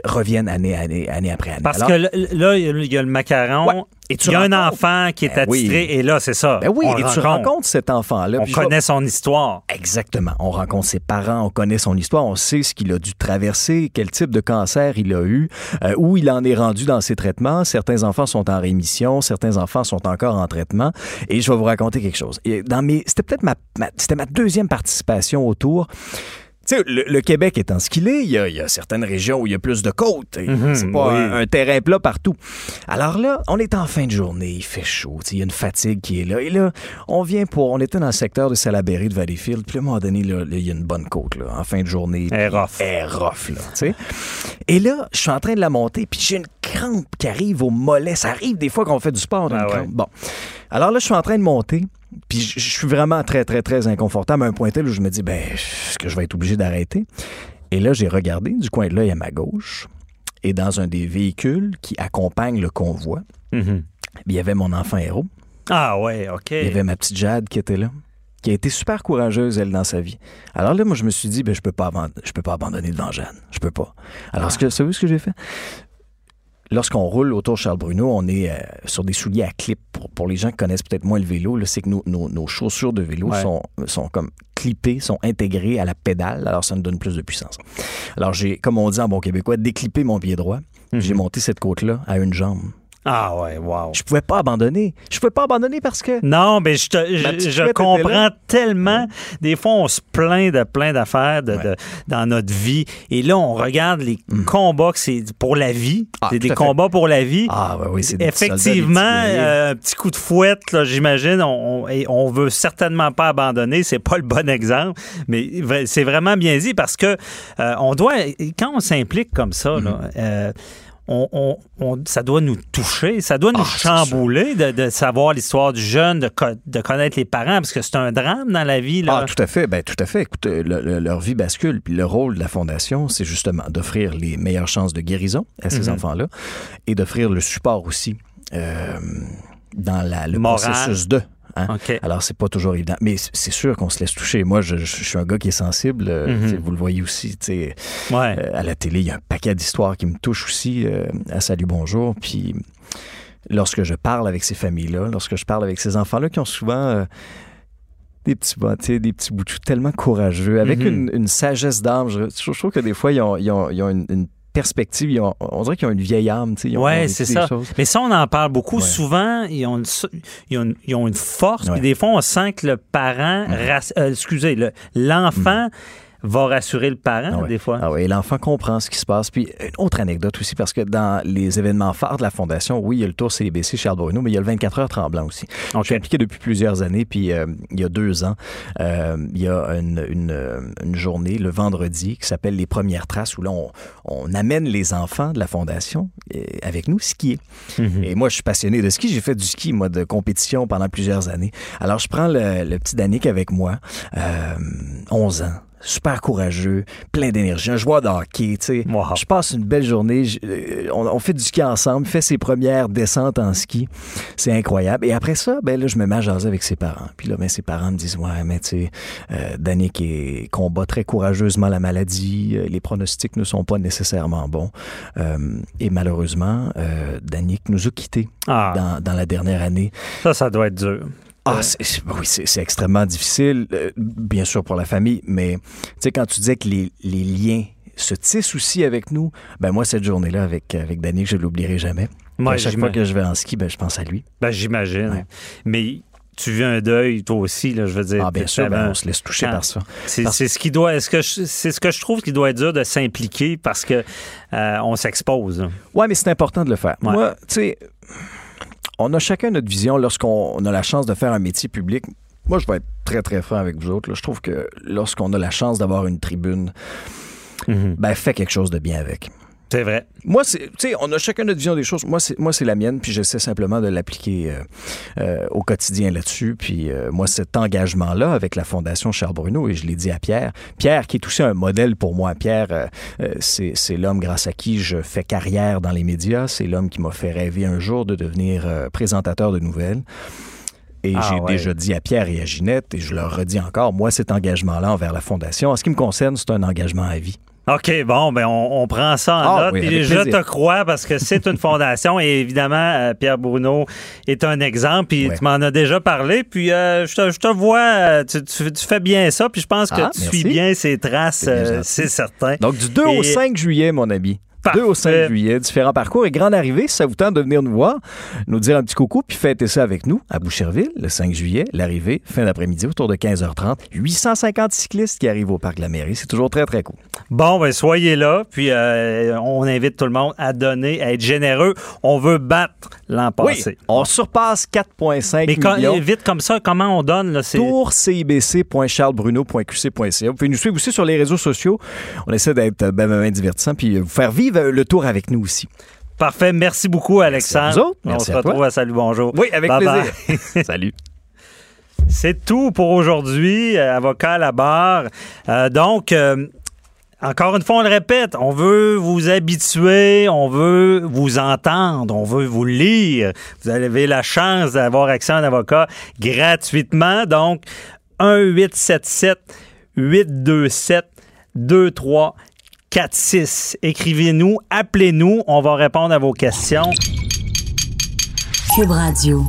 reviennent année, année, année après année. Parce Alors- que là, il y a le- macaron. Ouais. Et tu il y a un enfant qui est Ben oui. Et là, c'est ça. Ben oui, on et le tu rencontre. rencontres cet enfant-là. On connaît son histoire. Exactement. On rencontre ses parents, on connaît son histoire, on sait ce qu'il a dû traverser, quel type de cancer il a eu, euh, où il en est rendu dans ses traitements. Certains enfants sont en rémission, certains enfants sont encore en traitement. Et je vais vous raconter quelque chose. Et dans mes, c'était peut-être ma, ma- c'était ma deuxième participation au tour. Sais, le, le Québec étant ce qu'il est, il y, a, il y a certaines régions où il y a plus de côtes. Mhm, c'est pas oui. un, un terrain plat partout. Alors là, on est en fin de journée, il fait chaud, il y a une fatigue qui est là. Et là, on vient pour. On était dans le secteur de Salaberry, de Valleyfield. Puis à un moment donné, il y a une bonne côte, là, en fin de journée. Elle est rough. Elle est rough, là, tu sais. Et là, je suis en train de la monter, puis j'ai une crampe qui arrive au mollet. Ça arrive des fois qu'on fait du sport, a Ah une ouais. crampe. Bon. Alors là, je suis en train de monter, puis je suis vraiment très, très, très inconfortable à un point tel où je me dis, ben, est-ce que je vais être obligé d'arrêter? Et là, j'ai regardé du coin de l'œil à ma gauche, et dans un des véhicules qui accompagnent le convoi, Mhm. il y avait mon enfant héros. Ah ouais, OK. Il y avait ma petite Jade qui était là, qui a été super courageuse, elle, dans sa vie. Alors là, moi, je me suis dit, ben, je peux pas, je peux pas abandonner devant Jeanne. Je peux pas. Alors, ce que, savez-vous ce que j'ai fait? Lorsqu'on roule autour de Charles Bruno, on est euh, sur des souliers à clip. Pour, pour les gens qui connaissent peut-être moins le vélo, c'est que nos, nos- nos chaussures de vélo Ouais. sont, sont comme clippées, sont intégrées à la pédale. Alors, ça nous donne plus de puissance. Alors, j'ai, comme on dit en bon québécois, déclippé mon pied droit. J'ai monté cette côte-là à une jambe. Ah ouais, wow. Je pouvais pas abandonner. Je pouvais pas abandonner parce que Non, mais je, te- je, comprends tellement. Des fois, on se plaint de plein d'affaires de, de- dans notre vie. Et là, on regarde les combats que c'est pour la vie. Mm. Ah, c'est des fait. combats pour la vie. Ah, ouais, oui, c'est Effectivement, euh, un petit coup de fouette, là, j'imagine, on, on, et on veut certainement pas abandonner. C'est pas le bon exemple, mais c'est vraiment bien dit parce que euh, on doit, quand on s'implique comme ça, là, Mm-hmm. euh, on, on- on- ça doit nous toucher, ça doit nous Ah, chambouler de, de savoir l'histoire du jeune, de, de connaître les parents, parce que c'est un drame dans la vie. Là. Ah, tout à fait. Ben, tout à fait. Écoute, euh, le- le- leur vie bascule. Puis le rôle de la Fondation, c'est justement d'offrir les meilleures chances de guérison à ces Mhm. enfants-là et d'offrir le support aussi. euh, dans la, le Moral. processus de. Hein. Alors, c'est pas toujours évident. Mais c'est sûr qu'on se laisse toucher. Moi, je, suis un gars qui est sensible. euh, Mhm. Vous le voyez aussi. Ouais. euh, à la télé, il y a un paquet d'histoires qui me touchent aussi euh, à Salut Bonjour. Puis lorsque je parle avec ces familles-là, lorsque je parle avec ces enfants-là qui ont souvent euh, des petits sais, des petits boutous tellement courageux, avec Mhm. une, une sagesse d'âme. Je, je trouve que des fois, ils ont, ils ont- ils ont une, une perspective, ils ont- on dirait qu'ils ont une vieille âme. vécu c'est ça. choses. Mais ça, on en parle beaucoup. Ouais. Souvent, ils ont une, ils ont une, ils ont une force. Ouais. Puis des fois, on sent que le parent, euh, excusez, le- l'enfant va rassurer le parent, Ah des fois. Ah oui, l'enfant comprend ce qui se passe. Puis une autre anecdote aussi, parce que dans les événements phares de la Fondation, oui, il y a le Tour CBC Charles Bruno, mais il y a le 24 heures tremblant aussi. Je suis impliqué depuis plusieurs années, puis euh, il y a deux ans, euh, il y a une, une, une journée, le vendredi, qui s'appelle Les Premières Traces, où là, on, on amène les enfants de la Fondation euh, avec nous skier. Mhm. Et moi, je suis passionné de ski. J'ai fait du ski, moi, de compétition pendant plusieurs années. Alors, je prends le, le petit Danick avec moi, euh, 11 ans. Super courageux, plein d'énergie, un joueur de hockey, tu sais. Je passe une belle journée, je- euh, on, on fait du ski ensemble, fait ses premières descentes en ski. C'est incroyable. Et après ça, ben là, je me mets à jaser avec ses parents. Puis là, ben, ses parents me disent, ouais, mais tu sais, euh, Danick est- combat très courageusement la maladie, euh, les pronostics ne sont pas nécessairement bons. Euh, et malheureusement, euh, Danick nous a quittés Ah. dans, dans la dernière année. Ça, ça doit être dur. Ah, oui, c'est extrêmement difficile, euh, bien sûr pour la famille, mais tu sais, quand tu disais que les, les liens se tissent aussi avec nous, ben moi, cette journée-là avec, avec Danick, je ne l'oublierai jamais. Ouais, à chaque fois que je vais en ski, ben, je pense à lui. Ben, j'imagine. Mais tu vis un deuil, toi aussi, là, je veux dire. Ah, bien sûr, ben, on se laisse toucher Ah. par ça. C'est Parce- ce qui doit, est-ce que je- c'est ce que je trouve qui doit être dur de s'impliquer parce que euh, on s'expose. Ouais, mais c'est important de le faire. Ouais. Moi, tu sais, on a chacun notre vision lorsqu'on a la chance de faire un métier public. Moi, je vais être très, très franc avec vous autres. là. Je trouve que lorsqu'on a la chance d'avoir une tribune, ben, fais quelque chose de bien avec. C'est vrai. Moi, c'est, tu sais, on a chacun notre vision des choses. Moi, c'est, moi, c'est la mienne, puis j'essaie simplement de l'appliquer euh, euh, au quotidien là-dessus. Puis euh, moi, cet engagement-là avec la Fondation Charles Bruno, et je l'ai dit à Pierre, Pierre qui est aussi un modèle pour moi. Pierre, c'est, c'est l'homme grâce à qui je fais carrière dans les médias. C'est l'homme qui m'a fait rêver un jour de devenir présentateur de nouvelles. Et Ah, j'ai ouais. déjà dit à Pierre et à Ginette, et je leur redis encore, moi, cet engagement-là envers la Fondation, en ce qui me concerne, c'est un engagement à vie. OK, bon, ben on, on prend ça en Ah, note. oui, je plaisir. te crois parce que c'est une fondation et évidemment, euh, Pierre Bruno est un exemple. Puis tu m'en as déjà parlé. Puis euh, je, te, je te vois, euh, tu, tu- tu fais bien ça. Puis je pense que Ah, tu merci. suis bien ces traces, C'est euh, certain. Donc, du 2 au Et- 5 juillet, mon ami. 2 au 5 juillet, différents parcours et grande arrivée. Si ça vous tente de venir nous voir, nous dire un petit coucou, puis fêter ça avec nous à Boucherville, le 5 juillet, l'arrivée, fin d'après-midi, autour de 15h30. 850 cyclistes qui arrivent au Parc de la Mairie. C'est toujours très, très cool. Bon, ben soyez là. Puis euh, on invite tout le monde à donner, à être généreux. On veut battre l'an Oui, passé. on surpasse 4,5 Mais quand- millions. vite comme ça, comment on donne? Là, c'est... Tour cibc.charlesbruno.qc.ca. Vous pouvez nous suivre aussi sur les réseaux sociaux. On essaie d'être euh, ben, ben, ben divertissant puis euh, vous faire vivre le tour avec nous aussi. Parfait. Merci beaucoup, Alexandre. vous autres. on Merci se à toi. retrouve à Salut Bonjour. Oui, avec Bye plaisir. bye. Salut. C'est tout pour aujourd'hui, euh, avocat à la barre. Euh, donc, euh, encore une fois, on le répète, on veut vous habituer, on veut vous entendre, on veut vous lire. Vous avez la chance d'avoir accès à un avocat gratuitement. Donc, 1-877 827 2346. Écrivez-nous, appelez-nous, on va répondre à vos questions. Cube Radio.